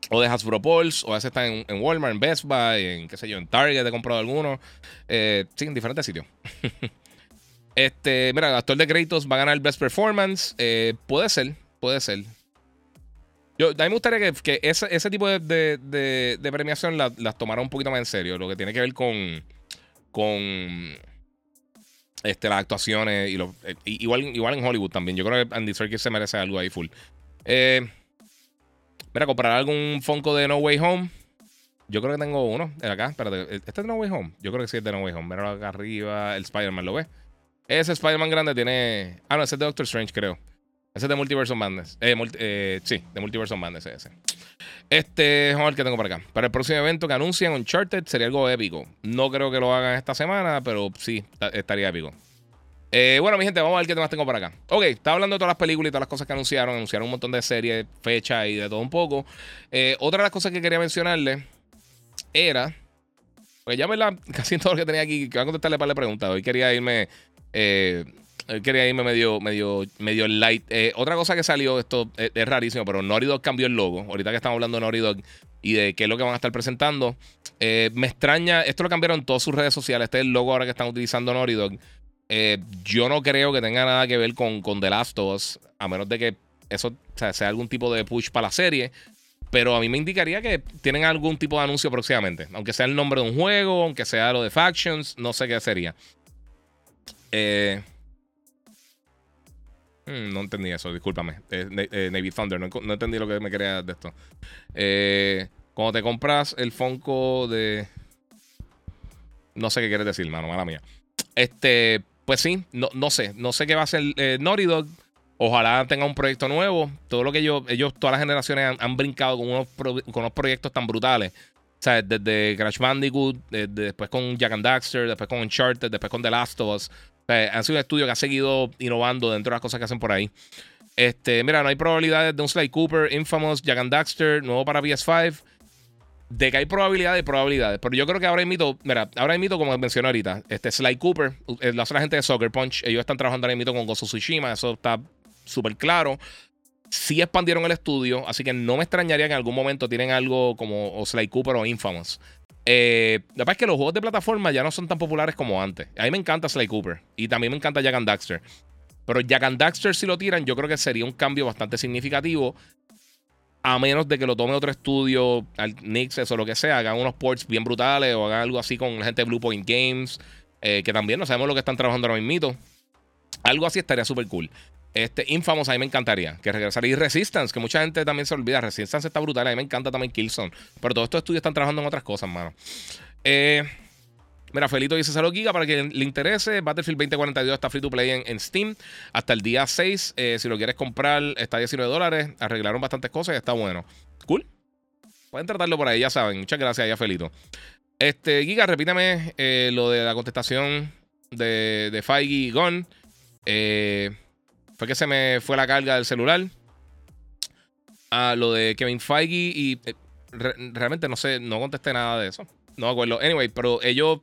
o de Hasbro Pulse, o a veces están en, Walmart, en Best Buy, en qué sé yo, en Target he comprado algunos. Eh, sí, en diferentes sitios. este, mira, el actor de créditos va a ganar el Best Performance. Eh, puede ser, puede ser. Yo, a mí me gustaría que, ese, tipo de, premiación las tomara un poquito más en serio. Lo que tiene que ver con. Con. Este, las actuaciones y eh, igual, igual en Hollywood también. Yo creo que Andy Serkis se merece algo ahí full. Eh, Mira, comprar algún Funko de No Way Home. Yo creo que tengo uno acá. Espérate, ¿este es de No Way Home? Yo creo que sí es de No Way Home. Mira acá arriba, el Spider-Man, ¿lo ves? Ese Spider-Man grande tiene. Ah, no, ese es de Doctor Strange, creo. Ese es de Multiverse of Madness. Eh, eh, sí, de Multiverse of Madness ese. Este, a ver qué tengo para acá. Para el próximo evento que anuncian Uncharted sería algo épico. No creo que lo hagan esta semana, pero sí, estaría épico. Eh, bueno, mi gente, vamos a ver qué temas tengo para acá. Ok, estaba hablando de todas las películas y todas las cosas que anunciaron. Anunciaron un montón de series, fechas y de todo un poco. Eh, otra de las cosas que quería mencionarle era. Pues ya me. Casi todo lo que tenía aquí. Que voy a contestarle para la pregunta. Hoy quería irme. Eh, quería irme medio, medio, medio light. otra cosa que salió, esto es, rarísimo, pero Naughty Dog cambió el logo. Ahorita que estamos hablando de Naughty Dog y de qué es lo que van a estar presentando. me extraña, esto lo cambiaron en todas sus redes sociales. Este es el logo ahora que están utilizando Naughty Dog. Eh, yo no creo que tenga nada que ver con, con The Last of Us, a menos de que eso sea, algún tipo de push para la serie. Pero a mí me indicaría que tienen algún tipo de anuncio próximamente. Aunque sea el nombre de un juego, aunque sea lo de Factions, no sé qué sería. Eh, hmm, no entendí eso, discúlpame. Eh, Navy Thunder, no, entendí lo que me quería de esto. cuando te compras el Funko de. No sé qué quieres decir, mano, mala mía. Este, pues sí, no, no sé. No sé qué va a hacer eh, Naughty Dog. Ojalá tenga un proyecto nuevo. Todo lo que ellos, ellos todas las generaciones han, brincado con unos, con unos proyectos tan brutales. O sea, desde Crash Bandicoot, después con Jack and Daxter, después con Uncharted, después con The Last of Us. Han sido un estudio que ha seguido innovando dentro de las cosas que hacen por ahí. Este, mira, no hay probabilidades de un Sly Cooper, Infamous, Jack and Daxter, nuevo para PS5 de que hay probabilidades y probabilidades. Pero yo creo que ahora mito, mira, ahora mito, como mencioné ahorita, este Sly Cooper, eh, la gente de Soccer Punch, ellos están trabajando ahora mito con Gozo Tsushima, eso está súper claro. Sí expandieron el estudio, así que no me extrañaría que en algún momento tienen algo como o Sly Cooper o Infamous. Eh, la verdad es que los juegos de plataforma ya no son tan populares como antes. A mí me encanta Sly Cooper y también me encanta Jack and Daxter. Pero Jack and Daxter, si lo tiran, yo creo que sería un cambio bastante significativo a menos de que lo tome otro estudio, al Nixes o lo que sea, hagan unos ports bien brutales o hagan algo así con la gente de Blue Point Games, eh, que también no sabemos lo que están trabajando ahora mismo. Algo así estaría súper cool. Este, Infamous a mí me encantaría que regresara. Y Resistance, que mucha gente también se olvida. Resistance está brutal. A mí me encanta también Killzone. Pero todos estos estudios están trabajando en otras cosas, mano. Eh, Mira, Felito dice 0 giga para que le interese. Battlefield 2042 está free to play en, Steam hasta el día 6. Eh, si lo quieres comprar, está a 19 dólares. Arreglaron bastantes cosas y está bueno. Cool. Pueden tratarlo por ahí, ya saben. Muchas gracias, ya Felito. Este, Giga, repítame eh, lo de la contestación de, de Feige Gone. Eh, fue que se me fue la carga del celular. Ah, lo de Kevin Feige y realmente no sé, no contesté nada de eso. No me acuerdo. Anyway, pero ellos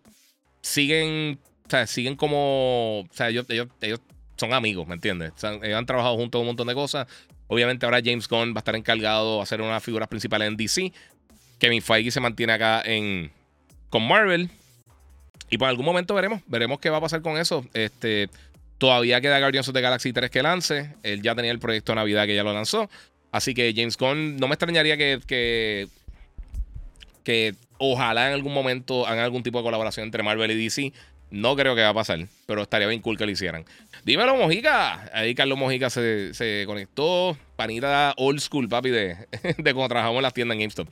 siguen, o sea, siguen como, o sea, ellos, ellos, son amigos, ¿me entiendes? ellos han trabajado juntos un montón de cosas. Obviamente ahora James Gunn va a estar encargado de hacer una de las figuras principales en DC. Kevin Feige se mantiene acá en, con Marvel. Y por algún momento veremos, veremos qué va a pasar con eso. Este, todavía queda Guardians of the Galaxy 3 que lance. Él ya tenía el proyecto de Navidad que ya lo lanzó. Así que James Gunn, no me extrañaría que, que, que Ojalá en algún momento hagan algún tipo de colaboración entre Marvel y DC. No creo que va a pasar, pero estaría bien cool que lo hicieran. Dímelo, Mojica. Ahí Carlos Mojica se, conectó. Panita old school, papi, de, de cuando trabajamos en las tiendas en GameStop.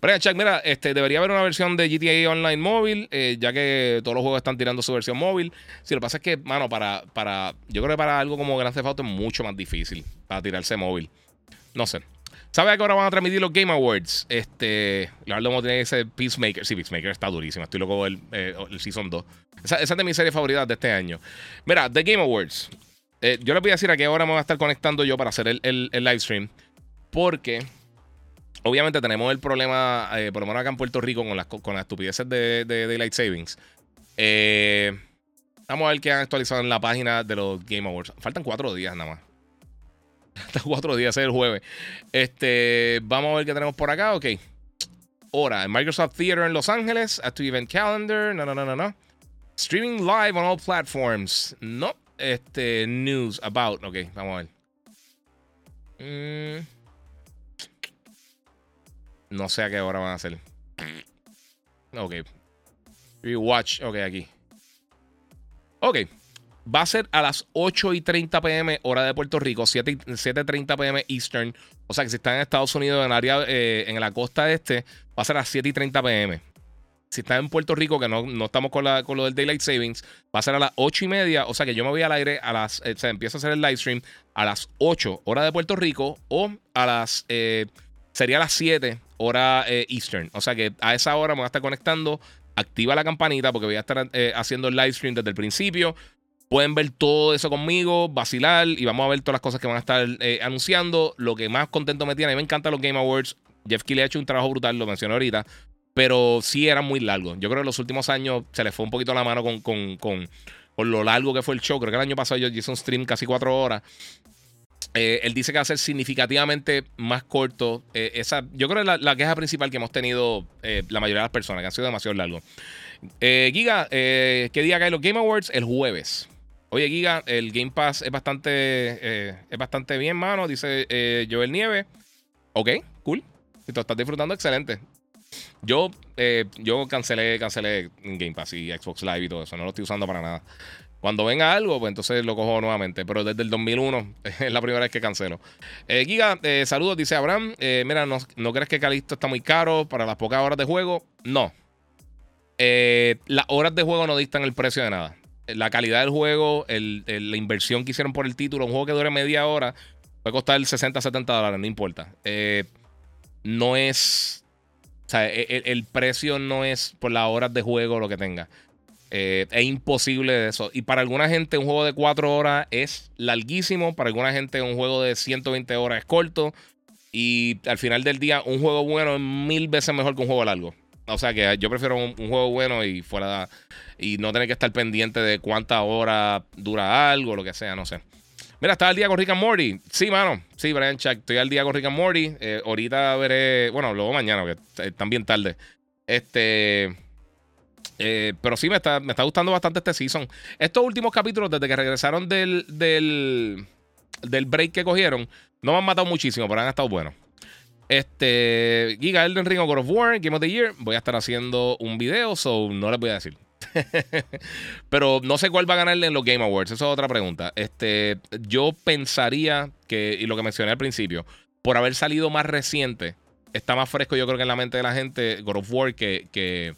Pero, Chuck, mira, este, debería haber una versión de GTA Online móvil, eh, ya que todos los juegos están tirando su versión móvil. Si lo que pasa es que, mano, para, para, yo creo que para algo como Grand Theft Auto es mucho más difícil para tirarse móvil. No sé. ¿Sabes que ahora van a transmitir los Game Awards? Este, verdad, vamos a tener ese Peacemaker. Sí, Peacemaker está durísimo. Estoy loco el, eh, el Season 2. Esa, es de mis series favoritas de este año. Mira, The Game Awards. Eh, yo les voy a decir a qué hora me voy a estar conectando yo para hacer el, el, live stream. Porque, obviamente, tenemos el problema, eh, por lo menos acá en Puerto Rico, con las, con las estupideces de, de Daylight Savings. vamos a ver qué han actualizado en la página de los Game Awards. Faltan cuatro días nada más. Hasta cuatro días, es el jueves. Este, vamos a ver qué tenemos por acá. Ok. Hora. Microsoft Theater en Los Ángeles. Active Event Calendar. No, no, no, no, no. Streaming live on all platforms. No. Este, news about. Ok, vamos a ver. Mm. No sé a qué hora van a hacer. Ok. Rewatch. Ok, aquí. Ok. Va a ser a las 8 y 30 pm, hora de Puerto Rico, 7 y 7.30 pm Eastern. O sea que si están en Estados Unidos, en, área, eh, en la costa este, va a ser a las 7 y 30 pm. Si están en Puerto Rico, que no, no estamos con, la, con, lo del Daylight Savings, va a ser a las 8 y media. O sea que yo me voy al aire a las. Eh, se empieza a hacer el live stream a las 8, hora de Puerto Rico, o a las. Eh, sería a las 7, hora Eastern. O sea que a esa hora me voy a estar conectando activa la campanita porque voy a estar haciendo el live stream desde el principio. Pueden ver todo eso conmigo, vacilar y vamos a ver todas las cosas que van a estar eh, anunciando. Lo que más contento me tiene, a mí me encantan los Game Awards. Jeff Keighley ha hecho un trabajo brutal, lo mencioné ahorita, pero sí eran muy largos. Yo creo que en los últimos años se le fue un poquito la mano con, con, lo largo que fue el show. Creo que el año pasado yo hice un stream casi cuatro horas. Eh, él dice que va a ser significativamente más corto. Eh, esa, yo creo que la, la, queja principal que hemos tenido la mayoría de las personas, que han sido demasiado largos. Giga, ¿qué día caen los Game Awards? El jueves. Oye, Giga, el Game Pass es bastante, eh, es bastante bien, mano. Dice eh, Joel Nieve. Ok, cool. Si te estás disfrutando, excelente. Yo, eh, yo cancelé, cancelé Game Pass y Xbox Live y todo eso. No lo estoy usando para nada. Cuando venga algo, pues entonces lo cojo nuevamente. Pero desde el 2001 es la primera vez que cancelo. Giga, saludos, dice Abraham. mira, ¿no, ¿no, crees que Calisto está muy caro para las pocas horas de juego? No. las horas de juego no dictan el precio de nada la calidad del juego, la inversión que hicieron por el título, un juego que dure media hora, puede costar 60, 70 dólares, no importa. Eh, no es. O sea, e, e, el, precio no es por las horas de juego lo que tenga. Eh, es imposible eso. Y para alguna gente, un juego de 4 horas es larguísimo. Para alguna gente, un juego de 120 horas es corto. Y al final del día, un juego bueno es mil veces mejor que un juego largo. O sea que yo prefiero un, juego bueno y fuera y no tener que estar pendiente de cuántas horas dura algo, lo que sea, no sé. Mira, ¿estás al día con Rick and Morty? Sí, mano. Sí, Brian Chuck. Estoy al día con Rick and Morty. Eh, ahorita veré. Bueno, luego mañana, que están bien tarde. Este. Eh, pero sí, me está, me está gustando bastante este season. Estos últimos capítulos, desde que regresaron del, del, del break que cogieron, no me han matado muchísimo, pero han estado buenos. Este, Giga Elden Ring o God of War, Game of the Year. Voy a estar haciendo un video, so no les voy a decir. Pero no sé cuál va a ganar en los Game Awards. Esa es otra pregunta. Este, yo pensaría que, y lo que mencioné al principio, por haber salido más reciente, está más fresco, yo creo que en la mente de la gente, God of War que, que,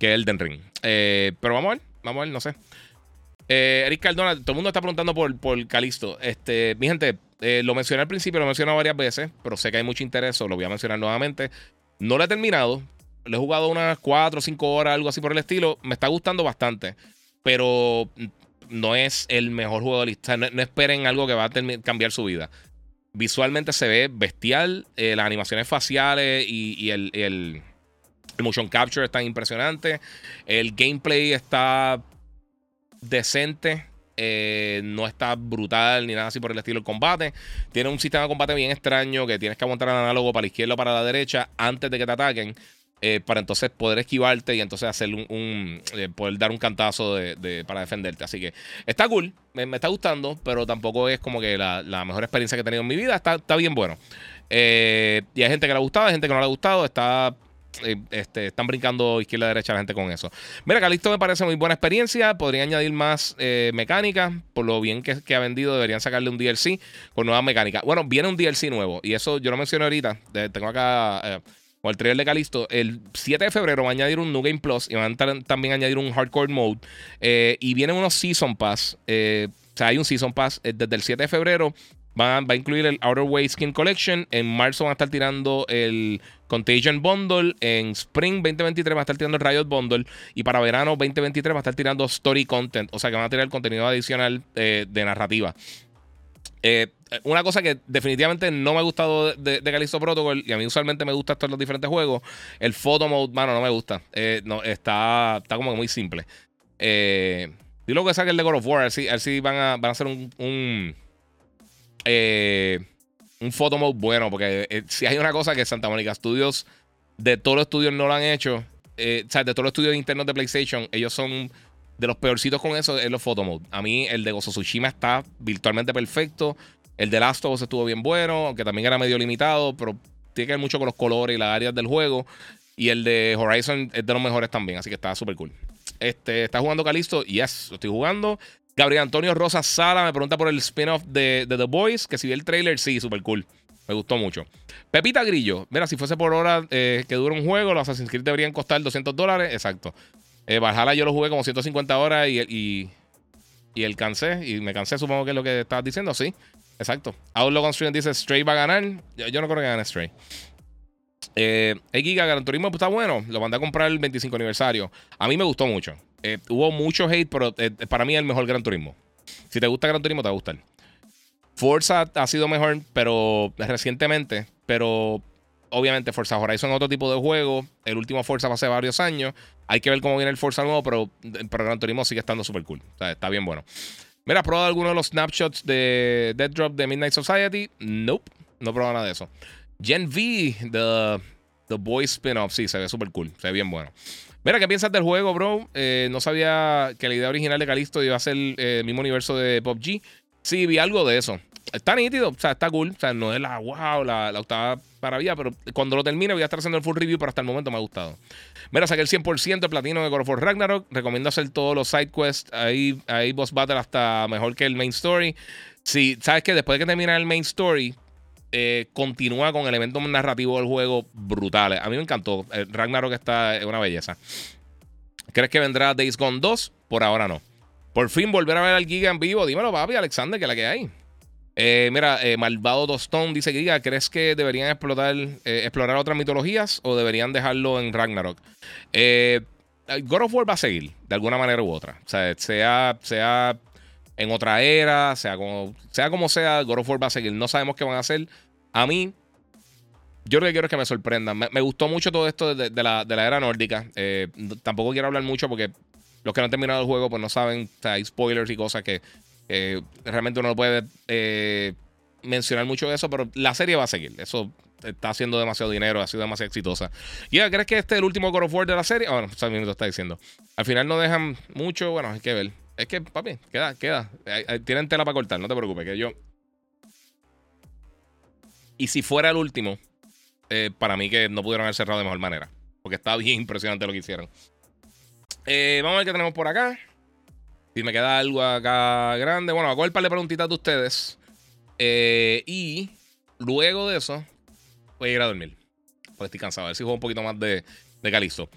Elden Ring. Eh, pero vamos a ver, vamos a ver, no sé. Eh, Eric Cardona, todo el mundo está preguntando por, por Calisto. Este, mi gente, eh, lo mencioné al principio, lo he mencionado varias veces, pero sé que hay mucho interés, lo voy a mencionar nuevamente. No lo he terminado, lo he jugado unas 4 o 5 horas, algo así por el estilo. Me está gustando bastante, pero no es el mejor juego de lista. No, esperen algo que va a cambiar su vida. Visualmente se ve bestial, eh, las animaciones faciales y, el, el, el motion capture están impresionantes. El gameplay está decente. Eh, no está brutal ni nada así por el estilo del combate. Tiene un sistema de combate bien extraño que tienes que aguantar el análogo para la izquierda o para la derecha antes de que te ataquen. Eh, para entonces poder esquivarte y entonces hacer un, eh, poder dar un cantazo de, para defenderte. Así que está cool, me, está gustando, pero tampoco es como que la, mejor experiencia que he tenido en mi vida. Está, está bien bueno. y hay gente que le ha gustado, hay gente que no le ha gustado. Está eh, este, están brincando izquierda y derecha la gente con eso. Mira, Calisto me parece muy buena experiencia. Podría añadir más eh, mecánica. Por lo bien que, ha vendido, deberían sacarle un DLC con nuevas mecánicas. Bueno, viene un DLC nuevo. Y eso yo lo mencioné ahorita. tengo acá. Eh, el trailer de Calisto, el 7 de febrero va a añadir un New Game Plus y van a también añadir un Hardcore Mode. y vienen unos Season Pass. o sea, hay un Season Pass desde el 7 de febrero. Va, a incluir el Outer Way Skin Collection. En marzo van a estar tirando el Contagion Bundle. En Spring 2023 va a estar tirando el Riot Bundle. Y para verano 2023 va a estar tirando Story Content. O sea que van a tirar contenido adicional eh, de narrativa. Eh, una cosa que definitivamente no me ha gustado de, de, Callisto Protocol, y a mí usualmente me gusta esto los diferentes juegos, el photo mode, mano, no me gusta. Eh, no, está, está como muy simple. Eh, digo que saque el de God of War, a ver van, a, van a hacer un un photo mode bueno, porque eh, si hay una cosa que Santa Mónica Studios, de todos los estudios no lo han hecho, eh, o sea, de todos los estudios internos de PlayStation, ellos son de los peorcitos con eso, es los photo mode. A mí el de Gozo Tsushima está virtualmente perfecto. El de Last of Us estuvo bien bueno, aunque también era medio limitado, pero tiene que ver mucho con los colores y las áreas del juego. Y el de Horizon es de los mejores también, así que está súper cool. Este, ¿Está jugando Calisto? Yes, lo estoy jugando. Gabriel Antonio Rosa Sala me pregunta por el spin-off de, The Boys, que si vi el trailer, sí, súper cool. Me gustó mucho. Pepita Grillo, mira, si fuese por hora eh, que dura un juego, los Assassin's Creed deberían costar 200 dólares. Exacto. Eh, yo lo jugué como 150 horas y, y, y, el cansé. Y me cansé, supongo que es lo que estabas diciendo, sí. Exacto. Outlaw on Stream dice Stray va a ganar. Yo, no creo que gane Stray. Eh, Giga Gran Turismo está bueno. Lo mandé a comprar el 25 aniversario. A mí me gustó mucho. Eh, hubo mucho hate, pero eh, para mí es el mejor Gran Turismo. Si te gusta Gran Turismo, te va a gustar. Forza ha sido mejor, pero recientemente. Pero obviamente Forza Horizon es otro tipo de juego. El último Forza hace varios años. Hay que ver cómo viene el Forza nuevo, pero, pero Gran Turismo sigue estando súper cool. O está bien bueno. Mira, ¿has probado alguno de los snapshots de Dead Drop de Midnight Society? Nope, no he probado nada de eso. Gen V, The, the Boy Spin-off, sí, se ve súper cool, se ve bien bueno. Mira, ¿qué piensas del juego, bro? Eh, no sabía que la idea original de Calisto iba a ser eh, el mismo universo de PUBG. Sí, vi algo de eso. Está nítido, o sea, está cool. O sea, no es la wow, la, la octava maravilla, pero cuando lo termine voy a estar haciendo el full review, pero hasta el momento me ha gustado. Mira, saqué el 100% de platino de God of War Ragnarok. Recomiendo hacer todos los side quests. Ahí, ahí boss battle hasta mejor que el main story. Sí, sabes que después de que termina el main story, eh, continúa con elementos narrativos del juego brutales. A mí me encantó. Ragnarok está es una belleza. ¿Crees que vendrá Days Gone 2? Por ahora no. Por fin volver a ver al Giga en vivo. Dímelo, papi, Alexander, que la que hay. Eh, mira, eh, Malvado Dostón dice que diga, ¿crees que deberían explorar otras mitologías o deberían dejarlo en Ragnarok? God of War va a seguir, de alguna manera u otra. O sea, sea, sea en otra era, sea como, sea como sea, God of War va a seguir. No sabemos qué van a hacer. A mí, yo lo que quiero es que me sorprendan. Me, gustó mucho todo esto de, la, era nórdica. tampoco quiero hablar mucho porque los que no han terminado el juego pues no saben, o hay spoilers y cosas que eh, realmente uno no puede eh, mencionar mucho de eso, pero la serie va a seguir. Eso está haciendo demasiado dinero, ha sido demasiado exitosa. ¿Y crees que este es el último God of War de la serie? Bueno, pues me lo está diciendo. Al final no dejan mucho, bueno, hay que ver. Es que, papi, queda, queda. Tienen tela para cortar, no te preocupes, que yo. Y si fuera el último, eh, para mí que no pudieron haber cerrado de mejor manera. Porque está bien impresionante lo que hicieron. vamos a ver qué tenemos por acá. Si me queda algo acá grande. Bueno, hago el par de preguntitas de ustedes. Eh, y luego de eso, voy a ir a dormir. Porque estoy cansado. A ver si juego un poquito más de, de Calisto.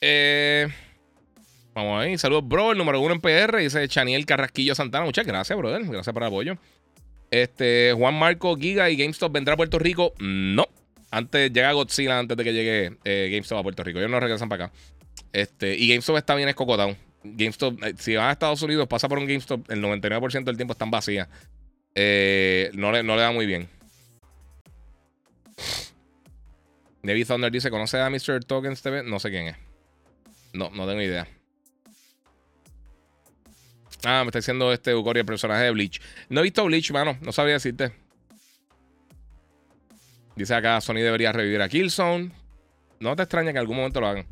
Eh, vamos ahí. Saludos, bro. El número uno en PR. Dice Chaniel Carrasquillo Santana. Muchas gracias, brother. Gracias por el apoyo. Este, Juan Marco Giga y GameStop vendrá a Puerto Rico. No. Antes llega Godzilla antes de que llegue eh, GameStop a Puerto Rico. Ellos no regresan para acá. Este, y GameStop está bien escocotado. GameStop, eh, si vas a Estados Unidos, pasa por un GameStop, el 99% del tiempo están vacías. Eh, no, le, no da muy bien. David Thunder dice: ¿Conoce a Mr. Tokens TV? No sé quién es. No, no tengo idea. Ah, me está diciendo este Ucoria, el personaje de Bleach. No he visto Bleach, mano. No sabía decirte. Dice acá: Sony debería revivir a Killzone. No te extraña que en algún momento lo hagan.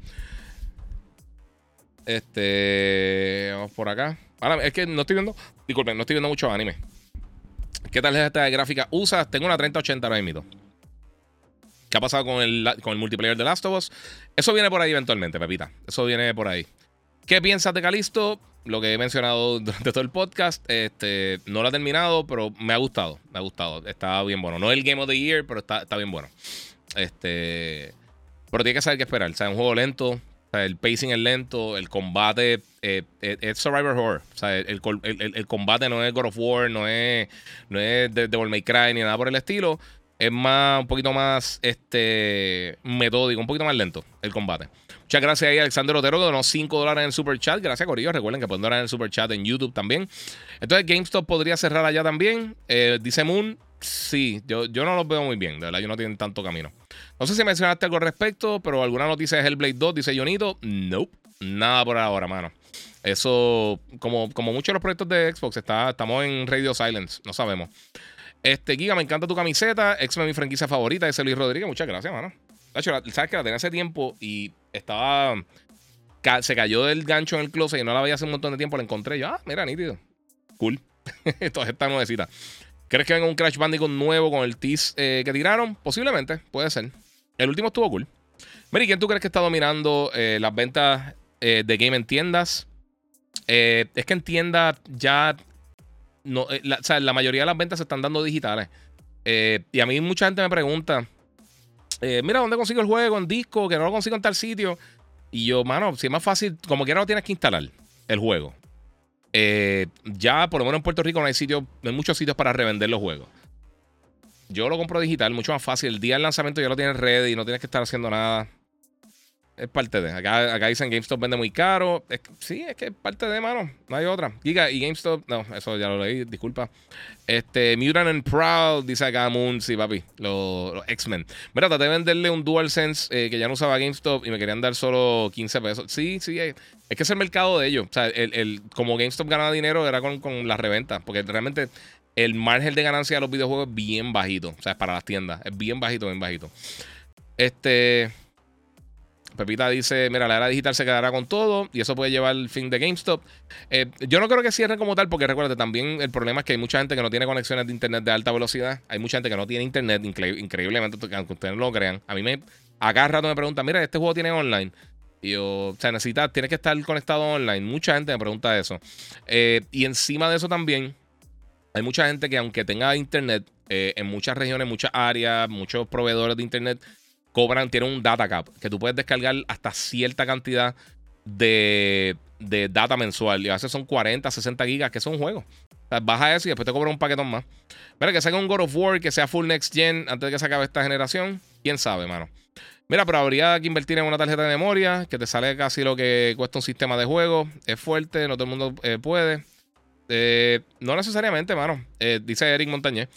Este. Vamos por acá. Ahora, es que no estoy viendo. Disculpen, no estoy viendo mucho anime. ¿Qué tal es esta gráfica usas? Tengo una 3080 ahora mismo. ¿Qué ha pasado con el, con el multiplayer de Last of Us? Eso viene por ahí eventualmente, Pepita. Eso viene por ahí. ¿Qué piensas de Calisto? Lo que he mencionado durante todo el podcast. Este, no lo he terminado, pero me ha gustado. Me ha gustado. Está bien bueno. No es el Game of the Year, pero está, está bien bueno. Este. Pero tiene que saber qué esperar. O sea, es un juego lento el pacing es lento, el combate eh, eh, es Survivor Horror. O sea, el, combate no es God of War, no es, no es Devil May Cry ni nada por el estilo. Es más, un poquito más este, metódico, un poquito más lento el combate. Muchas gracias ahí Alexander Otero que donó 5 dólares en el super chat. Gracias, Corillo. Recuerden que pueden donar en el super chat en YouTube también. Entonces, GameStop podría cerrar allá también. Eh, dice Moon, sí, yo, yo no los veo muy bien. De verdad, yo no tienen tanto camino. No sé si mencionaste algo al respecto, pero alguna noticia de Hellblade 2, dice Jonito. Nope. Nada por ahora, mano. Eso, como, como muchos de los proyectos de Xbox, está, estamos en Radio Silence. No sabemos. Este, Giga, me encanta tu camiseta. X-Men, mi franquicia favorita. Ese Luis Rodríguez. Muchas gracias, mano. Sabes que la tenía hace tiempo y estaba. Se cayó del gancho en el closet y no la veía hace un montón de tiempo. La encontré. Yo, ah, mira, nítido. Cool. Esto esta nuevecita. ¿Crees que venga un Crash Bandicoot nuevo con el tease eh, que tiraron? Posiblemente, puede ser. El último estuvo cool. Mary, ¿quién tú crees que está dominando eh, las ventas eh, de game en tiendas? es que en tiendas ya. No, o sea, la mayoría de las ventas se están dando digitales. y a mí mucha gente me pregunta: Mira, ¿dónde consigo el juego? En disco, que no lo consigo en tal sitio. Y yo, mano, si es más fácil, como quiera lo tienes que instalar el juego. Eh, ya, por lo menos en Puerto Rico, no hay, sitio, hay muchos sitios para revender los juegos. Yo lo compro digital, mucho más fácil. El día del lanzamiento ya lo tienes ready, no tienes que estar haciendo nada es parte de. Acá, acá dicen GameStop vende muy caro. sí, es que es parte de, mano. No hay otra. Giga y GameStop. No, eso ya lo leí, disculpa. Este, Mutant and Proud, dice acá Moon. Sí, papi. Los, X-Men. Mira, traté de venderle un DualSense eh, que ya no usaba GameStop y me querían dar solo 15 pesos. Sí, sí, es, que es el mercado de ellos. O sea, el, el, como GameStop ganaba dinero era con, con la reventa. Porque realmente el margen de ganancia de los videojuegos es bien bajito. O sea, es para las tiendas. Es bien bajito, bien bajito. Este. Pepita dice, mira, la era digital se quedará con todo y eso puede llevar el fin de GameStop. Eh, yo no creo que cierre como tal porque recuerda también el problema es que hay mucha gente que no tiene conexiones de internet de alta velocidad. Hay mucha gente que no tiene internet, increíblemente, aunque ustedes no lo crean. A mí me, a cada rato me preguntan, mira, este juego tiene online. Y yo, o sea, necesitas, tienes que estar conectado online. Mucha gente me pregunta eso. Eh, y encima de eso también, hay mucha gente que aunque tenga internet, eh, en muchas regiones, muchas áreas, muchos proveedores de internet cobran, tienen un data cap, que tú puedes descargar hasta cierta cantidad de, data mensual. Y a veces son 40, 60 gigas, que es un juego. baja eso y después te cobran un paquetón más. Mira, que salga un God of War que sea full next gen antes de que se acabe esta generación. Quién sabe, mano. Mira, pero habría que invertir en una tarjeta de memoria que te sale casi lo que cuesta un sistema de juego. Es fuerte, no todo el mundo eh, puede. Eh, no necesariamente, mano. Eh, dice Eric Montañez.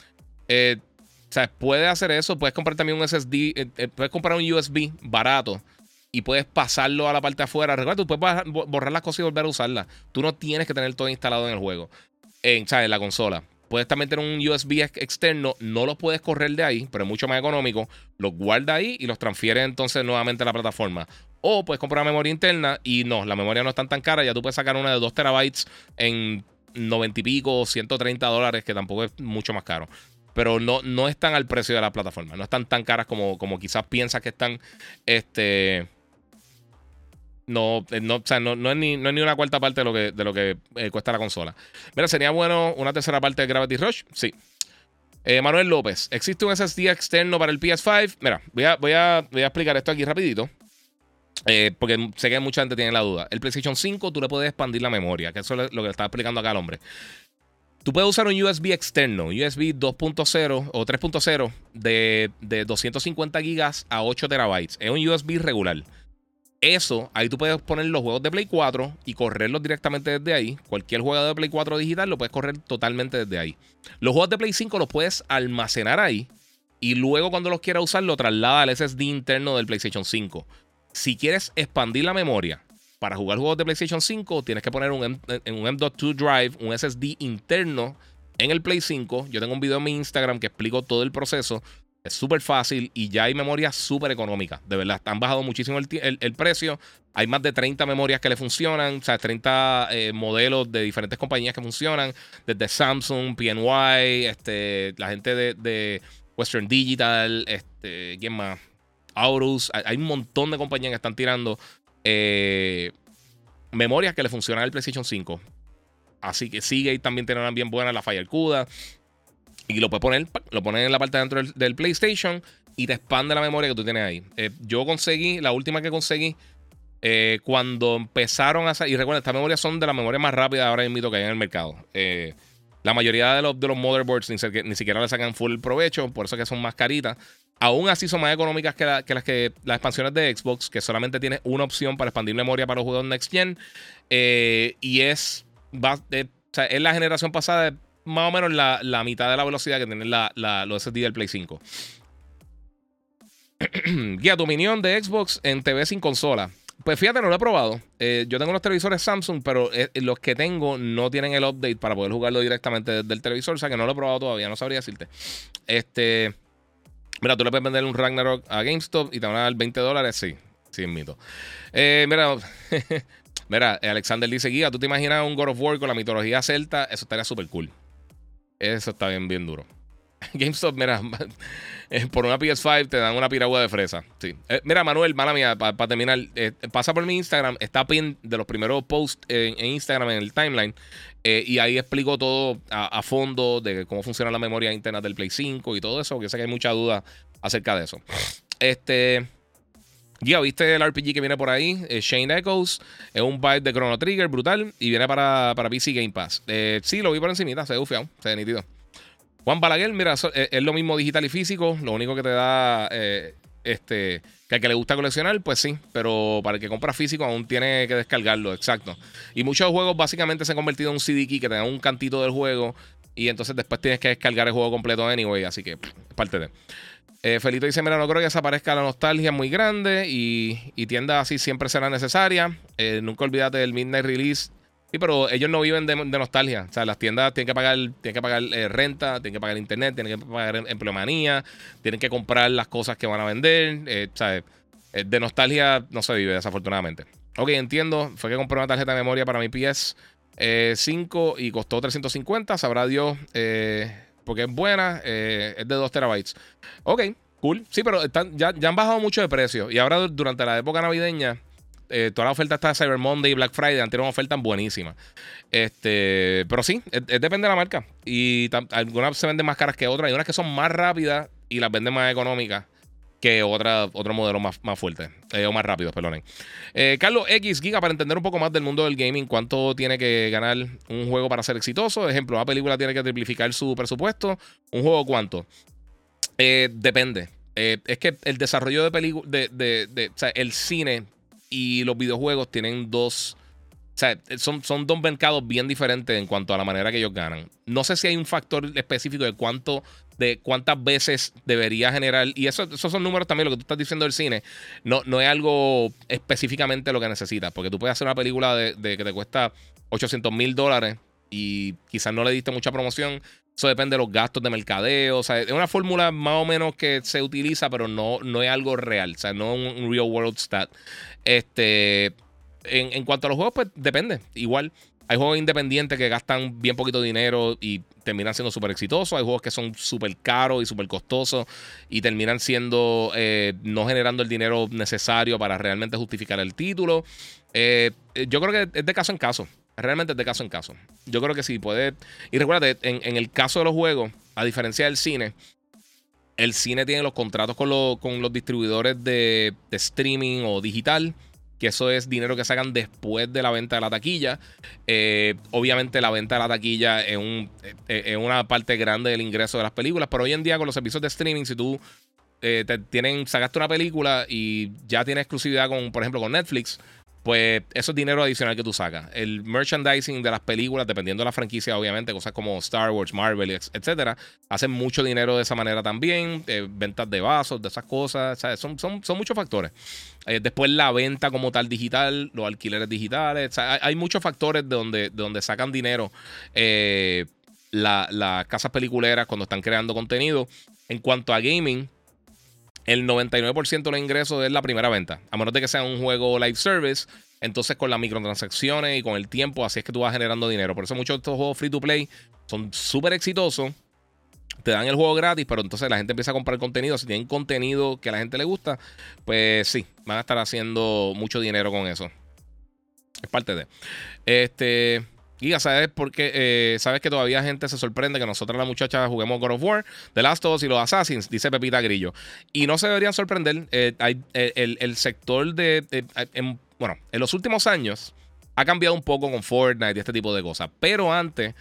Sea, puedes hacer eso. Puedes comprar también un SSD. Eh, eh, puedes comprar un USB barato y puedes pasarlo a la parte de afuera. Recuerda, tú puedes borrar las cosas y volver a usarlas. Tú no tienes que tener todo instalado en el juego. En, en la consola. Puedes también tener un USB externo. No lo puedes correr de ahí, pero es mucho más económico. Los guarda ahí y los transfiere entonces nuevamente a la plataforma. O puedes comprar una memoria interna y no, la memoria no es tan, tan cara. Ya tú puedes sacar una de 2 terabytes en 90 y pico, 130 dólares, que tampoco es mucho más caro pero no, no están al precio de la plataforma. No están tan caras como, como quizás piensas que están. Este. No, eh, no, o sea, no, es ni, no, es ni, una cuarta parte de lo que, de lo que eh, cuesta la consola. Mira, ¿sería bueno una tercera parte de Gravity Rush? Sí. Eh, Manuel López, ¿existe un SSD externo para el PS5? Mira, voy a, voy a, voy a explicar esto aquí rapidito. porque sé que mucha gente tiene la duda. El PlayStation 5 tú le puedes expandir la memoria, que eso es lo que le estaba explicando acá al hombre. Tú puedes usar un USB externo, USB 2.0 o 3.0 de, de 250 gigas a 8 terabytes. Es un USB regular. Eso, ahí tú puedes poner los juegos de Play 4 y correrlos directamente desde ahí. Cualquier juego de Play 4 digital lo puedes correr totalmente desde ahí. Los juegos de Play 5 los puedes almacenar ahí y luego cuando los quieras usar lo traslada al SSD interno del PlayStation 5. Si quieres expandir la memoria para jugar juegos de PlayStation 5 tienes que poner un, M, un M.2 Drive, un SSD interno en el Play 5. Yo tengo un video en mi Instagram que explico todo el proceso. Es súper fácil y ya hay memorias súper económicas. De verdad, han bajado muchísimo el, precio. Hay más de 30 memorias que le funcionan, o sea, 30 eh, modelos de diferentes compañías que funcionan, desde Samsung, PNY, este, la gente de, Western Digital, este, ¿quién más? Aorus. Hay un montón de compañías que están tirando eh, memorias que le funcionan al PlayStation 5. Así que sigue y también una bien buena la CUDA. Y lo puedes poner, lo pones en la parte de dentro del, PlayStation y te expande la memoria que tú tienes ahí. Eh, yo conseguí, la última que conseguí, eh, cuando empezaron a hacer, y recuerda, estas memorias son de las memorias más rápidas ahora mismo que hay en el mercado. la mayoría de los, de los motherboards ni, ni, siquiera le sacan full provecho, por eso que son más caritas. Aún así son más económicas que, las que las expansiones de Xbox, que solamente tiene una opción para expandir memoria para los juegos Next Gen. Eh, y es, va, es la generación pasada más o menos la, mitad de la velocidad que tienen la, los SSD del Play 5. Guía, tu opinión de Xbox en TV sin consola. Pues fíjate, no lo he probado. Eh, yo tengo los televisores Samsung, pero eh, los que tengo no tienen el update para poder jugarlo directamente desde el televisor. O sea que no lo he probado todavía, no sabría decirte. Este. Mira, tú le puedes vender un Ragnarok a GameStop y te van a dar 20 dólares. Sí, sí, mito. Eh, mira, mira, Alexander dice: Guía, ¿tú te imaginas un God of War con la mitología celta? Eso estaría súper cool. Eso está bien, bien duro. GameStop, mira, eh, por una PS5 te dan una piragua de fresa. Sí. Eh, mira, Manuel, mala mía, para terminar, eh, pasa por mi Instagram, está pin de los primeros posts en, Instagram, en el timeline, y ahí explico todo a, fondo de cómo funciona la memoria interna del Play 5 y todo eso, que sé que hay mucha duda acerca de eso. Este. Ya, ¿viste el RPG que viene por ahí? Shane Echoes. Es un byte de Chrono Trigger, brutal. Y viene para, para PC Game Pass. sí, lo vi por encimita, se ve ufiado, se ve nítido. Juan Balaguer, mira, eh, es, lo mismo digital y físico. Lo único que te da, eh, este, que al que le gusta coleccionar, pues sí. Pero para el que compra físico aún tiene que descargarlo, exacto. Y muchos juegos básicamente se han convertido en un CD key que te da un cantito del juego. Y entonces después tienes que descargar el juego completo anyway. Así que parte de. Eh, Felito dice: Mira, no creo que desaparezca la nostalgia muy grande y, y tiendas así siempre será necesaria. nunca olvídate del Midnight Release Sí, pero ellos no viven de, nostalgia. O sea, las tiendas tienen que pagar, tienen que pagar eh, renta, tienen que pagar internet, tienen que pagar em, empleomanía, tienen que comprar las cosas que van a vender. Eh, sea, eh, de nostalgia no se vive, desafortunadamente. Ok, entiendo. Fue que compré una tarjeta de memoria para mi PS 5 y costó 350. Sabrá Dios, porque es buena, es de 2 terabytes. Ok, cool. Sí, pero ya han bajado mucho de precio. Y ahora durante la época navideña eh, toda la oferta está Cyber Monday y Black Friday. Antes era una oferta buenísima. Este, pero sí, depende de la marca. Y algunas se venden más caras que otras. Hay unas que son más rápidas y las venden más económicas que otra, otro modelo más, más fuerte. Eh, o más rápido, perdonen. Eh, Carlos X Giga, para entender un poco más del mundo del gaming, ¿cuánto tiene que ganar un juego para ser exitoso? Ejemplo, una película tiene que triplificar su presupuesto. ¿Un juego cuánto? depende. es que el desarrollo de películas, de, de, o sea, el cine y los videojuegos tienen dos. O sea, son, son dos mercados bien diferentes en cuanto a la manera que ellos ganan. No sé si hay un factor específico de cuánto, de cuántas veces debería generar. Y eso, esos son números también, lo que tú estás diciendo del cine. No, no es algo específicamente lo que necesitas. Porque tú puedes hacer una película de, que te cuesta 800 mil dólares y quizás no le diste mucha promoción. Eso depende de los gastos de mercadeo. O sea, es una fórmula más o menos que se utiliza, pero no, no es algo real. O sea, no es un real world stat. Este, en, cuanto a los juegos, pues depende. Igual, hay juegos independientes que gastan bien poquito dinero y terminan siendo súper exitosos. Hay juegos que son súper caros y súper costosos y terminan siendo, eh, no generando el dinero necesario para realmente justificar el título. Eh, yo creo que es de caso en caso. Realmente es de caso en caso. Yo creo que sí puede. Y recuerda, en, el caso de los juegos, a diferencia del cine, el cine tiene los contratos con, con los distribuidores de, streaming o digital, que eso es dinero que sacan después de la venta de la taquilla. Eh, obviamente la venta de la taquilla es, un, es, una parte grande del ingreso de las películas, pero hoy en día con los servicios de streaming, si tú eh, te tienen, sacaste una película y ya tienes exclusividad con, por ejemplo, con Netflix, pues eso es dinero adicional que tú sacas. El merchandising de las películas, dependiendo de la franquicia, obviamente, cosas como Star Wars, Marvel, etcétera, hacen mucho dinero de esa manera también. Eh, ventas de vasos, de esas cosas, Son, son, son, muchos factores. Eh, después la venta como tal digital, los alquileres digitales, hay, muchos factores de donde, de donde sacan dinero eh, las casas peliculeras cuando están creando contenido. En cuanto a gaming, el 99% de los ingresos es la primera venta. A menos de que sea un juego live service. Entonces, con las microtransacciones y con el tiempo, así es que tú vas generando dinero. Por eso muchos de estos juegos free to play son súper exitosos. Te dan el juego gratis, pero entonces la gente empieza a comprar contenido. Si tienen contenido que a la gente le gusta, pues sí, van a estar haciendo mucho dinero con eso. Es parte de. Este. Giga, ¿sabes por qué? Eh, ¿Sabes que todavía gente se sorprende que nosotros, las muchachas, juguemos God of War, The Last of Us y los Assassins? Dice Pepita Grillo. Y no se deberían sorprender. Eh, hay, eh, el, sector de. bueno, en los últimos años ha cambiado un poco con Fortnite y este tipo de cosas. Pero antes,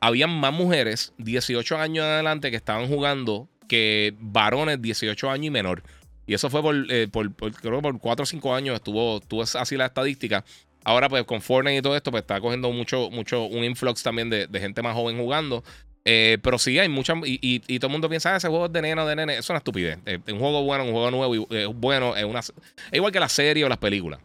habían más mujeres, 18 años adelante, que estaban jugando que varones 18 años y menor. Y eso fue por, por, creo por 4 o 5 años estuvo, estuvo así la estadística. Ahora, pues con Fortnite y todo esto, pues está cogiendo mucho, mucho, un influx también de, gente más joven jugando. Eh, pero sí, hay mucha. Y, todo el mundo piensa, ah, ese juego es de nena de nene. Eso es una estupidez. Eh, un juego bueno, un juego nuevo, es bueno, es una. Es igual que la serie o las películas.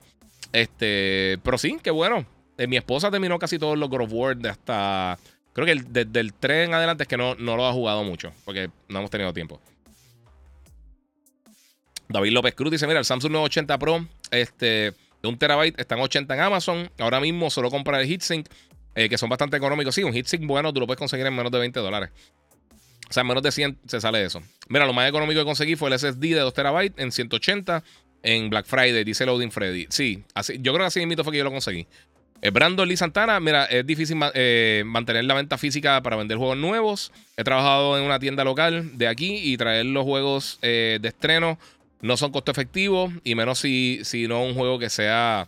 Este, pero sí, qué bueno. Eh, mi esposa terminó casi todos los God of hasta. Creo que desde el 3 en adelante es que no, no lo ha jugado mucho, porque no hemos tenido tiempo. David López Cruz dice: Mira, el Samsung 980 Pro, este, de un terabyte, están 80 en Amazon. Ahora mismo solo comprar el Heatsink, eh, que son bastante económicos. Sí, un Heatsink bueno, tú lo puedes conseguir en menos de 20 dólares. O sea, en menos de 100 se sale eso. Mira, lo más económico que conseguí fue el SSD de 2 terabytes en 180 en Black Friday, dice Loading Freddy. Sí, así, yo creo que así mismo fue que yo lo conseguí. Eh, Brandon Lee Santana, mira, es difícil eh, mantener la venta física para vender juegos nuevos. He trabajado en una tienda local de aquí y traer los juegos de estreno no son costo efectivos y menos si, si no un juego que sea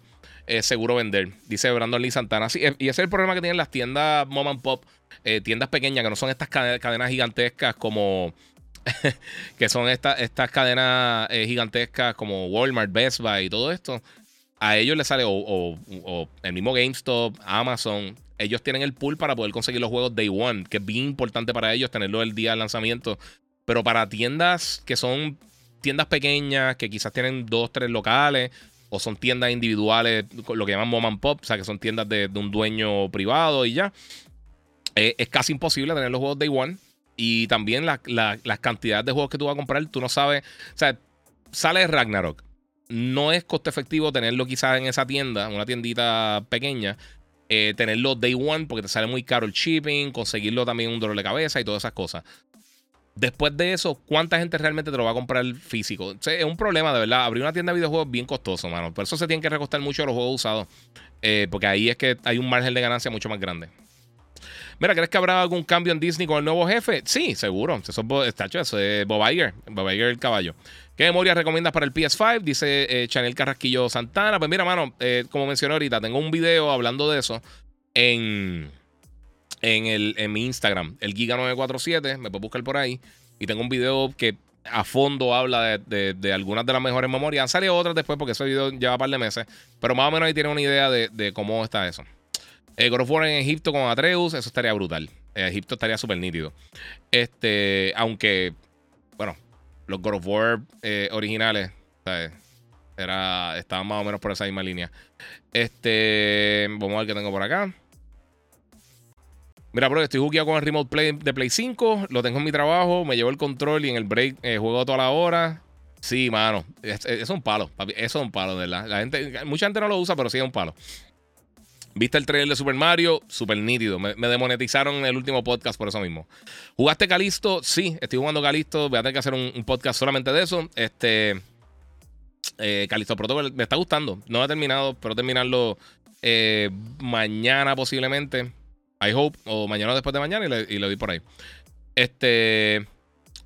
seguro vender, dice Brandon Lee Santana. Sí, y ese es el problema que tienen las tiendas mom and pop, tiendas pequeñas que no son estas cadenas gigantescas como que son estas cadenas gigantescas como Walmart, Best Buy y todo esto a ellos les sale, o, el mismo GameStop, Amazon, ellos tienen el pool para poder conseguir los juegos Day One, que es bien importante para ellos tenerlo el día del lanzamiento. Pero para tiendas que son tiendas pequeñas, que quizás tienen dos, tres locales, o son tiendas individuales, lo que llaman mom and pop, o sea, que son tiendas de, un dueño privado y ya, eh, es casi imposible tener los juegos Day One. Y también las cantidades de juegos que tú vas a comprar, tú no sabes, o sea, sale Ragnarok no es costo efectivo tenerlo quizás en esa tienda, una tiendita pequeña, eh, tenerlo day one porque te sale muy caro el shipping, conseguirlo también un dolor de cabeza y todas esas cosas. Después de eso, ¿cuánta gente realmente te lo va a comprar físico? es un problema, de verdad. Abrir una tienda de videojuegos es bien costoso, mano. Por eso se tienen que recostar mucho los juegos usados. Eh, porque ahí es que hay un margen de ganancia mucho más grande. Mira, ¿crees que habrá algún cambio en Disney con el nuevo jefe? Sí, seguro. Eso, eso es Bob Iger. Bob Iger el caballo. ¿Qué memoria recomiendas para el PS5? Dice eh, Chanel Carrasquillo Santana. Pues mira, mano, eh, como mencioné ahorita, tengo un video hablando de eso en, en, el, en mi Instagram, el Giga947. Me puedes buscar por ahí. Y tengo un video que a fondo habla de, algunas de las mejores memorias. Han salido otras después porque ese video lleva un par de meses. Pero más o menos ahí tienen una idea de, cómo está eso. Eh, God of War en Egipto con Atreus, eso estaría brutal. Egipto estaría súper nítido. Este, aunque, bueno, los God of War eh, originales, Era, estaban más o menos por esa misma línea. Este, vamos a ver qué tengo por acá. Mira, bro, estoy jugando con el Remote Play de Play 5. Lo tengo en mi trabajo. Me llevo el control y en el break eh, juego toda la hora. Sí, mano. Es, es, un palo, Eso es un palo, verdad. La gente, mucha gente no lo usa, pero sí es un palo. ¿Viste el trailer de Super Mario? Súper nítido. Me, demonetizaron en el último podcast por eso mismo. ¿Jugaste Calisto? Sí, estoy jugando Calisto. Voy a tener que hacer un, podcast solamente de eso. Este. Eh, Calisto Protocol me está gustando. No he terminado, pero terminarlo eh, mañana posiblemente. I hope. O mañana después de mañana y le, y le doy por ahí. Este.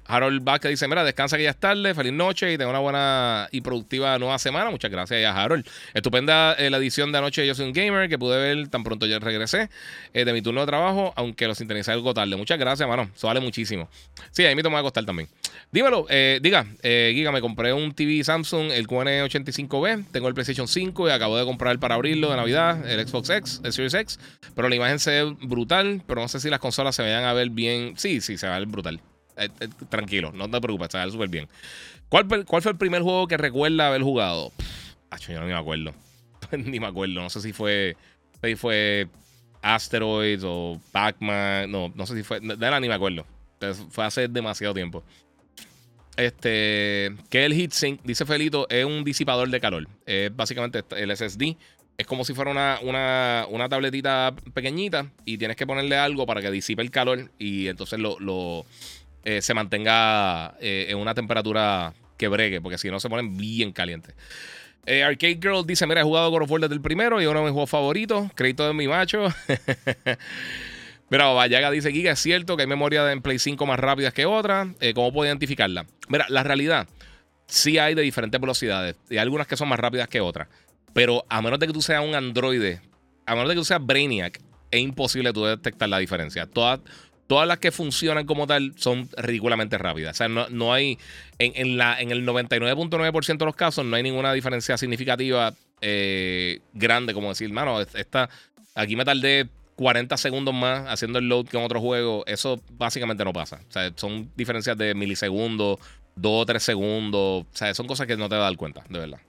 Harold Vázquez dice: Mira, descansa que ya es tarde, feliz noche y tenga una buena y productiva nueva semana. Muchas gracias a Harold. Estupenda eh, la edición de anoche de Yo Soy un Gamer que pude ver tan pronto ya regresé eh, de mi turno de trabajo, aunque lo sintonicé algo tarde. Muchas gracias, mano. Eso vale muchísimo. Sí, a mí me va a costar también. Dímelo, eh, diga, Giga, me compré un TV Samsung, el QN85B. Tengo el PlayStation 5 y acabo de comprar para abrirlo de Navidad, el Xbox X, el Series X. Pero la imagen se ve brutal, pero no sé si las consolas se vayan a ver bien. Sí, sí, se va a ver brutal. Eh, eh, tranquilo, no te preocupes, está súper bien. ¿Cuál, ¿Cuál, fue el primer juego que recuerda haber jugado? yo no me acuerdo. ni me acuerdo. No sé si fue. Si fue Asteroids o Pac-Man. No, no sé si fue. De la ni me acuerdo. Fue hace demasiado tiempo. Este. Que el heatsink, dice Felito, es un disipador de calor. Es básicamente el SSD. Es como si fuera una, una, una tabletita pequeñita y tienes que ponerle algo para que disipe el calor y entonces lo eh, se mantenga eh, en una temperatura que bregue, porque si no se ponen bien calientes. Eh, Arcade Girl dice: Mira, he jugado God of War desde primero y uno de mis juegos favoritos. Crédito de mi macho. Mira, Vallaga dice: Giga, es cierto que hay memoria de Play 5 más rápidas que otras. ¿Cómo puedo identificarla? Mira, la realidad, sí hay de diferentes velocidades. Y hay algunas que son más rápidas que otras. Pero a menos de que tú seas un androide, a menos de que tú seas Brainiac, es imposible tú detectar la diferencia. Todas todas las que funcionan como tal son ridículamente rápidas. O sea, no, hay, en, la, en el 99.9% de los casos, no hay ninguna diferencia significativa eh, grande, como decir, mano, esta, aquí me tardé 40 segundos más haciendo el load que en otro juego. Eso básicamente no pasa. O sea, son diferencias de milisegundos, 2 o 3 segundos. O sea, son cosas que no te vas a dar cuenta, de verdad.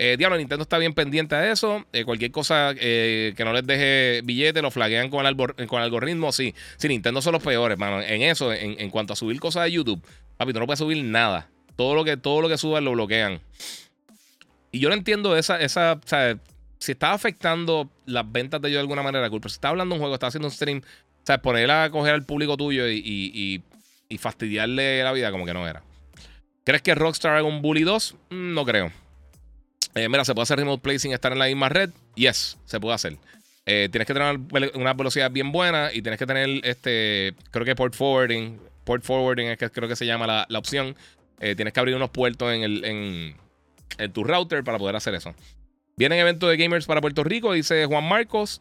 Eh, diablo, Nintendo está bien pendiente a eso. Eh, cualquier cosa eh, que no les deje billete, lo flaguean con el, algoritmo. Sí, sí, Nintendo son los peores, mano. En eso, en, cuanto a subir cosas de YouTube, papi, tú no puedes subir nada. Todo lo que, todo lo que subas lo bloquean. Y yo no entiendo esa, esa, o sea, si está afectando las ventas de ellos de alguna manera, cool, si está hablando un juego, está haciendo un stream, o sea, ponerla a coger al público tuyo y, y, fastidiarle la vida como que no era. ¿Crees que Rockstar haga un Bully 2? Mm, no creo. Eh, mira, ¿se puede hacer remote play sin estar en la misma red? Yes, se puede hacer. Eh, tienes que tener una velocidad bien buena y tienes que tener este, creo que port forwarding. Port forwarding es que creo que se llama la, la opción. Eh, tienes que abrir unos puertos en, el, en, en, tu router para poder hacer eso. Vienen eventos de gamers para Puerto Rico, dice Juan Marcos.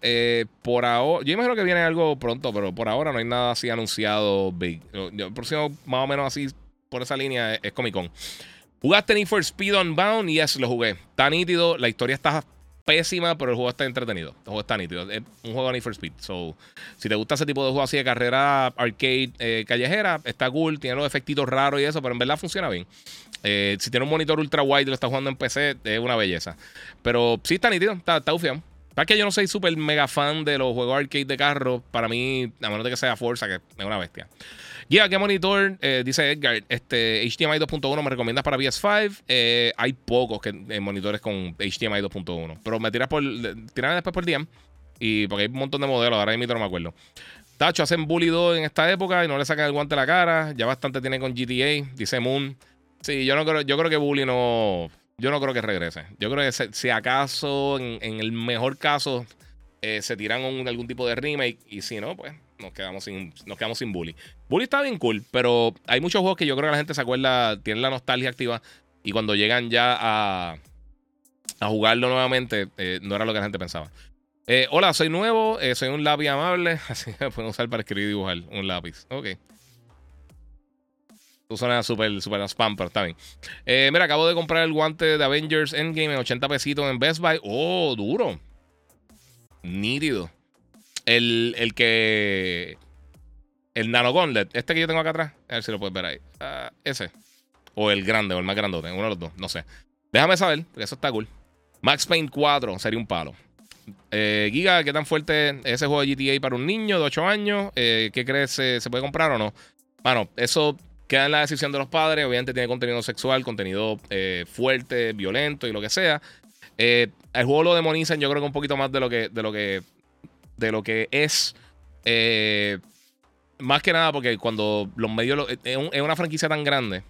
por ahora, yo imagino que viene algo pronto, pero por ahora no hay nada así anunciado. Big. El próximo, más o menos así, por esa línea, es Comic Con. ¿Jugaste Need for Speed Unbound? Yes, lo jugué. Está nítido. La historia está pésima, pero el juego está entretenido. El juego está nítido. Es un juego de Need for Speed. So, si te gusta ese tipo de juego así de carrera arcade eh, callejera, está cool. Tiene los efectitos raros y eso, pero en verdad funciona bien. Eh, si tiene un monitor ultra wide y lo está jugando en PC, es una belleza. Pero sí está nítido, está, está ufiado. que yo no soy súper mega fan de los juegos arcade de carro. Para mí, a menos de que sea Forza, que es una bestia. Yeah, ¿qué monitor? Eh, dice Edgar, este, HDMI 2.1 me recomiendas para PS5. Eh, hay pocos que, eh, monitores con HDMI 2.1. Pero me tiras por. Tiran después por DM. Y porque hay un montón de modelos, ahora mismo no me acuerdo. Tacho, hacen Bully 2 en esta época y no le sacan el guante a la cara. Ya bastante tiene con GTA, dice Moon. Sí, yo no creo, yo creo que Bully no. Yo no creo que regrese. Yo creo que si acaso, en, el mejor caso, se tiran algún tipo de remake. Y si no, pues nos quedamos sin, nos quedamos sin Bully. Bully está bien cool, pero hay muchos juegos que yo creo que la gente se acuerda, tienen la nostalgia activa y cuando llegan ya a, jugarlo nuevamente, eh, no era lo que la gente pensaba. Eh, hola, soy nuevo, eh, soy un lápiz amable, así que puedo usar para escribir y dibujar un lápiz. Ok. Tú suenas súper super spam, pero está bien. mira, acabo de comprar el guante de Avengers Endgame en 80 pesitos en Best Buy. Oh, duro. Nítido. El, el que. El Nano Gauntlet, este que yo tengo acá atrás. A ver si lo puedes ver ahí. Ah, ese. O el grande, o el más grandote. Uno de los dos. No sé. Déjame saber, porque eso está cool. Max Payne 4 sería un palo. Eh, Giga, ¿qué tan fuerte es ese juego de GTA para un niño de 8 años? Eh, ¿Qué crees? Se, puede comprar o no? Bueno, eso queda en la decisión de los padres. Obviamente tiene contenido sexual, contenido eh, fuerte, violento y lo que sea. el juego lo demonizan, yo creo que un poquito más de lo que, de lo que de lo que es. Eh, más que nada porque cuando los medios. es, una franquicia tan grande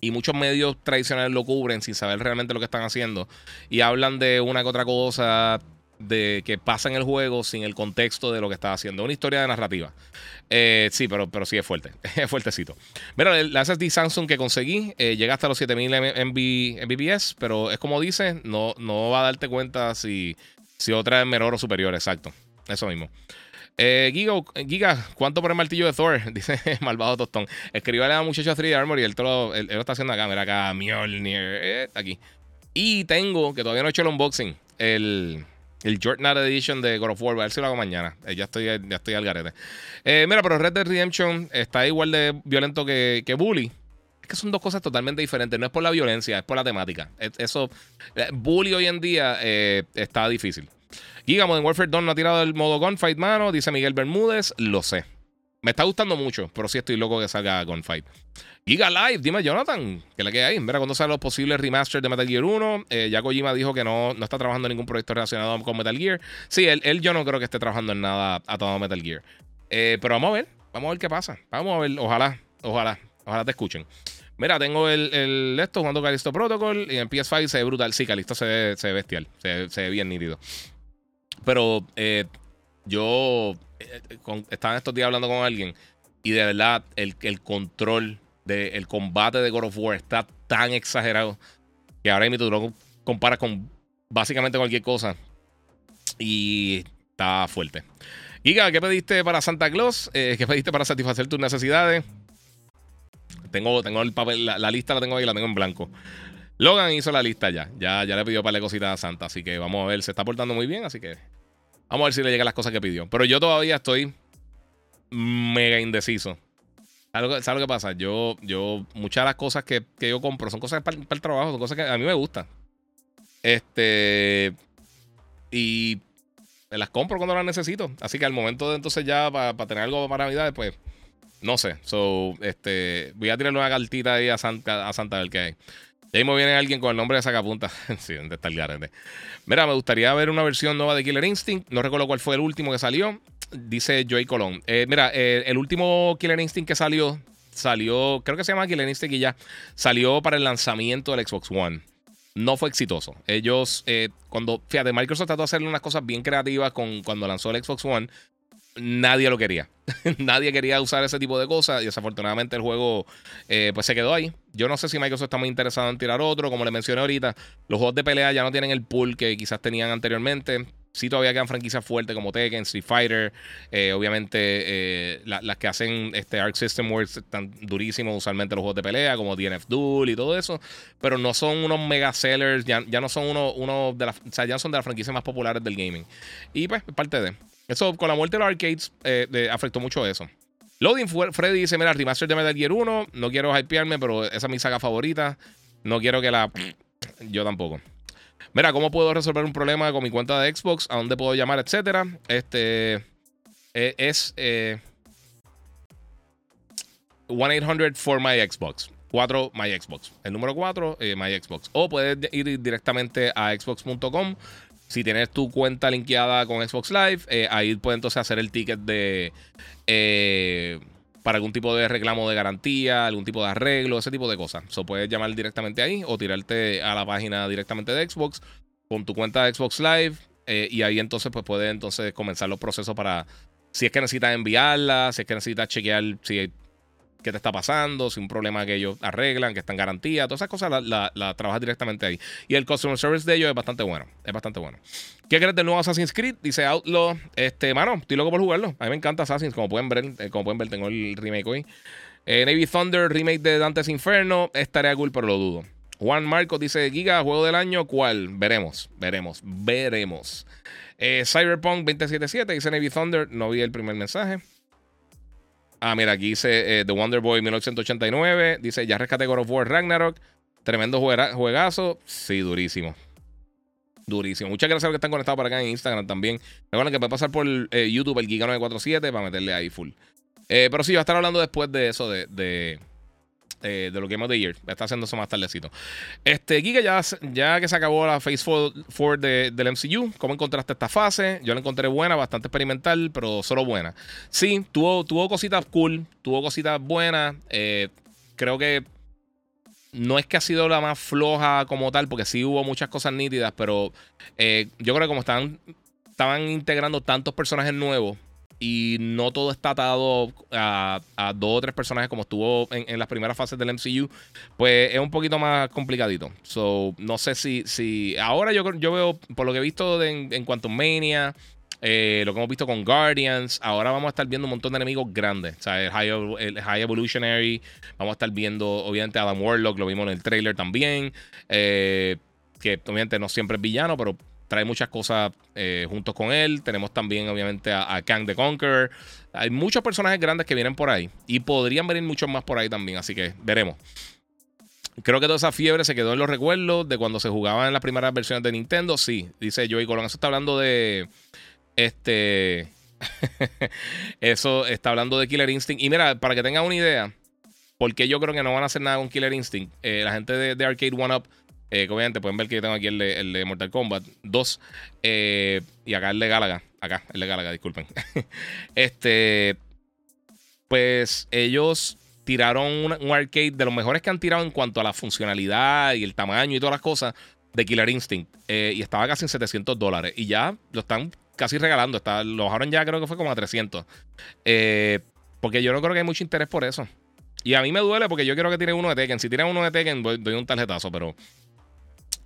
y muchos medios tradicionales lo cubren sin saber realmente lo que están haciendo y hablan de una que otra cosa de que pasa en el juego sin el contexto de lo que está haciendo. Una historia de narrativa. Eh, sí, pero, pero sí es fuerte. es fuertecito. Mira, la SSD Samsung que conseguí eh, llega hasta los 7000 Mbps, pero es como dice, no, no va a darte cuenta si, si otra es menor o superior, exacto. Eso mismo. Eh, Giga, Giga, ¿cuánto por el martillo de Thor? Dice Malvado Tostón. Escribió a la muchacha 3D Armor y él, lo, él, lo está haciendo acá. Mira acá, Mjolnir. Eh, aquí. Y tengo, que todavía no he hecho el unboxing, el, el Jordan Edition de God of War. A ver si lo hago mañana. Eh, ya, estoy, ya estoy al garete. Eh, mira, pero Red Dead Redemption está igual de violento que, que Bully. Es que son dos cosas totalmente diferentes. No es por la violencia, es por la temática. Eso, Bully hoy en día está difícil. Giga Modern Warfare 2 no ha tirado el modo Gunfight, mano. Dice Miguel Bermúdez. Lo sé. Me está gustando mucho, pero sí estoy loco que salga Gunfight. Giga Live, dime Jonathan, ¿qué le queda ahí? Mira, cuando salen los posibles remasters de Metal Gear 1, eh, ya Kojima dijo que no, no está trabajando en ningún proyecto relacionado con Metal Gear. Sí, él, yo no creo que esté trabajando en nada a todo Metal Gear. Eh, pero vamos a ver, vamos a ver qué pasa. Vamos a ver, ojalá, ojalá, ojalá te escuchen. Mira, tengo el, el esto jugando Calisto Protocol y en PS5 se ve brutal. Sí, Calisto se ve, se ve bestial, se, se ve bien nítido. Pero eh, yo eh, estaba estos días hablando con alguien y de verdad el, el control del combate de God of War está tan exagerado que ahora mismo tú lo comparas con básicamente cualquier cosa y está fuerte. Giga, ¿qué pediste para Santa Claus? Eh, ¿Qué pediste para satisfacer tus necesidades? Tengo, tengo el papel, la, lista la tengo ahí, la tengo en blanco. Logan hizo la lista ya. Ya, ya le pidió para la cositas a Santa. Así que vamos a ver. Se está portando muy bien. Así que vamos a ver si le llegan las cosas que pidió. Pero yo todavía estoy mega indeciso. ¿Sabes lo que pasa? Yo, yo, muchas de las cosas que, yo compro son cosas para, el trabajo, son cosas que a mí me gustan. Este. Y las compro cuando las necesito. Así que al momento de entonces ya para tener algo para Navidad, pues no sé. So, este, voy a tirarle una cartita ahí a Santa, a Santa a ver qué hay. Y ahí me viene alguien con el nombre de Sacapunta. sí, ¿dónde está el garete? Mira, me gustaría ver una versión nueva de Killer Instinct. No recuerdo cuál fue el último que salió. Dice Joey Colón. Eh, mira, eh, el último Killer Instinct que salió, salió, creo que se llama Killer Instinct y ya, salió para el lanzamiento del Xbox One no fue exitoso. Ellos, eh, cuando, fíjate, Microsoft trató de hacer unas cosas bien creativas con, cuando lanzó el Xbox One. Nadie lo quería. nadie quería usar ese tipo de cosas y desafortunadamente el juego eh, pues se quedó ahí. Yo no sé si Microsoft está muy interesado en tirar otro. Como le mencioné ahorita, los juegos de pelea ya no tienen el pool que quizás tenían anteriormente sí todavía quedan franquicias fuertes como Tekken, Street Fighter. Eh, obviamente, eh, las que hacen este Arc System Works están durísimos, usualmente los juegos de pelea, como DNF Duel y todo eso. Pero no son unos mega sellers, ya, no son uno, uno de las. O ya son de las franquicias más populares del gaming. Y pues, parte de. Eso, con la muerte de los arcades, eh, afectó mucho eso. Loading Freddy dice: Mira, remaster de Metal Gear 1. No quiero hypearme, pero esa es mi saga favorita. No quiero que la. Yo tampoco. Mira, ¿cómo puedo resolver un problema con mi cuenta de Xbox? ¿A dónde puedo llamar? Etcétera. Este eh, es 1-800 eh, for my Xbox. 4 My Xbox. El número 4, eh, My Xbox. O puedes ir directamente a xbox.com. Si tienes tu cuenta linkeada con Xbox Live, ahí puedes entonces hacer el ticket de para algún tipo de reclamo de garantía, algún tipo de arreglo, ese tipo de cosas. So puedes llamar directamente ahí o tirarte a la página directamente de Xbox con tu cuenta de Xbox Live eh, y ahí entonces pues puedes entonces comenzar los procesos para si es que necesitas enviarla, si es que necesitas chequear si qué te está pasando, si un problema que ellos arreglan, que está en garantía, todas esas cosas las la, trabajas directamente ahí. Y el customer service de ellos es bastante bueno, es bastante bueno. ¿Qué crees del nuevo Assassin's Creed? Dice Outlaw, este, mano, estoy loco por jugarlo. A mí me encanta Assassin's, como pueden ver, eh, como pueden ver, tengo el remake hoy. Eh, Navy Thunder, remake de Dante's Inferno, estaría cool, pero lo dudo. Juan Marcos dice, Giga, juego del año, ¿cuál? Veremos, veremos, veremos. Eh, Cyberpunk 2077 dice Navy Thunder, no vi el primer mensaje. Ah, mira, aquí dice eh, The Wonder Boy 1989. Dice, ya rescaté God of War Ragnarok. Tremendo juegazo. Sí, durísimo. Durísimo. Muchas gracias a los que están conectados por acá en Instagram también. Recuerden que puede pasar por eh, YouTube el Giga947 para meterle ahí full. Eh, pero sí, va a estar hablando después de eso, de eh, de lo Game of the Year. Está haciendo eso más tardecito. Este, Giga, ya, ya que se acabó la Phase 4 del MCU, ¿cómo encontraste esta fase? Yo la encontré buena, bastante experimental, pero solo buena. Sí, tuvo, tuvo cositas cool, tuvo cositas buenas. Eh, creo que no es que ha sido la más floja como tal, porque sí hubo muchas cosas nítidas, pero eh, yo creo que como estaban, estaban integrando tantos personajes nuevos y no todo está atado a, dos o tres personajes como estuvo en, las primeras fases del MCU, pues es un poquito más complicadito. So, no sé si, si ahora yo, yo veo, por lo que he visto en, cuanto a Mania, eh, lo que hemos visto con Guardians, ahora vamos a estar viendo un montón de enemigos grandes. O sea, el High, Evolutionary, vamos a estar viendo, obviamente, Adam Warlock, lo vimos en el trailer también. Eh, que obviamente no siempre es villano, pero trae muchas cosas eh, juntos con él. Tenemos también, obviamente, a, Kang the Conqueror. Hay muchos personajes grandes que vienen por ahí. Y podrían venir muchos más por ahí también. Así que veremos. Creo que toda esa fiebre se quedó en los recuerdos de cuando se jugaba en las primeras versiones de Nintendo. Sí, dice Joey Colón. Eso está hablando de. Este. eso está hablando de Killer Instinct. Y mira, para que tengan una idea, porque yo creo que no van a hacer nada con Killer Instinct. Eh, la gente de, de Arcade One Up eh, obviamente pueden ver que yo tengo aquí el de, Mortal Kombat 2. Eh, y acá el de Galaga. Acá, el de Galaga, disculpen. este. Pues ellos tiraron un, arcade de los mejores que han tirado en cuanto a la funcionalidad y el tamaño y todas las cosas de Killer Instinct. Eh, y estaba casi en 700 dólares. Y ya lo están casi regalando. Está, lo bajaron ya, creo que fue como a 300. porque yo no creo que hay mucho interés por eso. Y a mí me duele porque yo quiero que tiren uno de Tekken. Si tiran uno de Tekken, doy un tarjetazo, pero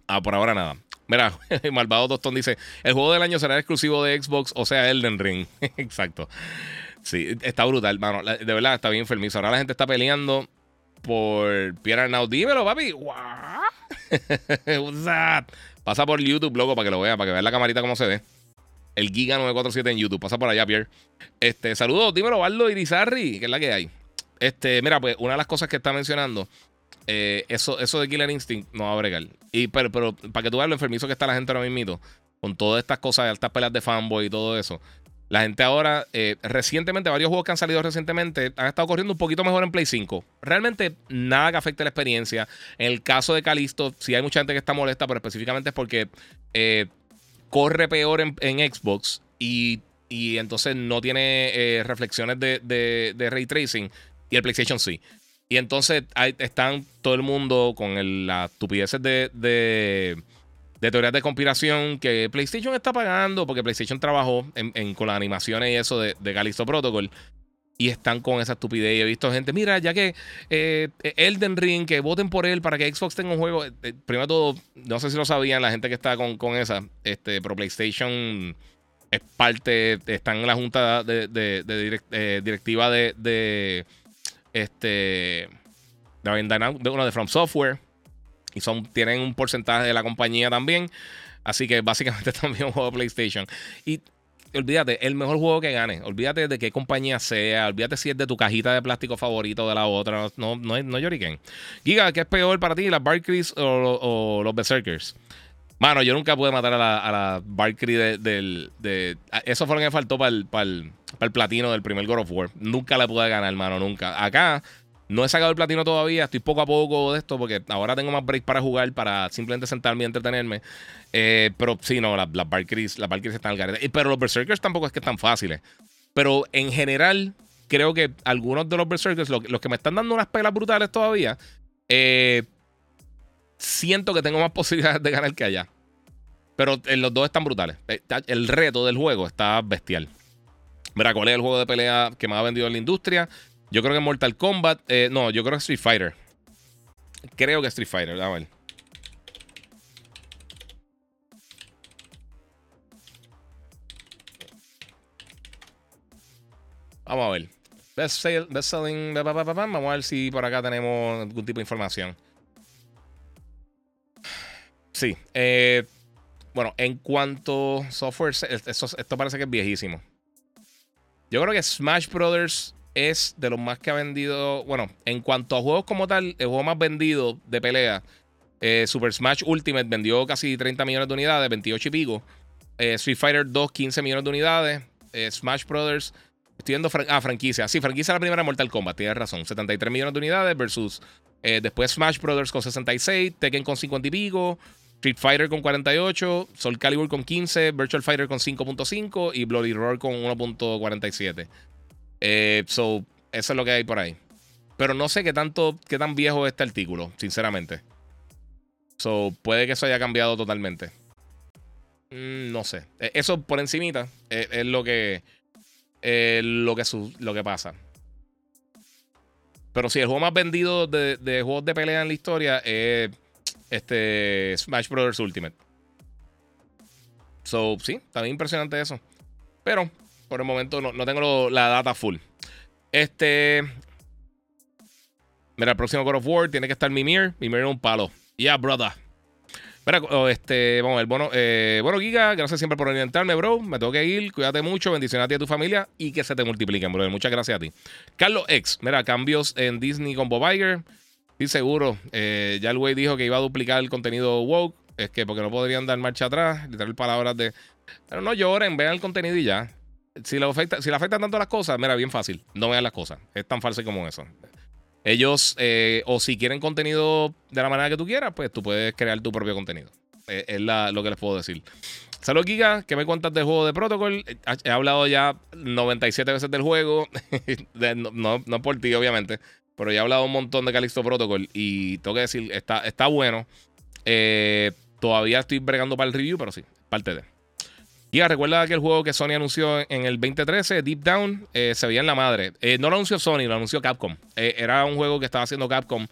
Ah, por ahora nada. Mira, Malvado Tostón dice: el juego del año será exclusivo de Xbox, o sea, Elden Ring. Exacto. Sí, está brutal, mano. De verdad, está bien enfermizo. Ahora la gente está peleando por Pierre Now. Dímelo, papi. Pasa por YouTube, loco, para que lo vea, para que vea la camarita cómo se ve. El Giga 947 en YouTube. Pasa por allá, Pierre. Este, saludos, dímelo, Baldo Irizarri, que es la que hay. Este, mira, pues una de las cosas que está mencionando eso, eso de Killer Instinct no va a bregar. Y, pero, pero para que tú veas lo enfermizo que está la gente ahora mismo, con todas estas cosas, estas peleas de fanboy y todo eso. La gente ahora, eh, recientemente, varios juegos que han salido recientemente han estado corriendo un poquito mejor en Play 5. Realmente nada que afecte la experiencia. En el caso de Calisto, sí hay mucha gente que está molesta, pero específicamente es porque eh, corre peor en, Xbox y, entonces no tiene eh, reflexiones de, ray tracing y el PlayStation sí. Y entonces están todo el mundo con las estupideces de de teorías de conspiración que PlayStation está pagando porque PlayStation trabajó con las animaciones y eso de, de Callisto Protocol. Y están con esa estupidez. he visto gente, mira, ya que eh, Elden Ring, que voten por él para que Xbox tenga un juego. Eh, primero todo, no sé si lo sabían la gente que está con, esa, este, pero PlayStation es parte, están en la junta de, de, eh, directiva de, de este, de, de, de From Software y son, tienen un porcentaje de la compañía también. Así que básicamente también un juego de PlayStation. Y olvídate, el mejor juego que gane. Olvídate de qué compañía sea. Olvídate si es de tu cajita de plástico favorito o de la otra. No, no, no lloriquen. Giga, ¿qué es peor para ti? ¿Las Barclays o, los Berserkers? Mano, yo nunca pude matar a la, a la Valkyrie del. De, eso fue lo que me faltó para el, para, el, para el platino del primer God of War. Nunca le pude ganar, hermano, nunca. Acá no he sacado el platino todavía, estoy poco a poco de esto porque ahora tengo más break para jugar, para simplemente sentarme y entretenerme. Eh, pero sí, no, las, las Valkyries, las están al garete. Pero los Berserkers tampoco es que están fáciles. Pero en general, creo que algunos de los Berserkers, los, que me están dando unas pelas brutales todavía, eh, siento que tengo más posibilidades de ganar que allá. Pero los dos están brutales. Eh, el reto del juego está bestial. Mira, ¿cuál es el juego de pelea que más ha vendido en la industria? Yo creo que Mortal Kombat. Eh, no, yo creo que Street Fighter. Creo que Street Fighter. A ver. Vamos a ver. Best, selling. Vamos a ver si por acá tenemos algún tipo de información. Sí. Eh, bueno, en cuanto a software, esto parece que es viejísimo. Yo creo que Smash Brothers es de los más que ha vendido. Bueno, en cuanto a juegos como tal, el juego más vendido de pelea, eh, Super Smash Ultimate vendió casi 30 millones de unidades, 28 y pico. Eh, Street Fighter 2, 15 millones de unidades. Smash Brothers, estoy viendo ah, franquicia. Sí, franquicia la primera Mortal Kombat, tienes razón. 73 millones de unidades versus después Smash Brothers con 66, Tekken con 50 y pico. Street Fighter con 48, Soul Calibur con 15, Virtual Fighter con 5.5 y Bloody Roar con 1.47. Eh, so, eso es lo que hay por ahí. Pero no sé qué tanto, qué tan viejo es este artículo, sinceramente. So, puede que eso haya cambiado totalmente. Mm, no sé. E, eso por encimita es, lo que. lo, que lo que pasa. Pero sí, el juego más vendido de, juegos de pelea en la historia es este Smash Bros. Ultimate. So, sí, también impresionante eso. Pero por el momento no, tengo la data full. Este. Mira, el próximo God of War tiene que estar Mimir. Mimir es un palo. Yeah, brother. Mira, oh, este, vamos a ver. Bueno, eh, bueno, Giga, gracias siempre por orientarme, bro. Me tengo que ir. Cuídate mucho. Bendiciones a ti y a tu familia. Y que se te multipliquen, bro. Muchas gracias a ti. Carlos X. Mira, cambios en Disney con Bob. Sí, seguro. Eh, ya el güey dijo que iba a duplicar el contenido woke. Es que porque no podrían dar marcha atrás. Literal palabras de. Pero no lloren, vean el contenido y ya si le, afecta, si afectan tanto las cosas, mira, bien fácil. No vean las cosas. Es tan fácil como eso. Ellos, eh, o si quieren contenido de la manera que tú quieras, pues tú puedes crear tu propio contenido. Eh, es lo que les puedo decir. Saludos, Giga. ¿Qué me cuentas del juego de Protocol? He hablado ya 97 veces del juego. no, no, por ti, obviamente. Pero ya he hablado un montón de Calixto Protocol. Y tengo que decir, está, está bueno. Eh, todavía estoy bregando para el review, pero sí, parte de. Ya, recuerda que el juego que Sony anunció en el 2013, Deep Down, eh, se veía en la madre. Eh, no lo anunció Sony, lo anunció Capcom. Era un juego que estaba haciendo Capcom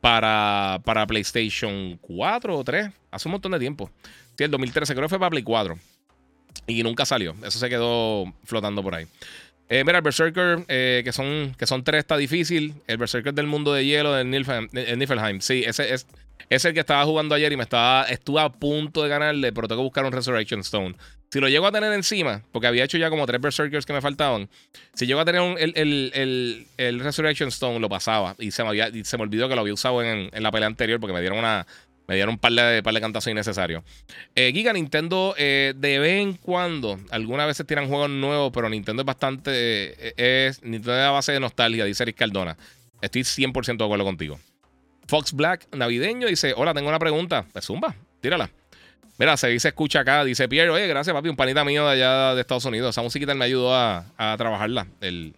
para, para PlayStation 4 o 3, hace un montón de tiempo. Sí, el 2013, creo que fue para Play 4. Y nunca salió. Eso se quedó flotando por ahí. Mira, el Berserker, que, son, que son tres, está difícil. El Berserker del mundo de hielo de Niflheim. Sí, ese es. Es el que estaba jugando ayer y me estaba. Estuve a punto de ganarle, pero tengo que buscar un Resurrection Stone. Si lo llego a tener encima, porque había hecho ya como tres Berserkers que me faltaban. Si llego a tener el, Resurrection Stone, lo pasaba. Y se me, había, se me olvidó que lo había usado en, la pelea anterior porque me dieron una. Me dieron un par de, par de cantazos innecesarios. Eh, Giga Nintendo, eh, de vez en cuando, algunas veces tiran juegos nuevos, pero Nintendo es bastante. Eh, Nintendo es a base de nostalgia, dice Eric Cardona. Estoy 100% de acuerdo contigo. Fox Black, navideño, dice: Hola, tengo una pregunta. Pues zumba, tírala. Mira, se dice escucha acá, dice Pierre, oye, gracias papi, un panita mío de allá de Estados Unidos. Esa musiquita me ayudó a, trabajarla, el,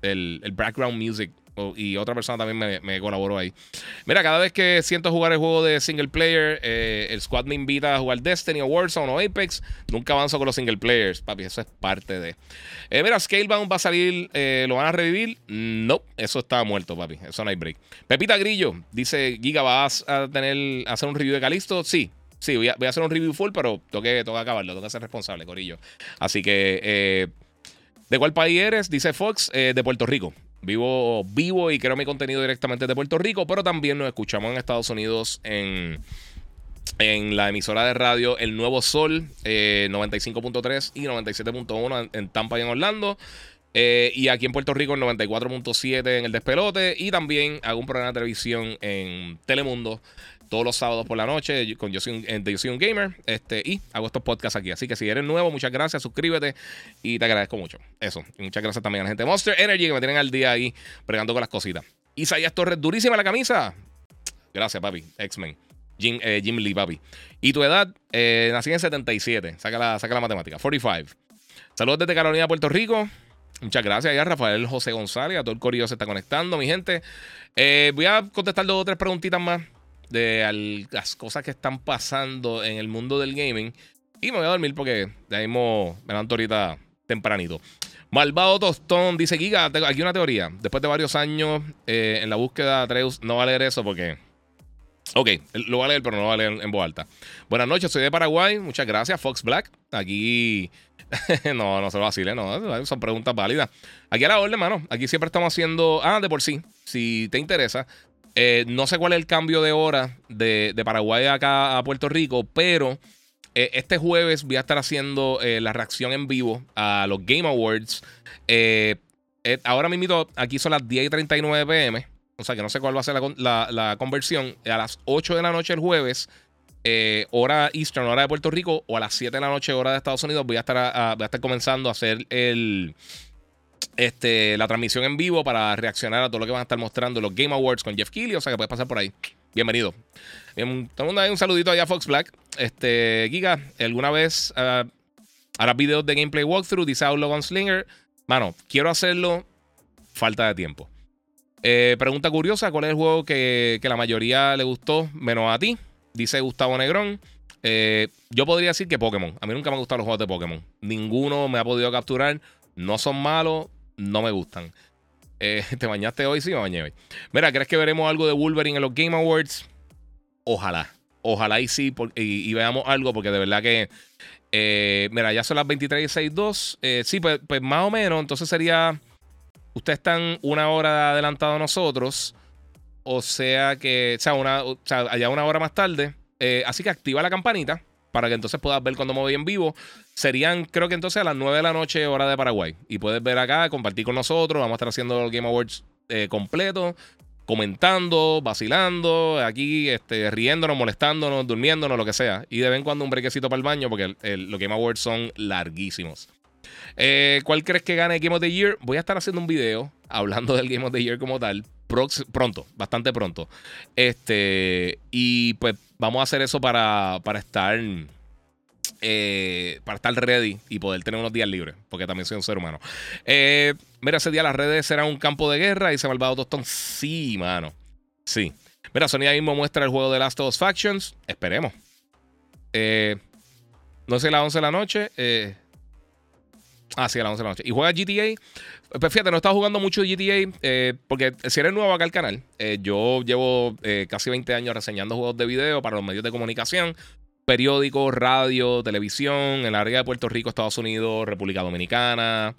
el, el, background music. Y otra persona también me, colaboró ahí. Mira, cada vez que siento jugar el juego de single player, eh, el squad me invita a jugar Destiny o Warzone o Apex. Nunca avanzo con los single players, papi. Eso es parte de. Eh, mira, Scalebound va a salir, eh, ¿lo van a revivir? No, eso está muerto, papi. Eso no hay break. Pepita Grillo dice: Giga, ¿vas a tener a hacer un review de Calisto? Sí, Sí, voy a, hacer un review full, pero tengo que, acabarlo, tengo que ser responsable, Corillo. Así que, eh, ¿de cuál país eres? Dice Fox, de Puerto Rico. Vivo, vivo y creo mi contenido directamente de Puerto Rico, pero también nos escuchamos en Estados Unidos en, en la emisora de radio El Nuevo Sol, 95.3 eh, y 97.1 en, Tampa y en Orlando. y aquí en Puerto Rico, el 94.7 en el despelote. Y también hago un programa de televisión en Telemundo todos los sábados por la noche con Yo soy un, Yo soy un Gamer. Este, y hago estos podcasts aquí. Así que si eres nuevo, muchas gracias, suscríbete y te agradezco mucho. Eso. Y muchas gracias también a la gente de Monster Energy que me tienen al día ahí bregando con las cositas. Isaías Torres, durísima la camisa. Gracias, papi. X-Men. Jim, eh, Jim, Lee, papi. ¿Y tu edad? Eh, nací en 77. Saca la, saca la matemática. 45. Saludos desde Carolina, Puerto Rico. Muchas gracias a Rafael José González. A todo el corillo se está conectando, mi gente. Eh, voy a contestar dos o tres preguntitas más de las cosas que están pasando en el mundo del gaming. Y me voy a dormir porque ya mismo me levanto ahorita tempranito. Malvado Tostón dice: Giga, aquí una teoría. Después de varios años eh, en la búsqueda de Atreus, no va a leer eso porque. Ok, lo va a leer, pero no lo va a leer en, voz alta. Buenas noches, soy de Paraguay. Muchas gracias, Fox Black. Aquí. no, no se lo vacile, no. Son preguntas válidas. Aquí a la orden, hermano. Aquí siempre estamos haciendo. Ah, de por sí. Si te interesa, eh, no sé cuál es el cambio de hora de, Paraguay acá a Puerto Rico, pero eh, este jueves voy a estar haciendo eh, la reacción en vivo a los Game Awards. ahora mismo aquí son las 10 y 39 pm. O sea que no sé cuál va a ser la, conversión. A las 8 de la noche el jueves, hora Eastern, hora de Puerto Rico, o a las 7 de la noche, hora de Estados Unidos, voy a estar, voy a estar comenzando a hacer el, este, la transmisión en vivo para reaccionar a todo lo que van a estar mostrando los Game Awards con Jeff Keighley. O sea que puedes pasar por ahí. Bienvenido. Bien, un saludito allá a Fox Black. Este, Giga, ¿alguna vez uh, harás videos de gameplay walkthrough? Dice Outlaw Slinger. Mano, quiero hacerlo. Falta de tiempo. Eh, pregunta curiosa: ¿cuál es el juego que, que, la mayoría le gustó menos a ti? Dice Gustavo Negrón. Eh, yo podría decir que Pokémon. A mí nunca me han gustado los juegos de Pokémon. Ninguno me ha podido capturar. No son malos, no me gustan. Eh, ¿Te bañaste hoy? Sí, me bañé hoy. Mira, ¿crees que veremos algo de Wolverine en los Game Awards? Ojalá. Ojalá y sí, y, veamos algo, porque de verdad que. Eh, mira, ya son las 23 y Eh, sí, pues, pues, más o menos. Entonces sería. Ustedes están una hora adelantado a nosotros. O sea que. O sea, una, o sea allá una hora más tarde. Eh, así que activa la campanita para que entonces puedas ver cuando me voy en vivo. Serían, creo que entonces a las 9 de la noche, hora de Paraguay. Y puedes ver acá, compartir con nosotros. Vamos a estar haciendo el Game Awards eh, completo, comentando, vacilando, aquí este, riéndonos, molestándonos, durmiéndonos, lo que sea. Y de vez en cuando un brequecito para el baño, porque los Game Awards son larguísimos. Eh, ¿Cuál crees que gane Game of the Year? Voy a estar haciendo un video hablando del Game of the Year como tal. Pronto, bastante pronto. Este, y pues vamos a hacer eso para, para estar. Eh, para estar ready y poder tener unos días libres, porque también soy un ser humano. Eh, mira, ese día las redes serán un campo de guerra y se Malvado Tostón. Sí, mano. Sí. Mira, Sony mismo muestra el juego de Last of Us Factions. Esperemos. Eh, no sé, las 11 de la noche. ah, sí, a las 11 de la noche. Y juega GTA. Pues fíjate, no he estado jugando mucho GTA eh, porque si eres nuevo acá al canal, eh, yo llevo eh, casi 20 años reseñando juegos de video para los medios de comunicación, periódicos, radio, televisión, en la área de Puerto Rico, Estados Unidos, República Dominicana,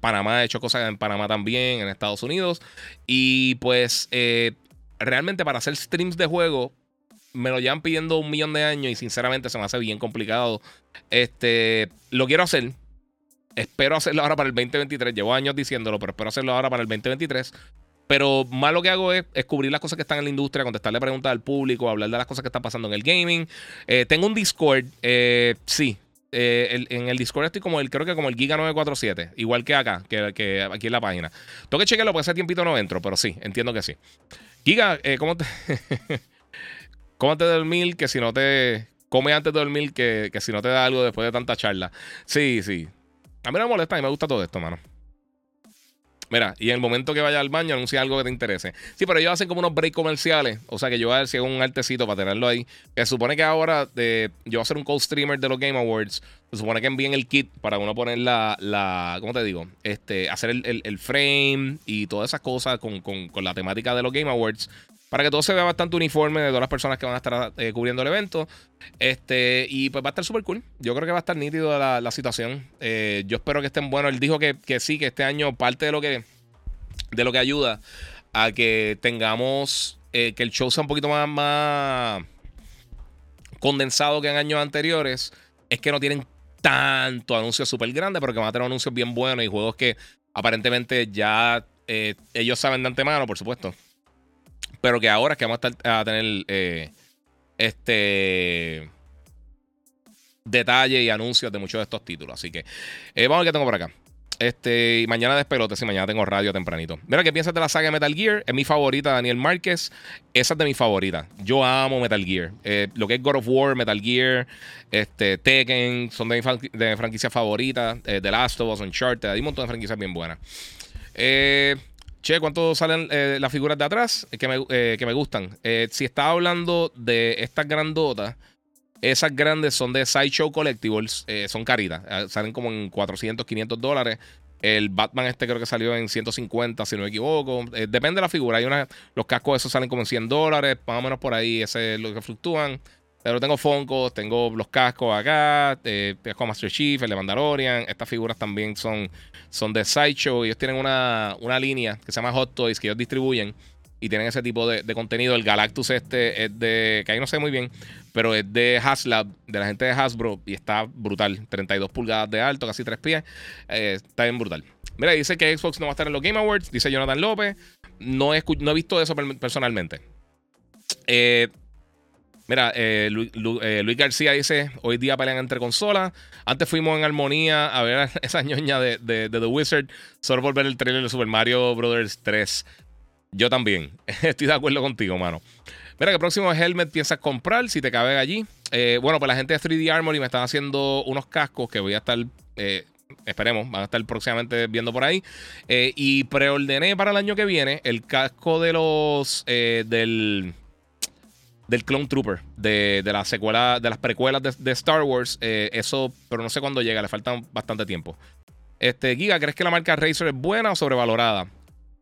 Panamá, he hecho cosas en Panamá también, en Estados Unidos. Y pues realmente para hacer streams de juego, me lo llevan pidiendo un millón de años y sinceramente se me hace bien complicado. Este, lo quiero hacer. Espero hacerlo ahora para el 2023. Llevo años diciéndolo, pero espero hacerlo ahora para el 2023. Pero más lo que hago es descubrir las cosas que están en la industria, contestarle preguntas al público, hablar de las cosas que están pasando en el gaming. Eh, tengo un Discord, eh, sí. Eh, en el Discord estoy como el, creo que como el Giga 947, igual que acá, que, que aquí en la página. Tengo que chequearlo porque hace tiempito no entro, pero sí, entiendo que sí. Giga, ¿cómo te. ¿Cómo de dormir, que si no te. Come antes de dormir, que, que si no te da algo después de tanta charla. Sí, sí. A mí no me molesta y me gusta todo esto, mano. Mira, y en el momento que vaya al baño, anuncia algo que te interese. Sí, pero ellos hacen como unos breaks comerciales. O sea que yo voy a ver un artecito para tenerlo ahí. Se supone que ahora de, yo voy a hacer un co-streamer de los Game Awards. Se supone que envíen el kit para uno poner la. la ¿Cómo te digo? Este, hacer el, frame y todas esas cosas con, con, con la temática de los Game Awards para que todo se vea bastante uniforme de todas las personas que van a estar eh, cubriendo el evento. Este, y pues va a estar súper cool. Yo creo que va a estar nítido la, situación. Eh, yo espero que estén buenos. Él dijo que, sí, que este año parte de lo que, de lo que ayuda a que tengamos eh, que el show sea un poquito más, condensado que en años anteriores es que no tienen tanto anuncios súper grandes, pero que van a tener anuncios bien buenos y juegos que aparentemente ya ellos saben de antemano, por supuesto pero que ahora que vamos a, estar, a tener eh, este detalle y anuncios de muchos de estos títulos. Así que eh, vamos a ver qué tengo por acá. Este, mañana despelote, sí, mañana tengo radio tempranito. Mira, ¿qué piensas de la saga Metal Gear? Es mi favorita, Daniel Márquez. Esa es de mis favoritas. Yo amo Metal Gear. Eh, lo que es God of War, Metal Gear, este, Tekken, son de mi de franquicias favoritas. The Last of Us, Uncharted. Hay un montón de franquicias bien buenas. Eh, Che, ¿cuánto salen eh, las figuras de atrás que me, eh, que me gustan? Eh, si estaba hablando de estas grandotas, esas grandes son de Sideshow Collectibles, son caritas, salen como en 400, 500 dólares. El Batman este creo que salió en 150, si no me equivoco. depende de la figura. Hay una, los cascos esos salen como en 100 dólares, más o menos por ahí, ese es lo que fluctúan. Pero tengo Funko, tengo los cascos acá, eh, con Master Chief, el de Mandalorian. Estas figuras también son, son de Sideshow. Ellos tienen una, una línea que se llama Hot Toys que ellos distribuyen y tienen ese tipo de, contenido. El Galactus este es de, que ahí no sé muy bien, pero es de Haslab, de la gente de Hasbro, y está brutal. 32 pulgadas de alto, casi 3 pies. Eh, está bien brutal. Mira, dice que Xbox no va a estar en los Game Awards, dice Jonathan López. No he, no he visto eso personalmente. Eh, Mira, eh, eh, Luis, García dice: Hoy día pelean entre consolas. Antes fuimos en armonía a ver esa ñoña de, The Wizard. Solo por ver el trailer de Super Mario Brothers 3. Yo también. Estoy de acuerdo contigo, mano. Mira, ¿qué próximo helmet piensas comprar si te cabe allí? Eh, bueno, pues la gente de 3D Armory me están haciendo unos cascos que voy a estar. esperemos, van a estar próximamente viendo por ahí. y preordené para el año que viene el casco de los. del del Clone Trooper, de, de la secuela, de las precuelas de, Star Wars. Eh, eso, pero no sé cuándo llega, le falta bastante tiempo. Este, Giga, ¿crees que la marca Razer es buena o sobrevalorada?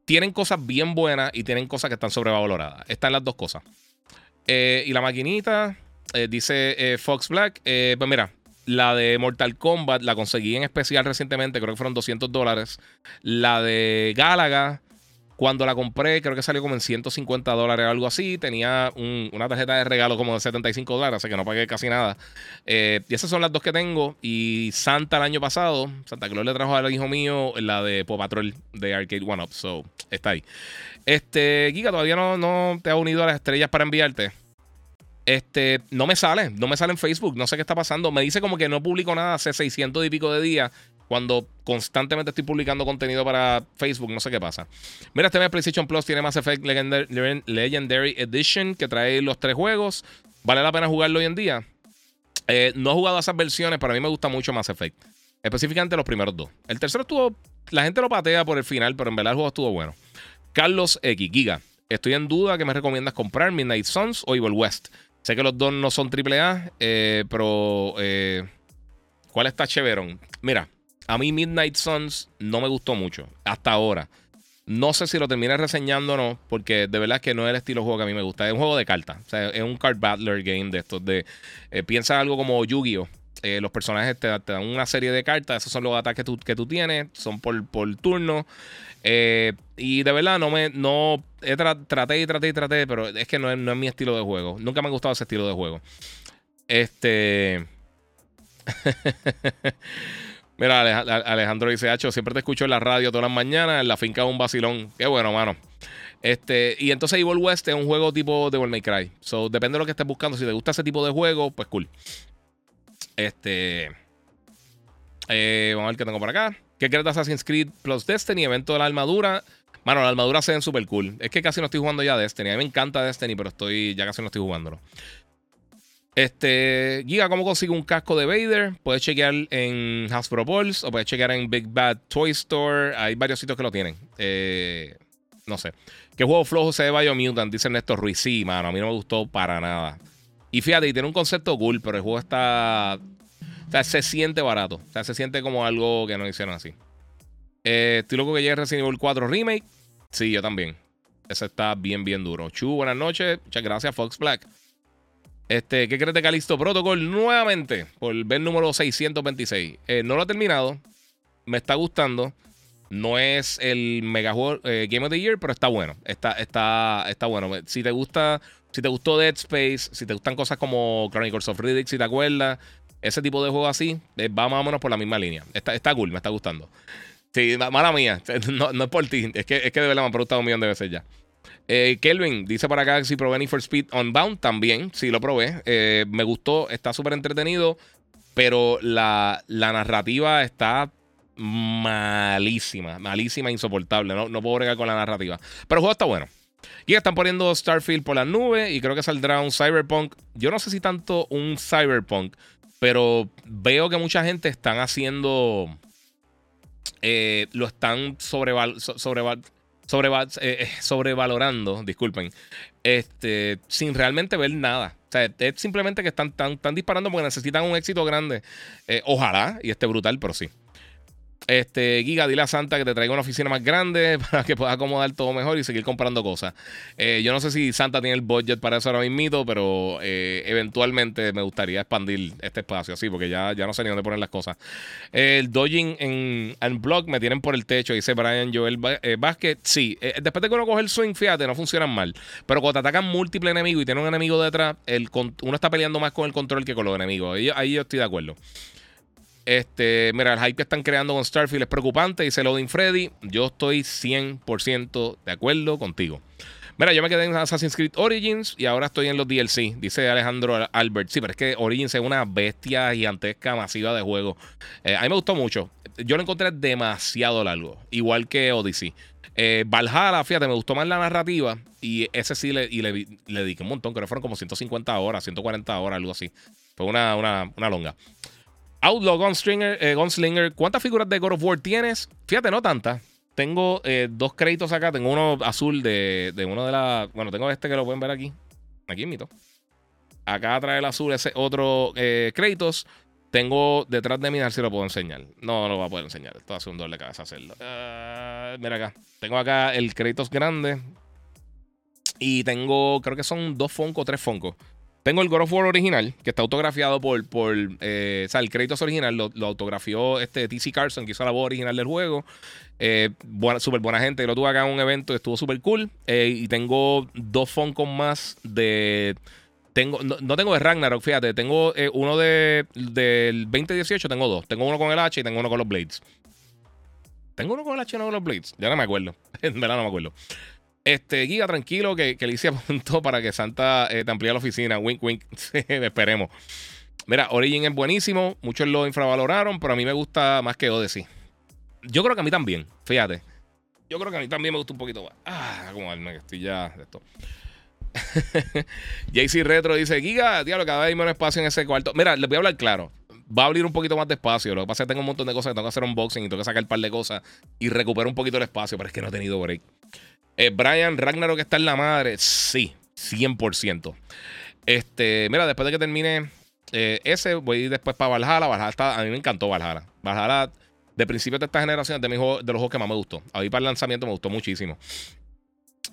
Tienen cosas bien buenas y tienen cosas que están sobrevaloradas. Están las dos cosas. Eh, y la maquinita, eh, dice Fox Black. pues mira, la de Mortal Kombat la conseguí en especial recientemente, creo que fueron 200 dólares. La de Galaga cuando la compré, creo que salió como en 150 dólares o algo así. Tenía una tarjeta de regalo como de 75 dólares, así que no pagué casi nada. Eh, y esas son las dos que tengo. Y Santa el año pasado, Santa Claus le trajo al hijo mío la de Pop Patrol de Arcade One Up. So, está ahí. Este, Giga, todavía no, no te ha unido a las estrellas para enviarte. Este, no me sale, no me sale en Facebook, no sé qué está pasando. Me dice como que no publico nada hace 600 y pico de días cuando constantemente estoy publicando contenido para Facebook, no sé qué pasa. Mira, este mes PlayStation Plus tiene Mass Effect Legendary, Edition que trae los tres juegos. ¿Vale la pena jugarlo hoy en día? Eh, no he jugado a esas versiones, pero a mí me gusta mucho Mass Effect. Específicamente los primeros dos. El tercero estuvo. La gente lo patea por el final, pero en verdad el juego estuvo bueno. Carlos X, Giga. Estoy en duda que me recomiendas comprar Midnight Suns o Evil West. Sé que los dos no son AAA, eh, pero. Eh, ¿Cuál está chéverón? Mira, a mí Midnight Suns no me gustó mucho, hasta ahora. No sé si lo termine reseñando o no, porque de verdad que no es el estilo de juego que a mí me gusta. Es un juego de cartas, o sea, es un card battler game de estos. De, eh, piensa algo como Yu-Gi-Oh! Eh, los personajes te, dan una serie de cartas. Esos son los ataques que tú, tienes. Son por, por turno. Eh, y de verdad, no me. No, traté y traté y traté, pero es que no es, no es mi estilo de juego. Nunca me ha gustado ese estilo de juego. Este. Mira, Alejandro dice, Hacho, siempre te escucho en la radio todas las mañanas, en la finca un vacilón. Qué bueno, mano. Este, y entonces Evil West es un juego tipo Devil May Cry. So, depende de lo que estés buscando. Si te gusta ese tipo de juego, pues cool. Este. Eh, vamos a ver qué tengo por acá. ¿Qué crees de Assassin's Creed Plus Destiny? Evento de la armadura. Mano, la armadura se ven súper cool. Es que casi no estoy jugando ya Destiny. A mí me encanta Destiny, pero estoy ya casi no estoy jugándolo. Este, Giga, ¿cómo consigo un casco de Vader? Puedes chequear en Hasbro Pulse o puedes chequear en Big Bad Toy Store. Hay varios sitios que lo tienen. Eh, no sé. ¿Qué juego flojo se ve Biomutant? Dice Néstor Ruiz. Sí, mano, a mí no me gustó para nada. Y fíjate, tiene un concepto cool, pero el juego está. O sea, se siente barato. O sea, se siente como algo que no hicieron así. Eh, estoy loco que llegue Resident Evil 4 Remake. Sí, yo también. Ese está bien, bien duro. Chu, buenas noches. Muchas gracias, Fox Black. Este, ¿Qué crees de Calisto Protocol? Nuevamente, por ver número 626. Eh, no lo he terminado. Me está gustando. No es el mega eh, Game of the Year, pero está bueno. Está, está, está bueno. Si te gusta, si te gustó Dead Space, si te gustan cosas como Chronicles of Riddick, si te acuerdas, ese tipo de juego así, eh, va más o menos por la misma línea. Está, está cool, me está gustando. Sí, mala mía. No, no es por ti. Es que, es que de verdad me ha preguntado un millón de veces ya. Eh, Kelvin dice para acá si probé Need for Speed Unbound también. Sí, lo probé. Eh, me gustó, está súper entretenido. Pero la, narrativa está malísima, malísima, insoportable. No, no puedo bregar con la narrativa. Pero el juego está bueno. Y están poniendo Starfield por las nubes y creo que saldrá un Cyberpunk. Yo no sé si tanto un Cyberpunk, pero veo que mucha gente están haciendo. Eh, lo están sobreval sobreval eh, eh, sobrevalorando, disculpen, este, sin realmente ver nada. O sea, es simplemente que están, están, disparando porque necesitan un éxito grande. Eh, ojalá, y esté brutal, pero sí. Este, Giga, dile a Santa que te traiga una oficina más grande para que pueda acomodar todo mejor y seguir comprando cosas. Eh, yo no sé si Santa tiene el budget para eso ahora mismo, pero eh, eventualmente me gustaría expandir este espacio así, porque ya, ya no sé ni dónde poner las cosas. el dodging en, en blog me tienen por el techo, dice Brian Joel eh, Vázquez. Sí, después de que uno coge el swing, fíjate, no funcionan mal. Pero cuando te atacan múltiples enemigos y tiene un enemigo detrás, el, uno está peleando más con el control que con los enemigos. Ahí yo estoy de acuerdo. Este, mira, el hype que están creando con Starfield es preocupante, dice Lodin Freddy. Yo estoy 100% de acuerdo contigo. Mira, yo me quedé en Assassin's Creed Origins y ahora estoy en los DLC, dice Alejandro Albert. Sí, pero es que Origins es una bestia gigantesca, masiva de juego. Eh, a mí me gustó mucho. Yo lo encontré demasiado largo, igual que Odyssey. Eh, Valhalla, fíjate, me gustó más la narrativa y ese sí le, y dediqué un montón, creo que fueron como 150 horas, 140 horas, algo así. Fue una, una, una longa. Outlaw Gunslinger, eh, Gunslinger, ¿cuántas figuras de God of War tienes? Fíjate, no tantas. Tengo eh, dos créditos acá. Tengo uno azul de, de uno de las. Bueno, tengo este que lo pueden ver aquí. Aquí mito. Acá trae el azul ese otro eh, créditos. Tengo detrás de mí, a ver si lo puedo enseñar. No, no lo voy a poder enseñar. Esto hace un doble cabeza hacerlo. Ah, mira acá. Tengo acá el créditos grande. Y tengo, creo que son dos Funko, tres Funko. Tengo el God of War original, que está autografiado por. por eh, o sea, el crédito es original, lo, autografió este TC Carson, que hizo la voz original del juego. Eh, buena, súper buena gente. Lo tuve acá en un evento, estuvo súper cool. Eh, y tengo dos Funkos más de. Tengo, no, tengo de Ragnarok, fíjate. Tengo eh, uno de, del 2018, tengo dos. Tengo uno con el H y tengo uno con los Blades. ¿Tengo uno con el H y uno con los Blades? Ya no me acuerdo. en verdad no me acuerdo. Este, Giga, tranquilo, que, que le hice punto para que Santa eh, te amplíe la oficina. Wink, wink. Esperemos. Mira, Origin es buenísimo. Muchos lo infravaloraron, pero a mí me gusta más que Odyssey. Yo creo que a mí también, fíjate. Yo creo que a mí también me gusta un poquito más. Ah, como que estoy ya de esto. JC Retro dice: Giga, diablo, cada vez hay menos espacio en ese cuarto. Mira, les voy a hablar claro. Va a abrir un poquito más de espacio. Lo que pasa es que tengo un montón de cosas que tengo que hacer unboxing y tengo que sacar un par de cosas y recuperar un poquito el espacio, pero es que no he tenido break. Eh, Brian Ragnarok está en la madre. Sí, 100%. Este, mira, después de que termine eh, ese, voy a después para Valhalla. Valhalla está, a mí me encantó Valhalla. Valhalla, de principio de esta generación, de, de los juegos que más me gustó. Ahí para el lanzamiento me gustó muchísimo.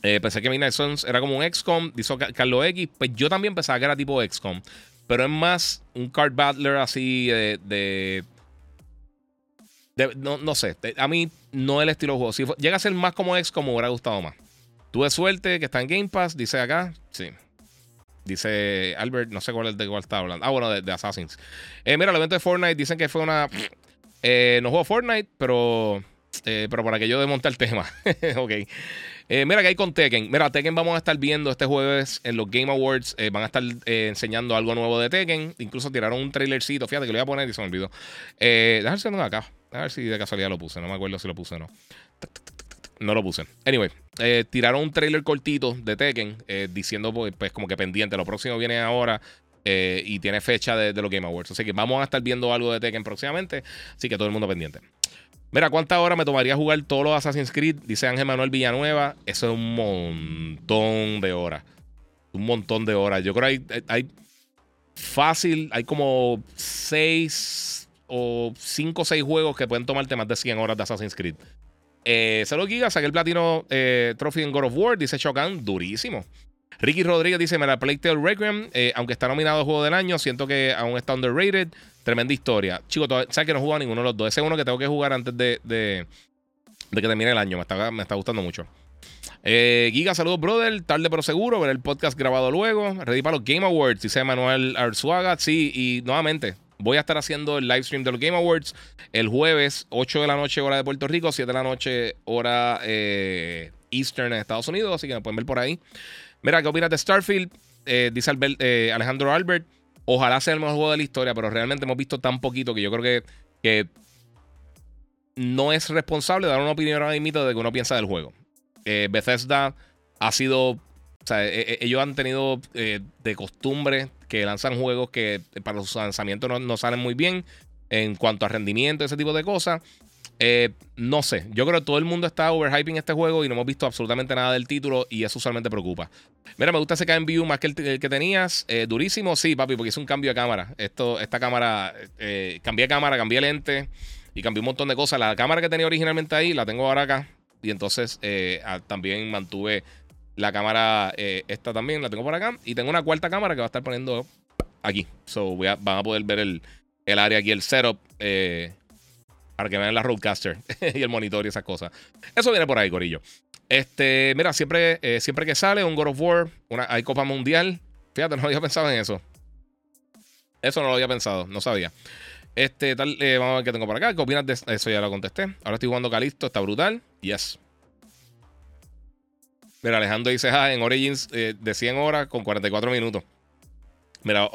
Eh, pensé que Midnight Suns era como un XCOM, dice Carlos X. Pues yo también pensaba que era tipo XCOM. Pero es más un card battler así de. no, sé, a mí no es el estilo de juego. Si llega a ser más como X, como hubiera gustado más. Tuve suerte que está en Game Pass, dice acá. Sí. Dice Albert, no sé cuál es de cuál está hablando. Ah, bueno, de, Assassins. Eh, mira, el evento de Fortnite dicen que fue una. Eh, no juego Fortnite, pero. Eh, pero por aquello de montar el tema. ok. Mira que hay con Tekken. Mira, Tekken vamos a estar viendo este jueves en los Game Awards. van a estar enseñando algo nuevo de Tekken. Incluso tiraron un trailercito. Fíjate que lo voy a poner y se me olvidó. déjame ver si no acá. A ver si de casualidad lo puse. No me acuerdo si lo puse o no. No lo puse. Anyway, eh, tiraron un trailer cortito de Tekken eh, diciendo, pues, pues, como que pendiente. Lo próximo viene ahora eh, y tiene fecha de, los Game Awards. Así que vamos a estar viendo algo de Tekken próximamente. Así que todo el mundo pendiente. Mira, ¿cuántas horas me tomaría jugar todos los Assassin's Creed? Dice Ángel Manuel Villanueva. Eso es un montón de horas. Un montón de horas. Yo creo que hay, hay fácil, hay como 6 o 5 o 6 juegos que pueden tomarte más de 100 horas de Assassin's Creed. Eh, Saludos, Giga. Saqué el platino eh, trophy en God of War. Dice Shogun, durísimo. Ricky Rodríguez dice: Me la Playtale Requiem, eh, aunque está nominado a Juego del Año, siento que aún está underrated. Tremenda historia. Chicos, ¿sabes que no he jugado ninguno de los dos? Ese es uno que tengo que jugar antes de, de, que termine el año. Me está, me está gustando mucho. Eh, Giga, saludos, brother. Tarde pero seguro. Ver el podcast grabado luego. Ready para los Game Awards, dice Manuel Arzuaga. Sí, y nuevamente, Voy a estar haciendo el live stream de los Game Awards el jueves, 8 de la noche, hora de Puerto Rico, 7 de la noche, hora eh, Eastern en Estados Unidos. Así que me pueden ver por ahí. Mira, ¿qué opinas de Starfield? Eh, dice eh, Alejandro Albert. Ojalá sea el mejor juego de la historia, pero realmente hemos visto tan poquito que yo creo que, no es responsable dar una opinión ahora mismo de que uno piensa del juego. Bethesda ha sido e, e, ellos han tenido eh, de costumbre que lanzan juegos que para sus lanzamientos no, salen muy bien en cuanto a rendimiento, ese tipo de cosas. Eh, no sé, yo creo que todo el mundo está overhyping este juego y no hemos visto absolutamente nada del título y eso usualmente preocupa. Mira, me gusta ese KMVU más que el, que tenías. Eh, durísimo, sí, papi, porque es un cambio de cámara. Esto, esta cámara, cambié de cámara, cambié lente y cambié un montón de cosas. La cámara que tenía originalmente ahí la tengo ahora acá y entonces también mantuve la cámara, eh, esta también la tengo por acá. Y tengo una cuarta cámara que va a estar poniendo aquí. So van a poder ver el, área aquí, el setup. Eh, para que vean la Roadcaster y el monitor y esas cosas. Eso viene por ahí, Corillo. Este, mira, siempre, eh, siempre que sale un God of War, hay Copa Mundial. Fíjate, no había pensado en eso. Eso no lo había pensado, no sabía. Este, tal, vamos a ver qué tengo por acá. ¿Qué opinas de eso? Ya lo contesté. Ahora estoy jugando Calisto, está brutal. Yes. Mira, Alejandro dice, ah, en Origins eh, de 100 horas con 44 minutos. Mira,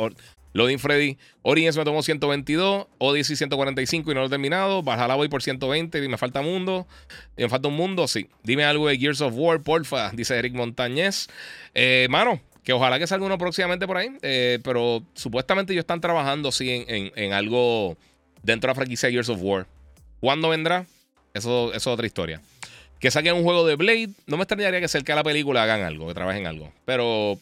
Loading Freddy, Origins me tomó 122, Odyssey 145 y no lo he terminado. Bajala voy por 120 y me falta mundo. Me falta un mundo, sí. Dime algo de Gears of War, porfa, dice Eric Montañez. Eh, mano, que ojalá que salga uno próximamente por ahí. Eh, pero supuestamente ellos están trabajando, sí, en, algo dentro de la franquicia Gears of War. ¿Cuándo vendrá? Eso, es otra historia que saquen un juego de Blade. No me extrañaría que cerca de la película hagan algo, que trabajen algo. Pero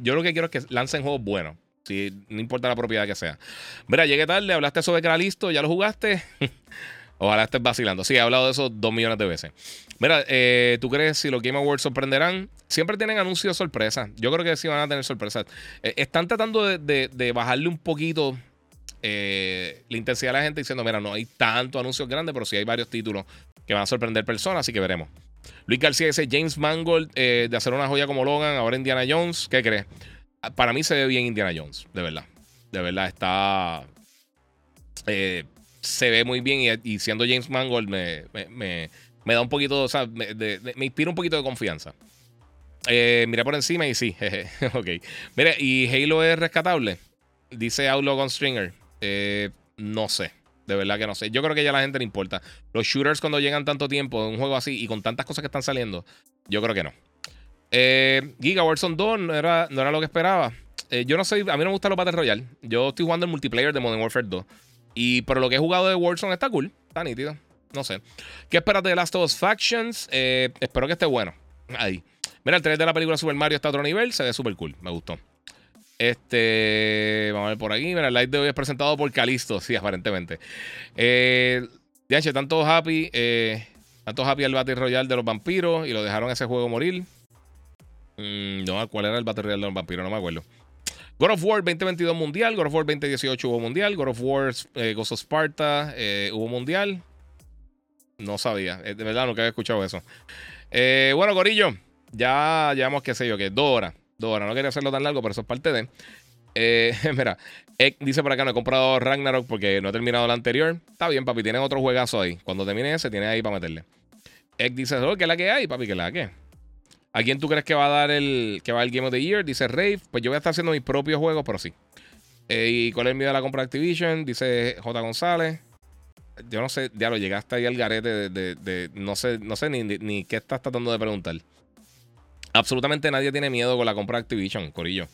yo lo que quiero es que lancen juegos buenos. Si, no importa la propiedad que sea. Mira, llegué tarde, hablaste sobre que era listo, ya lo jugaste. Ojalá estés vacilando. Sí, he hablado de eso dos millones de veces. Mira, eh, ¿tú crees si los Game Awards sorprenderán? Siempre tienen anuncios sorpresa. Yo creo que sí van a tener sorpresas. Eh, están tratando de, bajarle un poquito eh, la intensidad a la gente diciendo, mira, no hay tanto anuncios grandes, pero sí hay varios títulos que van a sorprender personas, así que veremos. Luis García dice, James Mangold, de hacer una joya como Logan, ahora Indiana Jones, ¿qué crees? Para mí se ve bien Indiana Jones, de verdad. De verdad, está... Eh, se ve muy bien y, siendo James Mangold me, me, da un poquito, o sea, me, inspira un poquito de confianza. Eh, miré por encima y sí, ok. Mira, ¿y Halo es rescatable? Dice Outlaw on Stringer. Eh, no sé. De verdad que no sé. Yo creo que ya a la gente le importa. Los shooters cuando llegan tanto tiempo en un juego así y con tantas cosas que están saliendo, yo creo que no. Eh, Giga Warzone 2 no era, no era lo que esperaba. Eh, yo no soy, a mí no me gusta los Battle Royale. Yo estoy jugando el multiplayer de Modern Warfare 2. Y pero lo que he jugado de Warzone está cool, está nítido. No sé. ¿Qué esperas de Last of Us Factions? Eh, espero que esté bueno. Ahí. Mira, el 3 de la película Super Mario está a otro nivel. Se ve súper cool. Me gustó. Este, vamos a ver por aquí. Mira, el live de hoy es presentado por Calisto, sí, aparentemente. Eh, tanto happy, eh, tanto happy el Battle Royale de los vampiros y lo dejaron ese juego morir. Mm, no, ¿cuál era el Battle Royale de los vampiros? No me acuerdo. God of War 2022 mundial, God of War 2018 hubo mundial, God of War eh, Ghost of Sparta eh, hubo mundial. No sabía, eh, de verdad nunca había escuchado eso. bueno, Corillo, ya llevamos, qué sé yo, que dos horas. Dos horas, no quería hacerlo tan largo, pero eso es parte de. mira, dice por acá, no he comprado Ragnarok porque no he terminado la anterior. Está bien, papi, tienen otro juegazo ahí. Cuando termine ese, tiene ahí para meterle. Ek dice, oh, ¿qué es la que hay, papi? ¿Qué es la que? ¿A quién tú crees que va a dar el, que va el Game of the Year? Dice Rave. Pues yo voy a estar haciendo mis propios juegos, pero sí. Eh, ¿Y cuál es el miedo de la compra Activision? Dice J. González. Yo no sé, ya lo llegaste ahí al garete de, no sé, no sé ni, ni, qué estás tratando de preguntar. Absolutamente nadie tiene miedo con la compra de Activision, Corillo.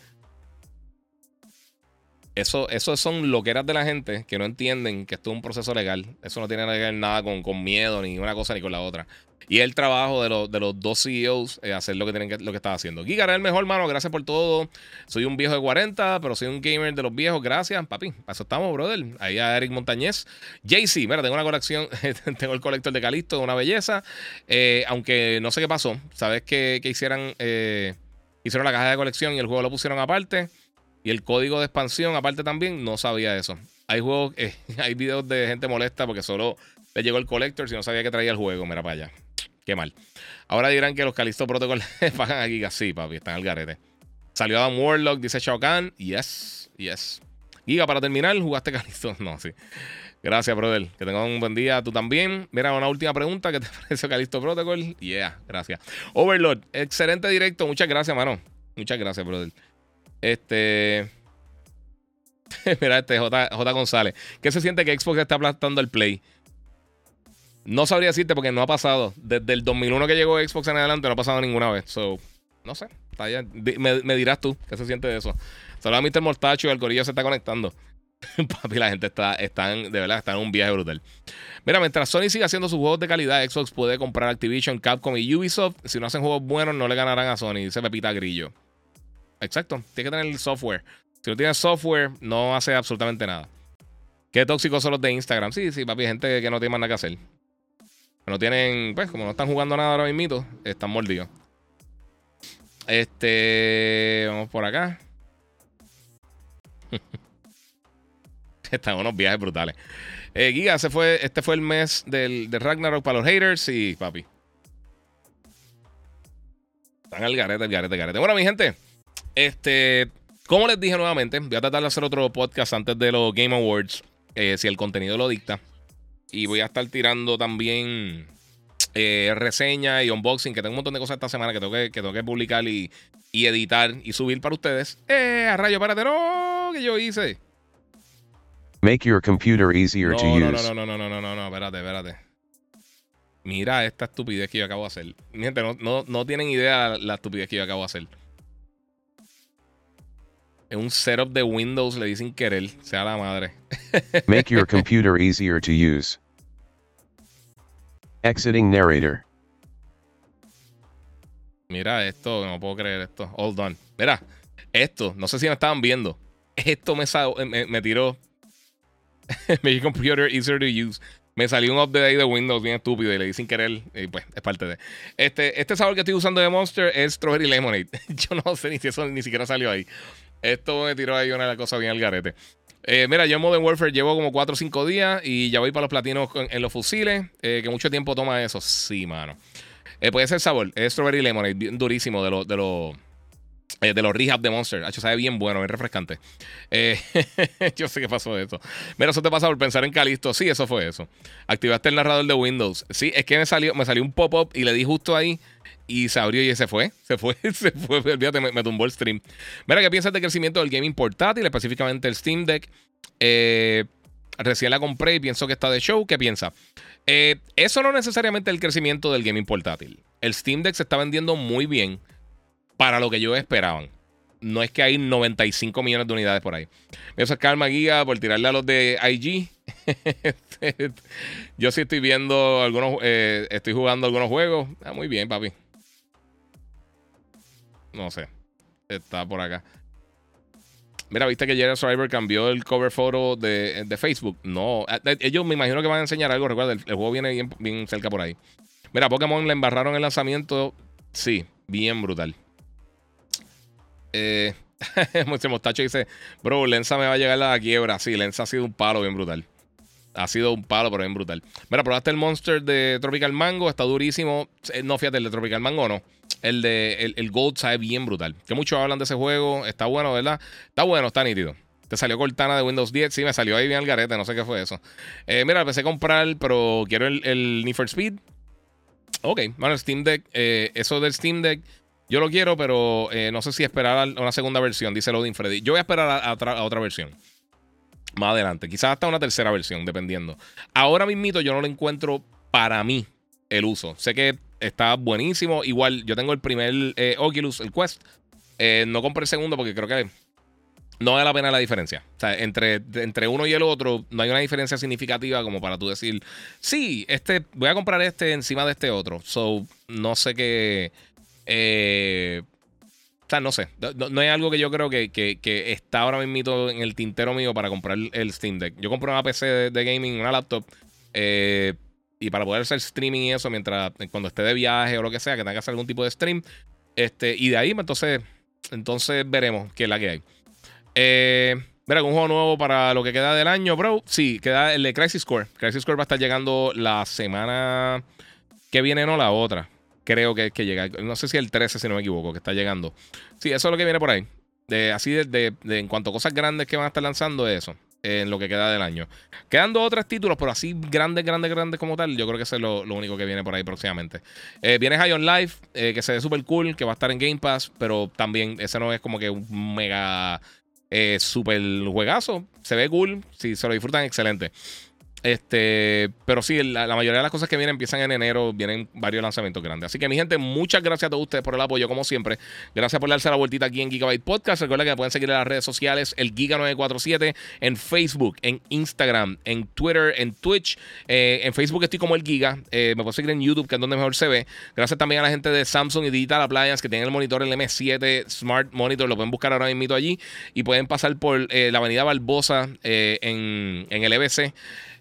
Eso, eso son loqueras de la gente que no entienden que esto es un proceso legal. Eso no tiene que ver nada con, con miedo, ni una cosa ni con la otra. Y el trabajo de, los, de los dos CEOs es hacer lo que tienen que, lo que están haciendo. Giga el mejor, mano. Gracias por todo. Soy un viejo de 40, pero soy un gamer de los viejos. Gracias, papi. Para estamos, brother. Ahí a Eric Montañez. JC, mira, tengo una colección. tengo el colector de Calisto, una belleza. Eh, aunque no sé qué pasó. Sabes que, hicieran. Eh, hicieron la caja de colección y el juego lo pusieron aparte. Y el código de expansión, aparte también, no sabía eso. Hay juegos, eh, hay videos de gente molesta porque solo le llegó el collector si no sabía que traía el juego. Mira para allá. Qué mal. Ahora dirán que los Calisto Protocol pagan a Giga. Sí, papi, están al garete. Salió Adam Warlock, dice Shao Kahn. Yes, yes. Giga, para terminar, ¿jugaste Calisto? No, sí. Gracias, brother. Que tengan un buen día. Tú también. Mira, una última pregunta. ¿Qué te pareció Calisto Protocol? Yeah, gracias. Overlord, excelente directo. Muchas gracias, mano. Muchas gracias, brother. Este. Mira, este J. González. ¿Qué se siente que Xbox está aplastando el Play? No sabría decirte porque no ha pasado. Desde el 2001 que llegó Xbox en adelante no ha pasado ninguna vez. So, no sé. Me, dirás tú qué se siente de eso. Saludos a Mr. Mortacho y el corillo se está conectando. Papi, la gente está, están, de verdad, está en un viaje brutal. Mira, mientras Sony siga haciendo sus juegos de calidad, Xbox puede comprar Activision, Capcom y Ubisoft. Si no hacen juegos buenos, no le ganarán a Sony. Dice Pepita Grillo. Exacto. Tiene que tener el software. Si no tienes software, no hace absolutamente nada. Qué tóxicos son los de Instagram. Sí, sí, papi, gente que no tiene más nada que hacer. No tienen, pues, como no están jugando nada ahora mismo, están mordidos. Este, vamos por acá. están unos viajes brutales. Eh, Giga, fue, este fue el mes del, Ragnarok para los haters. Sí, papi. Están al garete, al garete, al garete. Bueno, mi gente, este, como les dije nuevamente, voy a tratar de hacer otro podcast antes de los Game Awards, eh, si el contenido lo dicta. Y voy a estar tirando también eh, reseña y unboxing, que tengo un montón de cosas esta semana que tengo que, que, tengo que publicar y, editar y subir para ustedes. Eh, a rayo, espérate, no, que yo hice. Make your computer easier no, to no, use. No, no, no, no, no, no, no, espérate, espérate. Mira esta estupidez que yo acabo de hacer. Mi gente, no, no, no tienen idea la estupidez que yo acabo de hacer. Es un setup de Windows, le dicen querer, sea la madre. Make your computer easier to use. Exiting narrator. Mira esto, no puedo creer esto. All done. Mira, esto, no sé si me estaban viendo. Esto me, me, me tiró. Make computer easier to use. Me salió un update ahí de Windows bien estúpido y le dicen querer. Y pues es parte de. Este, este sabor que estoy usando de Monster es Strawberry Lemonade. Yo no sé ni si eso ni siquiera salió ahí. Esto me tiró ahí una cosas bien al garete. Eh, mira, yo en Modern Warfare llevo como 4 o 5 días y ya voy para los platinos en, los fusiles, eh, que mucho tiempo toma eso. Sí, mano. Eh, puede ser sabor, es Strawberry Lemonade, durísimo de los... De los de los rehab de Monster. Hecho, sabe bien bueno, bien refrescante. yo sé qué pasó de eso. Mira, eso te pasa por pensar en Calisto. Sí, eso fue eso. Activaste el narrador de Windows. Sí, es que me salió, me salió un pop-up y le di justo ahí y se abrió y se fue. Se fue, se fue. Olvídate, me, tumbó el stream. Mira, ¿qué piensas del crecimiento del gaming portátil, específicamente el Steam Deck? Eh, recién la compré y pienso que está de show. ¿Qué piensa? Eh, eso no necesariamente el crecimiento del gaming portátil. El Steam Deck se está vendiendo muy bien para lo que yo esperaban. No es que hay 95 millones de unidades por ahí. Me voy a calma guía por tirarle a los de IG. yo sí estoy viendo algunos, eh, estoy jugando algunos juegos. Ah, muy bien, papi. No sé. Está por acá. Mira, ¿viste que Jerry Survivor cambió el cover photo de, Facebook? No. Eh, ellos me imagino que van a enseñar algo. Recuerda, el, juego viene bien, bien, cerca por ahí. Mira, Pokémon le embarraron el lanzamiento. Sí, bien brutal. Eh, Mostacho dice, bro, Lenza me va a llegar a la quiebra. Sí, Lenza ha sido un palo bien brutal. Ha sido un palo, pero bien brutal. Mira, probaste el Monster de Tropical Mango, está durísimo. Eh, no, fíjate, el de Tropical Mango no. El de el, Gold sabe bien brutal. Que muchos hablan de ese juego. Está bueno, ¿verdad? Está bueno, está nítido. Te salió Cortana de Windows 10. Sí, me salió ahí bien al garete. No sé qué fue eso. Eh, mira, empecé a comprar, pero quiero el, el for Speed. Ok, bueno, el Steam Deck. Eh, eso del Steam Deck. Yo lo quiero, pero no sé si esperar a una segunda versión, dice Loading Freddy. Yo voy a esperar a, otra versión. Más adelante. Quizás hasta una tercera versión, dependiendo. Ahora mismito yo no lo encuentro para mí el uso. Sé que está buenísimo. Igual yo tengo el primer eh, Oculus, el Quest. no compré el segundo porque creo que no vale la pena la diferencia. O sea, entre, entre uno y el otro no hay una diferencia significativa como para tú decir, sí, este, voy a comprar este encima de este otro. So, no sé qué. Eh, o sea, no sé. No, hay algo que yo creo que, está ahora mismo en el tintero mío para comprar el Steam Deck. Yo compro una PC de, gaming, una laptop. Eh, y para poder hacer streaming y eso, mientras cuando esté de viaje o lo que sea, que tenga que hacer algún tipo de stream. Este, y de ahí, entonces, entonces veremos qué es la que hay. Eh, mira, un juego nuevo para lo que queda del año, bro. Sí, queda el de Crisis Core. Crisis Core va a estar llegando la semana que viene, no la otra. Creo que, que llega. No sé si el 13, si no me equivoco, que está llegando. Sí, eso es lo que viene por ahí. De, así de, en cuanto a cosas grandes que van a estar lanzando, eso en lo que queda del año. Quedando otros títulos, pero así grandes, grandes, grandes como tal, yo creo que eso es lo, único que viene por ahí próximamente. Eh, viene High on Life, eh, que se ve súper cool, que va a estar en Game Pass, pero también ese no es como que un mega eh, super juegazo. Se ve cool. Si se lo disfrutan, excelente. Este, pero sí, la, mayoría de las cosas que vienen empiezan en enero, vienen varios lanzamientos grandes. Así que, mi gente, muchas gracias a todos ustedes por el apoyo, como siempre. Gracias por darse la vueltita aquí en Gigabyte Podcast. Recuerden que me pueden seguir en las redes sociales, el Giga947, en Facebook, en Instagram, en Twitter, en Twitch. Eh, en Facebook estoy como el Giga. Eh, me pueden seguir en YouTube, que es donde mejor se ve. Gracias también a la gente de Samsung y Digital Appliance que tienen el monitor el M7 Smart Monitor. Lo pueden buscar ahora mismo allí y pueden pasar por eh, la avenida Barbosa en, en el EBC.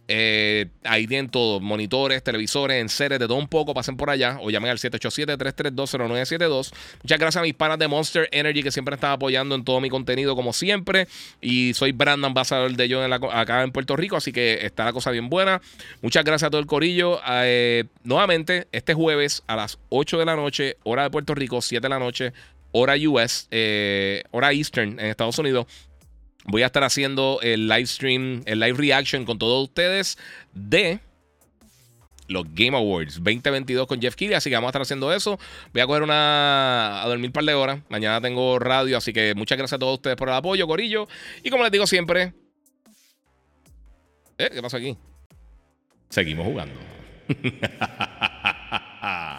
Eh, ahí tienen todo: monitores, televisores, en series, de todo un poco. Pasen por allá o llamen al 787-332-0972. Muchas gracias a mis panas de Monster Energy que siempre están apoyando en todo mi contenido, como siempre. Y soy Brandon, Ambassador de yo acá en Puerto Rico, así que está la cosa bien buena. Muchas gracias a todo el corillo. Eh, nuevamente, este jueves a las 8 de la noche, hora de Puerto Rico, 7 de la noche, hora US, eh, hora Eastern en Estados Unidos. Voy a estar haciendo el live stream, el live reaction con todos ustedes de los Game Awards 2022 con Jeff Keighley. Así que vamos a estar haciendo eso. Voy a coger una. a dormir un par de horas. Mañana tengo radio. Así que muchas gracias a todos ustedes por el apoyo, Corillo. Y como les digo siempre. ¿Eh? ¿Qué pasa aquí? Seguimos jugando.